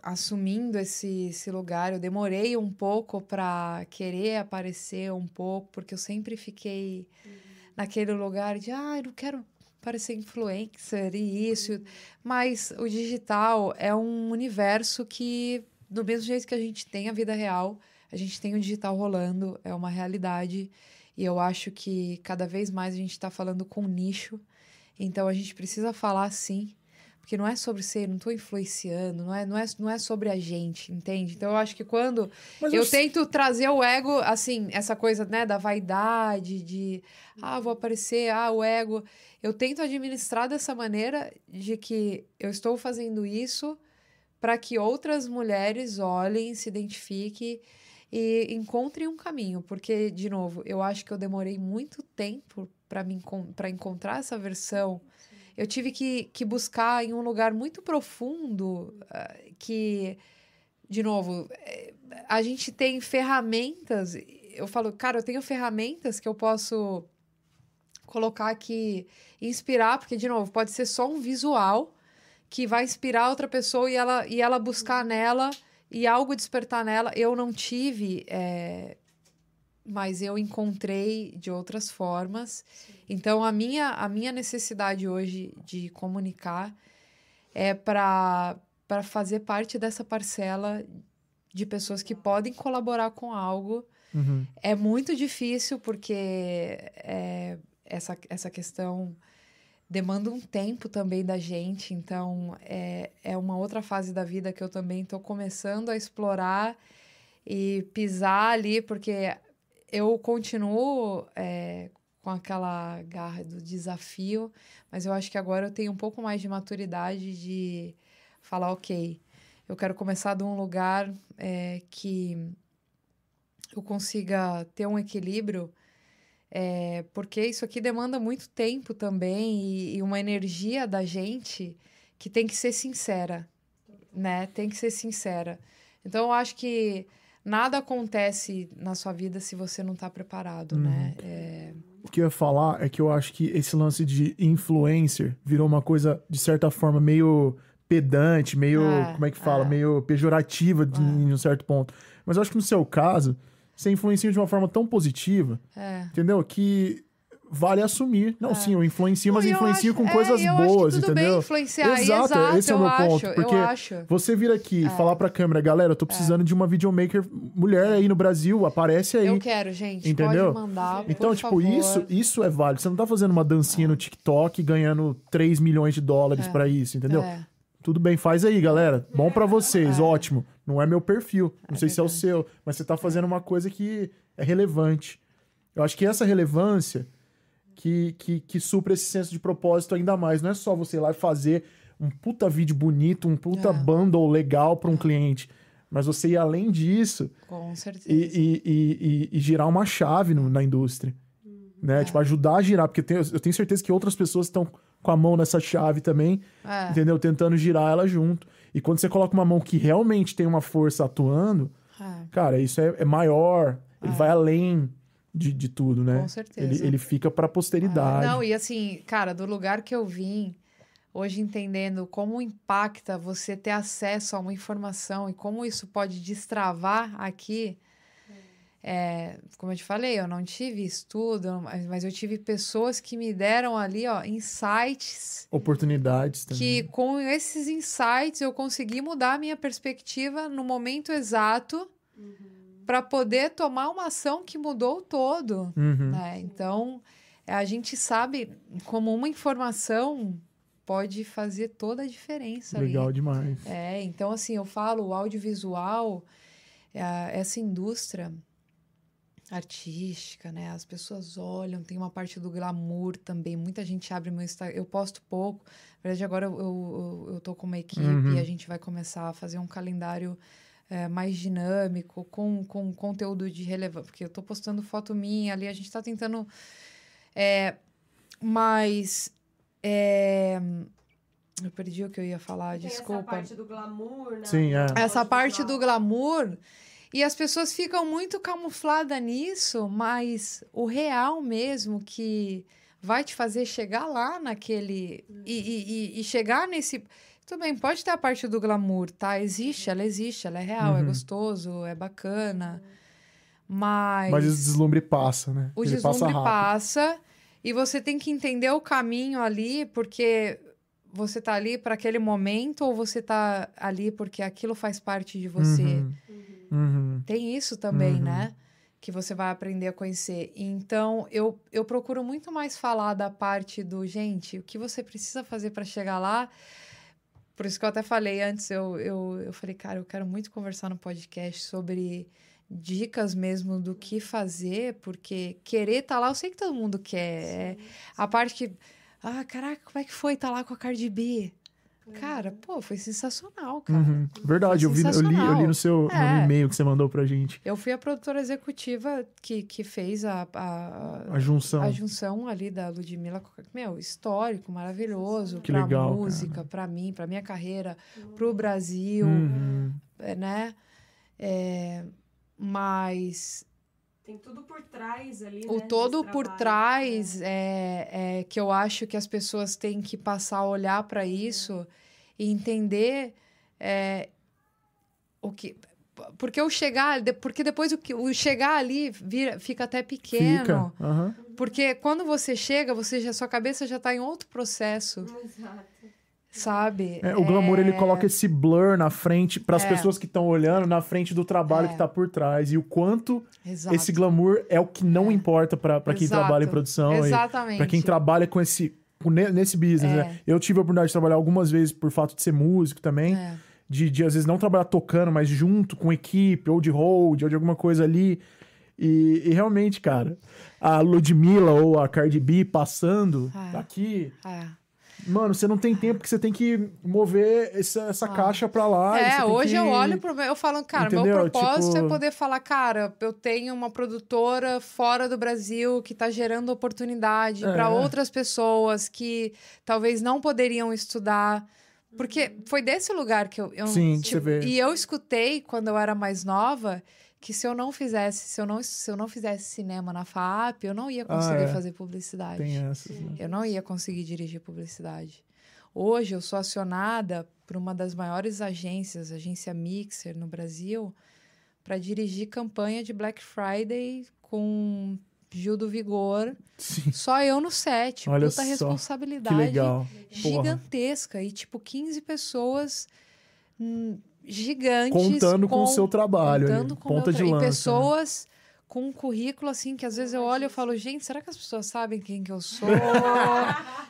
assumindo esse, esse lugar. Eu demorei um pouco para querer aparecer um pouco, porque eu sempre fiquei uhum. naquele lugar de, ah, eu não quero parecer influencer e isso. Uhum. Mas o digital é um universo que, do mesmo jeito que a gente tem a vida real, a gente tem o digital rolando, é uma realidade. E eu acho que cada vez mais a gente está falando com nicho. Então a gente precisa falar sim porque não é sobre ser, não estou influenciando, não é, não, é, não é sobre a gente, entende? Então eu acho que quando Mas eu, eu tento trazer o ego, assim, essa coisa, né, da vaidade, de ah, vou aparecer, ah, o ego, eu tento administrar dessa maneira de que eu estou fazendo isso para que outras mulheres olhem, se identifiquem e encontrem um caminho, porque de novo, eu acho que eu demorei muito tempo para me para encontrar essa versão eu tive que, que buscar em um lugar muito profundo uh, que, de novo, eh, a gente tem ferramentas. Eu falo, cara, eu tenho ferramentas que eu posso colocar aqui, inspirar, porque, de novo, pode ser só um visual que vai inspirar outra pessoa e ela, e ela buscar nela e algo despertar nela. Eu não tive. É, mas eu encontrei de outras formas. Sim. Então, a minha, a minha necessidade hoje de comunicar é para fazer parte dessa parcela de pessoas que podem colaborar com algo. Uhum. É muito difícil, porque é, essa, essa questão demanda um tempo também da gente. Então, é, é uma outra fase da vida que eu também estou começando a explorar e pisar ali, porque eu continuo é, com aquela garra do desafio, mas eu acho que agora eu tenho um pouco mais de maturidade de falar, ok, eu quero começar de um lugar é, que eu consiga ter um equilíbrio, é, porque isso aqui demanda muito tempo também e, e uma energia da gente que tem que ser sincera, né? Tem que ser sincera. Então, eu acho que nada acontece na sua vida se você não está preparado, uhum. né? É... O que eu ia falar é que eu acho que esse lance de influencer virou uma coisa, de certa forma, meio pedante, meio, é, como é que fala, é. meio pejorativa de, é. em um certo ponto. Mas eu acho que no seu caso, você influencia de uma forma tão positiva, é. entendeu? Que vale assumir. Não, é. sim, eu influencio, mas eu influencio acho, com coisas é, boas, entendeu? Exato, exato esse é o meu acho, ponto. Porque você vir aqui e é. falar pra câmera, galera, eu tô precisando é. de uma videomaker mulher aí no Brasil, aparece aí. Eu quero, gente. Entendeu? Mandar, então, tipo, favor. isso, isso é válido. Você não tá fazendo uma dancinha no TikTok ganhando 3 milhões de dólares é. para isso, entendeu? É. Tudo bem, faz aí, galera. Bom para vocês, é. ótimo. Não é meu perfil, não sei se é o seu, mas você tá fazendo uma coisa que é relevante. Eu acho que essa relevância que, que, que supra esse senso de propósito ainda mais. Não é só você ir lá e fazer um puta vídeo bonito, um puta é. bundle legal para um cliente. Mas você ir além disso. Com certeza. E, e, e, e girar uma chave no, na indústria. Uhum. Né? É. Tipo, ajudar a girar. Porque eu tenho, eu tenho certeza que outras pessoas estão com a mão nessa chave também. É. Entendeu? Tentando girar ela junto. E quando você coloca uma mão que realmente tem uma força atuando, é. cara, isso é, é maior. Ele é. vai além de, de tudo, né? Com certeza. Ele, ele fica pra posteridade. Ah, não, e assim, cara, do lugar que eu vim, hoje entendendo como impacta você ter acesso a uma informação e como isso pode destravar aqui. É, como eu te falei, eu não tive estudo, mas eu tive pessoas que me deram ali, ó, insights. Oportunidades também. Que com esses insights eu consegui mudar a minha perspectiva no momento exato. Uhum para poder tomar uma ação que mudou todo. Uhum. Né? Então, a gente sabe como uma informação pode fazer toda a diferença. Legal ali. demais. É, então, assim, eu falo, o audiovisual, é, essa indústria artística, né? As pessoas olham, tem uma parte do glamour também. Muita gente abre meu Instagram. Eu posto pouco. Na verdade, agora eu, eu, eu tô com uma equipe uhum. e a gente vai começar a fazer um calendário é, mais dinâmico, com, com conteúdo de relevância. Porque eu estou postando foto minha ali, a gente está tentando. É, mas. É, eu perdi o que eu ia falar, Tem desculpa. Essa parte do glamour, né? Sim, é. Essa parte do glamour. E as pessoas ficam muito camufladas nisso, mas o real mesmo que vai te fazer chegar lá naquele. E, e, e, chegar nesse. Tudo bem, pode ter a parte do glamour, tá? Existe, ela existe, ela é real, é uhum. é gostoso, é bacana. Mas. Mas o deslumbre passa, né? O Ele deslumbre passa, passa, e você tem que entender o caminho ali, porque você tá ali para aquele momento ou você tá ali porque aquilo faz parte de você. Uhum. Uhum. Tem isso também, uhum. né? Que você vai aprender a conhecer. Então, eu, eu procuro muito mais falar da parte do, gente, o que você precisa fazer para chegar lá por isso que eu até falei antes, eu, eu, eu falei, cara, eu quero muito conversar no podcast sobre dicas mesmo do que fazer, porque querer estar tá lá, eu sei que todo mundo quer. Sim, sim. A parte que, ah, caraca, como é que foi estar tá lá com a Cardi B? Cara, pô, foi sensacional, cara. Uhum. Verdade, eu, vi, eu, li, eu li no seu é. no e-mail que você mandou pra gente. Eu fui a produtora executiva que, que fez a, a, a junção. a junção ali da Ludmilla. Meu, histórico, maravilhoso. Que pra legal, música, cara. pra mim, pra minha carreira, pro Brasil, uhum. É, né? É, mas tem tudo por trás ali. O né, todo por trás né? é, é, que eu acho que as pessoas têm que passar a olhar para isso e entender é, o que. porque o chegar, porque depois o, o chegar ali vira, fica até pequeno. Fica. Uhum. Porque quando você chega, você já sua cabeça já está em outro processo. Exato. Sabe? É, o glamour é... ele coloca esse blur na frente para as é. pessoas que estão olhando na frente do trabalho é. que está por trás e o quanto Exato. esse glamour é o que não é. importa para quem trabalha em produção Exatamente. para quem trabalha com esse nesse business, né? É. Eu tive a oportunidade de trabalhar algumas vezes por fato de ser músico também. De, de, às vezes, não trabalhar tocando, mas junto com equipe, ou de hold, ou de alguma coisa ali. E, e realmente, cara, a Ludmilla ou a Cardi B passando é. aqui. É. Mano, você não tem tempo que você tem que mover essa, essa ah. caixa pra lá. É, hoje que... eu olho pro meu, eu falo, cara, Entendeu? meu propósito tipo... é poder falar, cara, eu tenho uma produtora fora do Brasil que tá gerando oportunidade é. para outras pessoas que talvez não poderiam estudar. Porque foi desse lugar que eu. eu Sim, tipo, você vê. E eu escutei quando eu era mais nova que se eu não fizesse, se eu não, se eu não fizesse cinema na FAP, eu não ia conseguir ah, é. fazer publicidade. Tem essas, né? Eu não ia conseguir dirigir publicidade. Hoje eu sou acionada por uma das maiores agências, agência Mixer no Brasil, para dirigir campanha de Black Friday com Gil do Vigor. Sim. Só eu no set. Olha puta só, responsabilidade gigantesca. Porra. E tipo, 15 pessoas. Hum, gigantes. Contando com, com o seu trabalho. Contando com ponta de lança. E né? pessoas? Com um currículo assim que às vezes eu olho e falo, gente, será que as pessoas sabem quem que eu sou?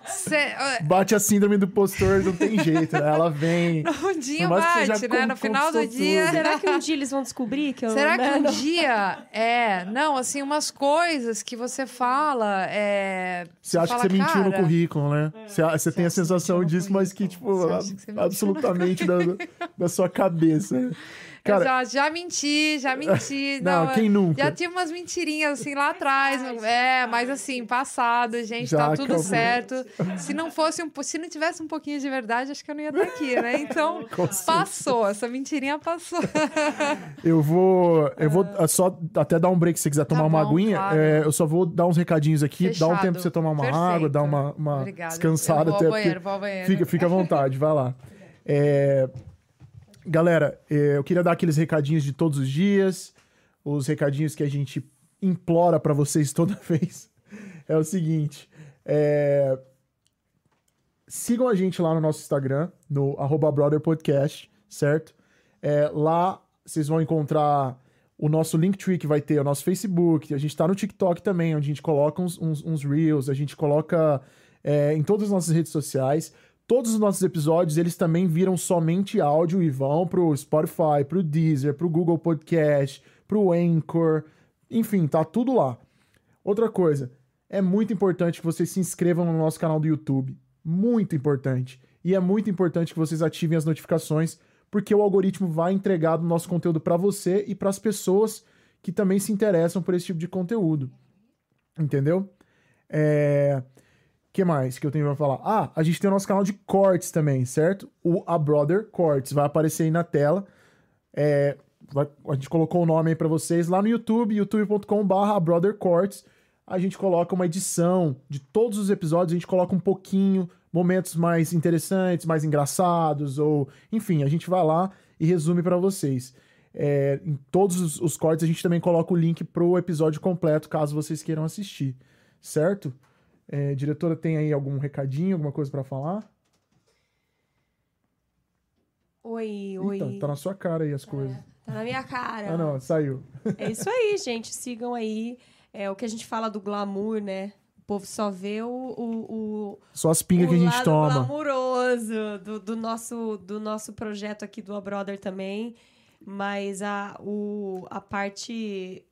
Cê... Bate a síndrome do postor, não tem jeito, né? Ela vem. Um dia bate, né? No final do dia. Tudo. Será que um dia eles vão descobrir que eu Será que um dia é, não, assim, umas coisas que você fala, é... Você acha fala, que você cara... mentiu no currículo, né? É. Você, você tem a sensação disso, mas que tipo, que absolutamente da, da sua cabeça. Cara... Já, já menti, já menti. não, não, quem nunca? Já tinha umas mentirinhas assim lá atrás. É, mas assim, passado, gente, já tá tudo acabou. certo. Se não fosse um, se não tivesse um pouquinho de verdade, acho que eu não ia estar aqui, né? Então, passou, essa mentirinha passou. eu vou, eu vou ah. só até dar um break se você quiser tomar tá uma bom, aguinha. Claro. É, eu só vou dar uns recadinhos aqui, Fechado. dá um tempo pra você tomar uma Perfeito. água, dar uma, uma descansada eu vou até. Ao banheiro, vou ao banheiro. Fica, fica à vontade, vai lá. É, Galera, é, eu queria dar aqueles recadinhos de todos os dias, os recadinhos que a gente implora para vocês toda vez. É o seguinte, é... sigam a gente lá no nosso Instagram, no brotherpodcast, certo? É, lá vocês vão encontrar o nosso Linktree que vai ter, o nosso Facebook, a gente tá no TikTok também, onde a gente coloca uns, uns, uns Reels, a gente coloca é, em todas as nossas redes sociais. Todos os nossos episódios, eles também viram somente áudio e vão pro Spotify, pro Deezer, pro Google Podcast, pro Anchor, enfim, tá tudo lá. Outra coisa, é muito importante que vocês se inscrevam no nosso canal do YouTube. Muito importante. E é muito importante que vocês ativem as notificações, porque o algoritmo vai entregar o nosso conteúdo para você e para as pessoas que também se interessam por esse tipo de conteúdo. Entendeu? É que mais que eu tenho pra falar? Ah, a gente tem o nosso canal de cortes também, certo? O A Brother Cortes vai aparecer aí na tela. É, vai, a gente colocou o nome aí pra vocês lá no YouTube, youtube.com/barra Brother Cortes. A gente coloca uma edição de todos os episódios, a gente coloca um pouquinho, momentos mais interessantes, mais engraçados, ou enfim, a gente vai lá e resume para vocês. É, em todos os, os cortes a gente também coloca o link pro episódio completo, caso vocês queiram assistir, certo? É, diretora, tem aí algum recadinho, alguma coisa para falar? Oi, Eita, oi. Tá na sua cara aí as coisas. É, tá na minha cara. Ah, não, saiu. É isso aí, gente. Sigam aí. É o que a gente fala do glamour, né? O povo só vê o. o, o só as pingas que a gente toma. glamuroso do, do, nosso, do nosso projeto aqui do A Brother também. Mas a, o, a parte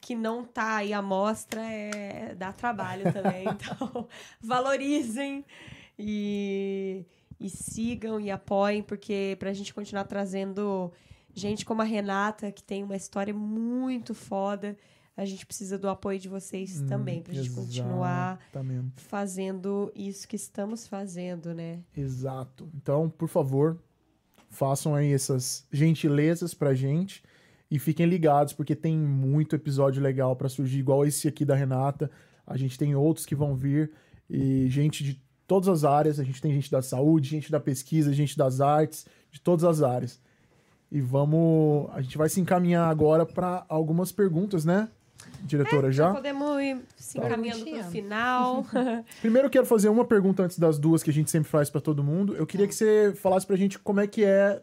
que não tá aí à mostra é dá trabalho também. Então, valorizem e, e sigam e apoiem, porque para a gente continuar trazendo gente como a Renata, que tem uma história muito foda, a gente precisa do apoio de vocês hum, também, para a gente continuar fazendo isso que estamos fazendo, né? Exato. Então, por favor, façam aí essas gentilezas pra gente. E fiquem ligados, porque tem muito episódio legal para surgir, igual esse aqui da Renata. A gente tem outros que vão vir. E gente de todas as áreas. A gente tem gente da saúde, gente da pesquisa, gente das artes, de todas as áreas. E vamos. A gente vai se encaminhar agora para algumas perguntas, né? Diretora, é, já? podemos ir se tá. encaminhando para o final. Primeiro, eu quero fazer uma pergunta antes das duas que a gente sempre faz para todo mundo. Eu queria que você falasse para a gente como é que é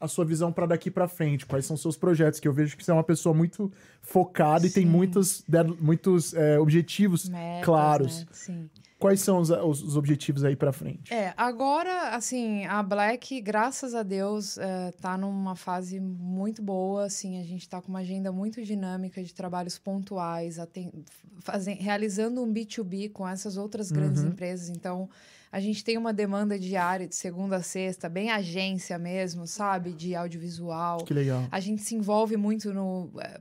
a sua visão para daqui para frente? Quais são seus projetos? Que eu vejo que você é uma pessoa muito focada Sim. e tem muitos, muitos é, objetivos Metas, claros. Né? Sim. Quais são os, os, objetivos aí para frente? É, agora, assim, a Black, graças a Deus, é, tá numa fase muito boa, assim, a gente tá com uma agenda muito dinâmica de trabalhos pontuais, fazem, realizando um B2B com essas outras grandes uhum. empresas, então a gente tem uma demanda diária de segunda a sexta, bem agência mesmo, sabe? De audiovisual. Que legal. A gente se envolve muito no. Eh,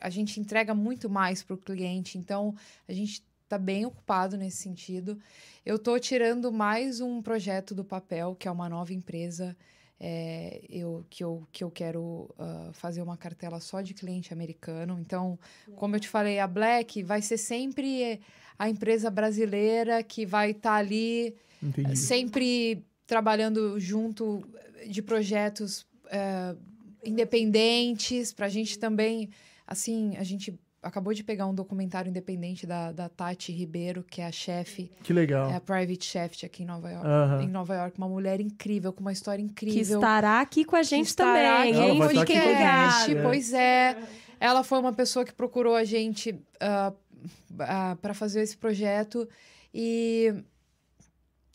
a gente entrega muito mais para o cliente, então a gente está bem ocupado nesse sentido. Eu estou tirando mais um projeto do papel, que é uma nova empresa. É, eu, que, eu, que eu quero uh, fazer uma cartela só de cliente americano. Então, como eu te falei, a Black vai ser sempre a empresa brasileira que vai estar tá ali Entendi. sempre trabalhando junto de projetos é, independentes, para a gente também, assim, a gente acabou de pegar um documentário independente da, da Tati Ribeiro, que é a chefe. Que legal. É a private chef aqui em Nova York. Em Nova York, uma mulher incrível, com uma história incrível. Que estará aqui com a gente também, hein? Podcast, pois é. Ela foi uma pessoa que procurou a gente uh, uh, para fazer esse projeto e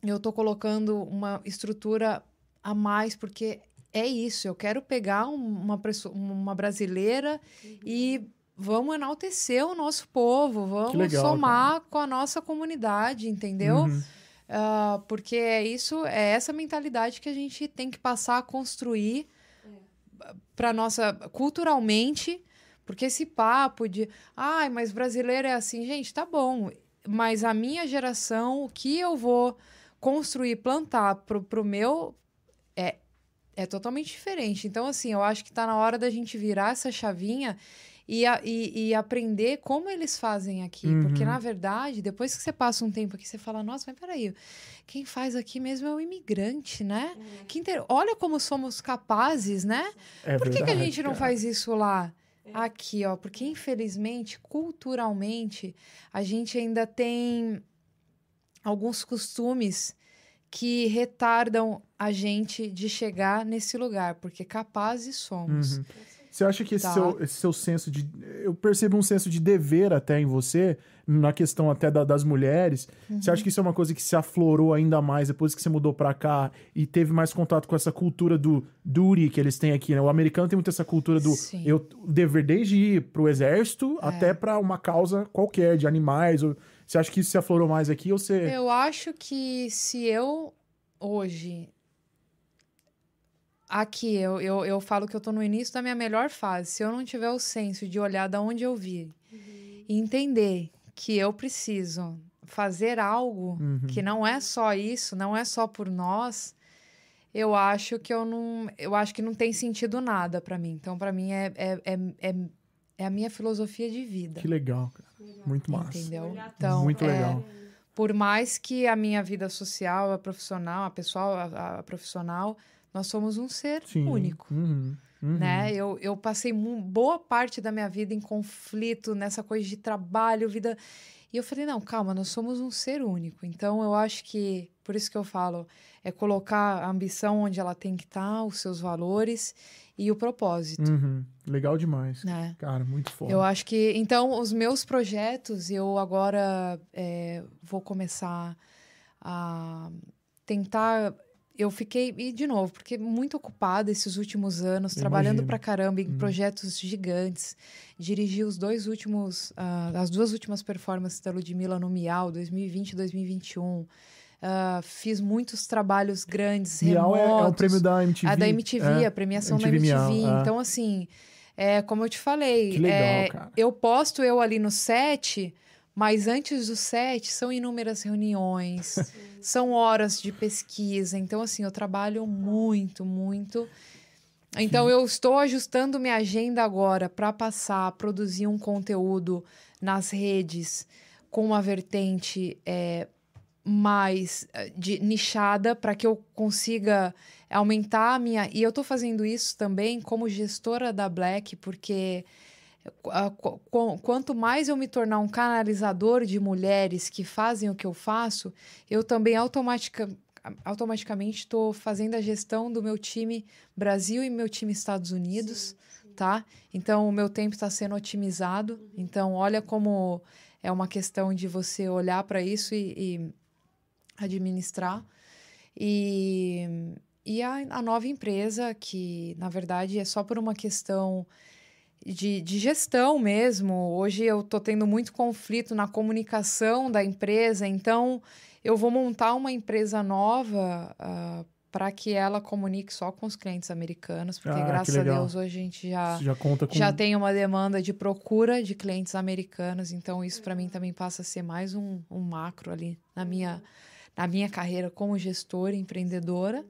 eu estou colocando uma estrutura a mais porque é isso. Eu quero pegar uma, uma brasileira uhum. e vamos enaltecer o nosso povo, vamos legal, somar cara. com a nossa comunidade, entendeu? Uhum. Uh, porque é isso, é essa mentalidade que a gente tem que passar a construir é. para nossa culturalmente porque esse papo de, ai, mas brasileiro é assim, gente, tá bom. Mas a minha geração, o que eu vou construir, plantar pro, pro meu é, é totalmente diferente. Então, assim, eu acho que tá na hora da gente virar essa chavinha e, a, e, e, aprender como eles fazem aqui. Uhum. Porque, na verdade, depois que você passa um tempo aqui, você fala, nossa, mas peraí, quem faz aqui mesmo é o imigrante, né? Uhum. Que inter... Olha como somos capazes, né? É Por que, verdade, que a gente não faz isso lá? Aqui, ó, porque infelizmente, culturalmente, a gente ainda tem alguns costumes que retardam a gente de chegar nesse lugar, porque capazes somos. Uhum. Você acha que esse, tá. seu, esse seu senso de. Eu percebo um senso de dever até em você, na questão até da, das mulheres. Uhum. Você acha que isso é uma coisa que se aflorou ainda mais depois que você mudou para cá e teve mais contato com essa cultura do duty que eles têm aqui, né? O americano tem muito essa cultura do eu dever desde ir pro exército é. até para uma causa qualquer, de animais. Ou... Você acha que isso se aflorou mais aqui ou você. Eu acho que se eu hoje aqui, eu, eu, eu falo que eu tô no início da minha melhor fase. Se eu não tiver o senso de olhar da onde eu vi uhum. e entender que eu preciso fazer algo uhum. que não é só isso, não é só por nós, eu acho que eu não, eu acho que não tem sentido nada para mim. Então, para mim é, é, é, é, é, a minha filosofia de vida. Que legal, cara. Muito massa. Entendeu? Então, muito é, legal. por mais que a minha vida social, a profissional, a pessoal, a, a profissional nós somos um ser Sim. único. Uhum. Uhum. Né? Eu, eu passei boa parte da minha vida em conflito, nessa coisa de trabalho, vida. E eu falei, não, calma, nós somos um ser único. Então eu acho que, por isso que eu falo, é colocar a ambição onde ela tem que estar, tá, os seus valores e o propósito. Uhum. Legal demais. Né? Cara, muito forte. Eu acho que, então, os meus projetos, eu agora é, vou começar a tentar eu fiquei, e de novo, porque muito ocupada esses últimos anos, trabalhando pra caramba em hum. projetos gigantes. Dirigi os dois últimos, uh, as duas últimas performances da Ludmilla no Miau, 2020 e 2021. Uh, fiz muitos trabalhos grandes, Miau remotos. É, é o prêmio da MTV. A da MTV, é, a premiação MTV da MTV. Miau, é. Então, assim, é, como eu te falei, que legal, é, cara. eu posto eu ali no set mas antes do set, são inúmeras reuniões, são horas de pesquisa. Então, assim, eu trabalho muito, muito. Então, Sim. eu estou ajustando minha agenda agora para passar, produzir um conteúdo nas redes com uma vertente é, mais eh, de nichada para que eu consiga aumentar a minha. E eu estou fazendo isso também como gestora da Black, porque quanto mais eu me tornar um canalizador de mulheres que fazem o que eu faço, eu também automatica, automaticamente estou fazendo a gestão do meu time Brasil e meu time Estados Unidos, sim, sim. tá? Então o meu tempo está sendo otimizado. Uhum. Então olha como é uma questão de você olhar para isso e, e, administrar. E, e a, a nova empresa, que na verdade é só por uma questão de, de gestão mesmo. Hoje eu estou tendo muito conflito na comunicação da empresa, então eu vou montar uma empresa nova uh, ah, para que ela comunique só com os clientes americanos, porque ah, graças a Deus hoje a gente já, já, com... já tem uma demanda de procura de clientes americanos, então isso para mim também passa a ser mais um, um macro ali na minha, na minha carreira como gestora, empreendedora.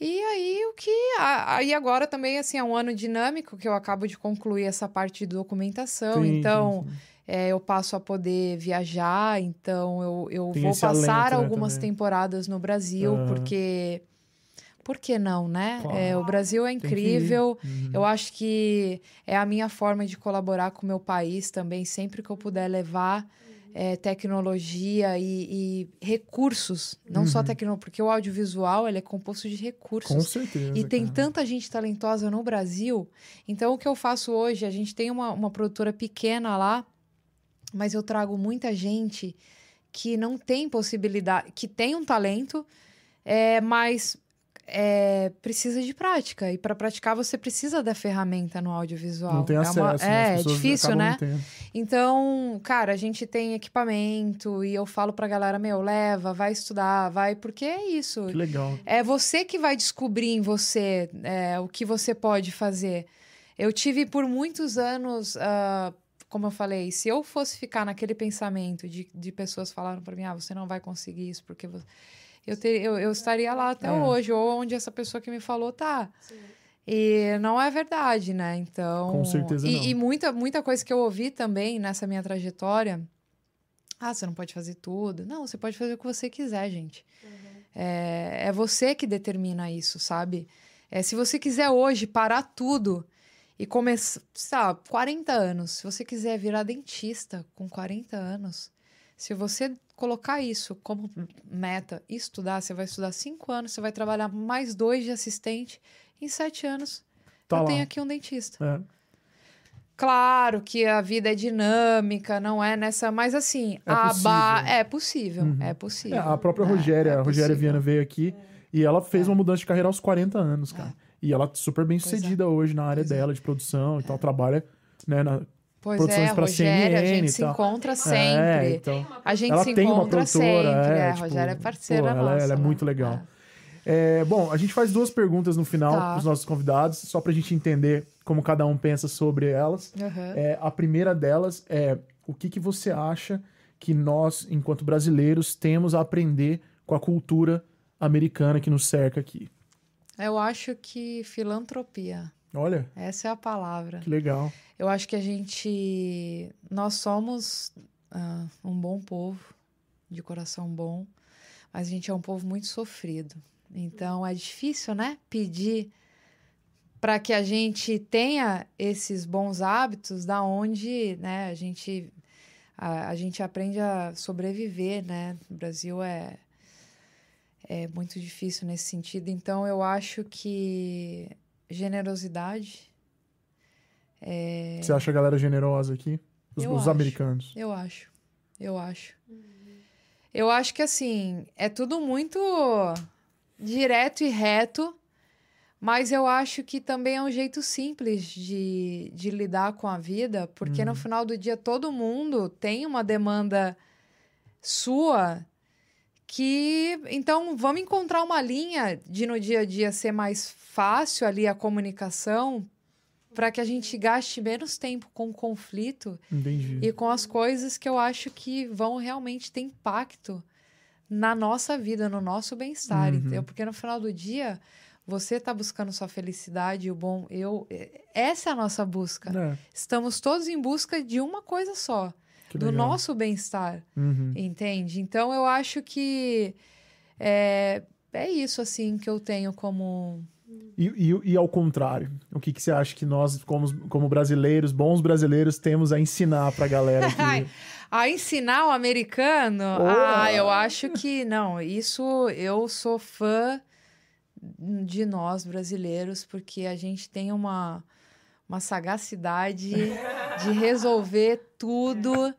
E aí o que. Aí agora também assim, é um ano dinâmico que eu acabo de concluir essa parte de documentação. Sim, então. Sim. É, eu passo a poder viajar, então eu, eu vou passar alento, né, algumas temporadas no Brasil, uhum. porque. Por que não, né? Claro. É, o Brasil é incrível. Uhum. Eu acho que é a minha forma de colaborar com o meu país também, sempre que eu puder levar é, tecnologia e, e, recursos, não uhum. só tecnologia, porque o audiovisual ele é composto de recursos. Com certeza. E tem cara. tanta gente talentosa no Brasil. Então, o que eu faço hoje, a gente tem uma, uma produtora pequena lá, mas eu trago muita gente que não tem possibilidade, que tem um talento, é, mas é, precisa de prática. E para praticar, você precisa da ferramenta no audiovisual. Não tem acesso, é, uma, né? é, é difícil, né? Então, cara, a gente tem equipamento e eu falo pra galera, meu, leva, vai estudar, vai, porque é isso. Que legal. É você que vai descobrir em você é, o que você pode fazer. Eu tive por muitos anos, uh, como eu falei, se eu fosse ficar naquele pensamento de, de pessoas falando para mim, ah, você não vai conseguir isso porque você eu, ter, eu, eu estaria lá até é. hoje, ou onde essa pessoa que me falou tá. Sim. E não é verdade, né? Então. Com certeza e, não. E muita, muita coisa que eu ouvi também nessa minha trajetória. Ah, você não pode fazer tudo. Não, você pode fazer o que você quiser, gente. Uhum. É, é você que determina isso, sabe? É, se você quiser hoje parar tudo e começar, sabe, 40 anos, se você quiser virar dentista com 40 anos, se você colocar isso como meta, estudar, você vai estudar cinco anos, você vai trabalhar mais dois de assistente, em sete anos tá eu lá. tenho aqui um dentista. É. Claro que a vida é dinâmica, não é nessa, mas assim, é a ba... é possível, uhum. é possível. É, a própria Rogéria, é, a Rogéria Viana veio aqui e ela fez uma mudança de carreira aos 40 anos, cara. E ela super bem sucedida hoje na área pois dela de produção e tal, trabalha né, na, Pois produções é, para CNN a gente se encontra sempre. É, então, a gente ela se tem encontra uma sempre. É, é, a tipo, Rogéria é parceira pô, nossa. Ela, ela é muito legal. É. bom, a gente faz duas perguntas no final tá. para os nossos convidados, só para a gente entender como cada um pensa sobre elas. Uhum. a primeira delas é o que, que você acha que nós, enquanto brasileiros, temos a aprender com a cultura americana que nos cerca aqui? Eu acho que filantropia. Olha. Essa é a palavra. Que legal. Eu acho que a gente. Nós somos uh, um bom povo, de coração bom, mas a gente é um povo muito sofrido. Então é difícil, né? Pedir para que a gente tenha esses bons hábitos, da onde né, a gente a, a gente aprende a sobreviver, né? O Brasil é é muito difícil nesse sentido. Então eu acho que generosidade. É... Você acha a galera generosa aqui? Os, os americanos? Eu acho. Eu acho. Eu acho que assim, é tudo muito direto e reto, mas eu acho que também é um jeito simples de, de lidar com a vida, porque no uhum. final do dia todo mundo tem uma demanda sua que então vamos encontrar uma linha de no dia a dia ser mais fácil ali a comunicação para que a gente gaste menos tempo com o conflito Entendi. e com as coisas que eu acho que vão realmente ter impacto na nossa vida, no nosso bem-estar, uhum. Porque no final do dia você está buscando sua felicidade o bom. Eu, essa é a nossa busca. É. Estamos todos em busca de uma coisa só. Do nosso bem-estar, uhum. entende? Então eu acho que é, é isso assim que eu tenho como e, e, e, ao contrário, o que, que você acha que nós, como, como brasileiros, bons brasileiros, temos a ensinar para a galera aqui? a ensinar o americano? Oh. Ah, eu acho que não. Isso eu sou fã de nós brasileiros, porque a gente tem uma, uma sagacidade de resolver tudo.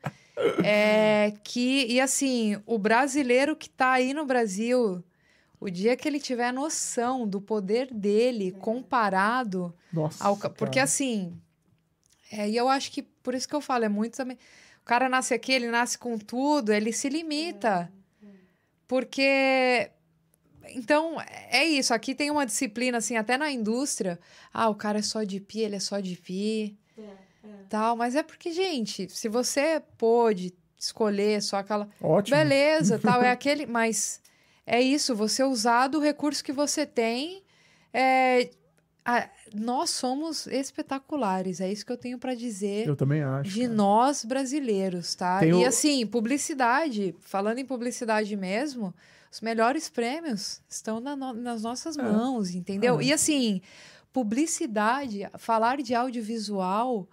É, que, e assim, o brasileiro que está aí no Brasil o dia que ele tiver noção do poder dele é. comparado Nossa, ao. Porque cara. assim. É, e eu acho que por isso que eu falo, é muito também. O cara nasce aqui, ele nasce com tudo, ele se limita. É, é. Porque. Então, é isso. Aqui tem uma disciplina, assim, até na indústria. Ah, o cara é só de pi, ele é só de pi. É, é. Tal. Mas é porque, gente, se você pôde escolher só aquela. Ótimo. Beleza, tal. É aquele. Mas é isso, você usar do recurso que você tem. É, a, nós somos espetaculares, é isso que eu tenho para dizer. Eu também acho. De cara. nós brasileiros, tá? Tem e o... assim, publicidade, falando em publicidade mesmo, os melhores prêmios estão na no, nas nossas é. mãos, entendeu? É. E assim, publicidade, falar de audiovisual,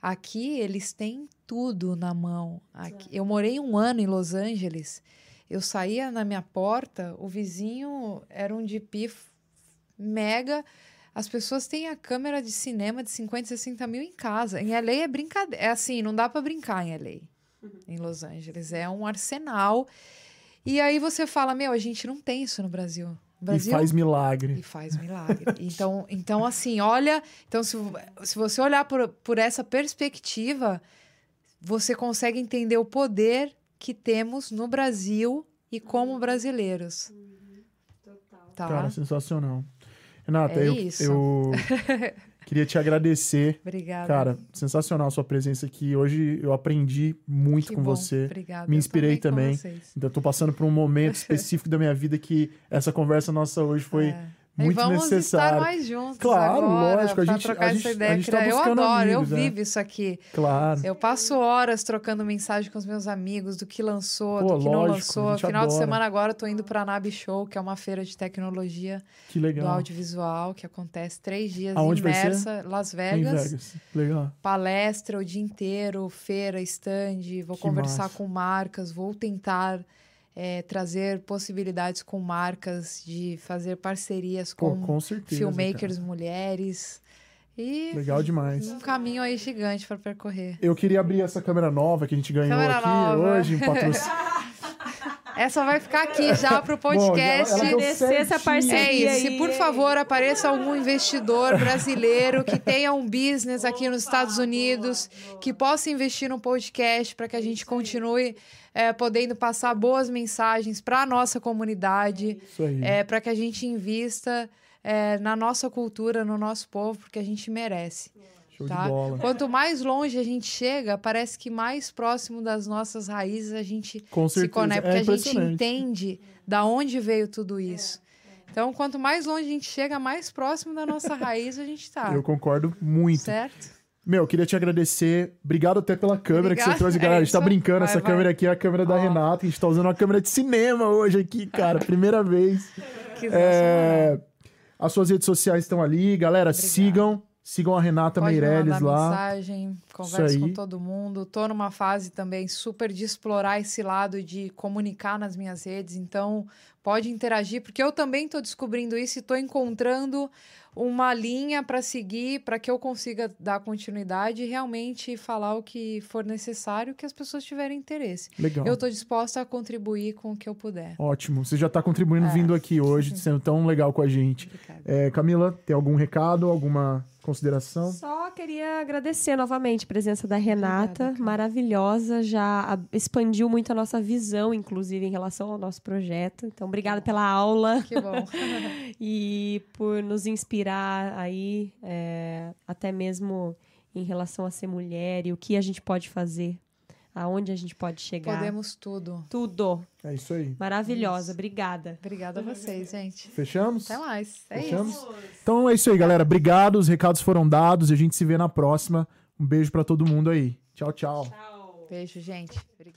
aqui eles têm tudo na mão. Aqui, eu morei um ano em Los Angeles eu saía na minha porta, o vizinho era um DP mega. As pessoas têm a câmera de cinema de 50, 60 mil em casa. Em LA é brincadeira. É assim, não dá para brincar em LA, uhum. em Los Angeles. É um arsenal. E aí você fala, meu, a gente não tem isso no Brasil. Brasil, e faz milagre. E faz milagre. então, então, assim, olha. Então, se, se você olhar por, por essa perspectiva, você consegue entender o poder que temos no Brasil e como brasileiros. Uhum. Total. Tá? Cara, sensacional. Renata, é eu, eu queria te agradecer. Obrigada. Cara, sensacional a sua presença aqui. Hoje eu aprendi muito que com bom. você. Obrigada. Me inspirei também. também. Então, tô passando por um momento específico da minha vida que essa conversa nossa hoje foi é muito e vamos necessário. estar mais juntos Claro, agora, lógico. A gente, trocar a gente, essa ideia. A gente tá eu adoro, amigos, eu né? vivo isso aqui. Claro. Eu passo horas trocando mensagem com os meus amigos do que lançou, Pô, do que lógico, não lançou. Final adora. de semana agora eu tô indo para a NAB Show, que é uma feira de tecnologia do audiovisual, que acontece três dias Aonde imersa, Las Vegas. Em Vegas. Legal. Palestra o dia inteiro, feira, stand, vou que conversar massa. com marcas, vou tentar é, trazer possibilidades com marcas, de fazer parcerias com, Pô, com certeza, filmmakers cara. mulheres. E Legal demais. Um caminho aí gigante para percorrer. Eu queria abrir essa câmera nova que a gente ganhou câmera aqui nova. hoje, um patrocínio. Essa vai ficar aqui já pro podcast. Bom, ela, ela essa parceria. É isso. Se por favor apareça algum investidor brasileiro que tenha um business aqui nos Estados Unidos, que possa investir no podcast para que a gente continue é, podendo passar boas mensagens para a nossa comunidade, é, para que a gente invista é, na nossa cultura, no nosso povo, porque a gente merece. Show tá? Quanto mais longe a gente chega, parece que mais próximo das nossas raízes a gente se conecta, porque é a gente entende da onde veio tudo isso. Então, quanto mais longe a gente chega, mais próximo da nossa raiz a gente está. Eu concordo muito. Certo? Meu, eu queria te agradecer. Obrigado até pela câmera que você trouxe. Galera, a gente tá brincando. Vai, essa vai. câmera aqui é a câmera da Renata. A gente tá usando uma câmera de cinema hoje aqui, cara. Primeira vez. Que é... As suas redes sociais estão ali. Galera, sigam. Sigam a Renata Pode Meirelles lá. mensagem, converse com todo mundo. Tô numa fase também super de explorar esse lado de comunicar nas minhas redes, então pode interagir, porque eu também tô descobrindo isso e tô encontrando uma linha para seguir, para que eu consiga dar continuidade e realmente falar o que for necessário, que as pessoas tiverem interesse. Legal. Eu estou disposta a contribuir com o que eu puder. Ótimo. Você já está contribuindo é. vindo aqui hoje, sendo tão legal com a gente. É, Camila, tem algum recado, alguma consideração? Só queria agradecer novamente a presença da Renata, Obrigada, maravilhosa, já expandiu muito a nossa visão, inclusive em relação ao nosso projeto. Então, obrigada pela aula. Que bom. e por nos inspirar aí, é, até mesmo em relação a ser mulher e o que a gente pode fazer aonde a gente pode chegar. Podemos tudo. Tudo. É isso aí. Maravilhosa. Isso. Obrigada. Obrigada a vocês, gente. Fechamos? Até mais. É Fechamos? isso. Então é isso aí, galera. Obrigado. Os recados foram dados e a gente se vê na próxima. Um beijo para todo mundo aí. Tchau, tchau. Tchau. Beijo, gente. Obrigada.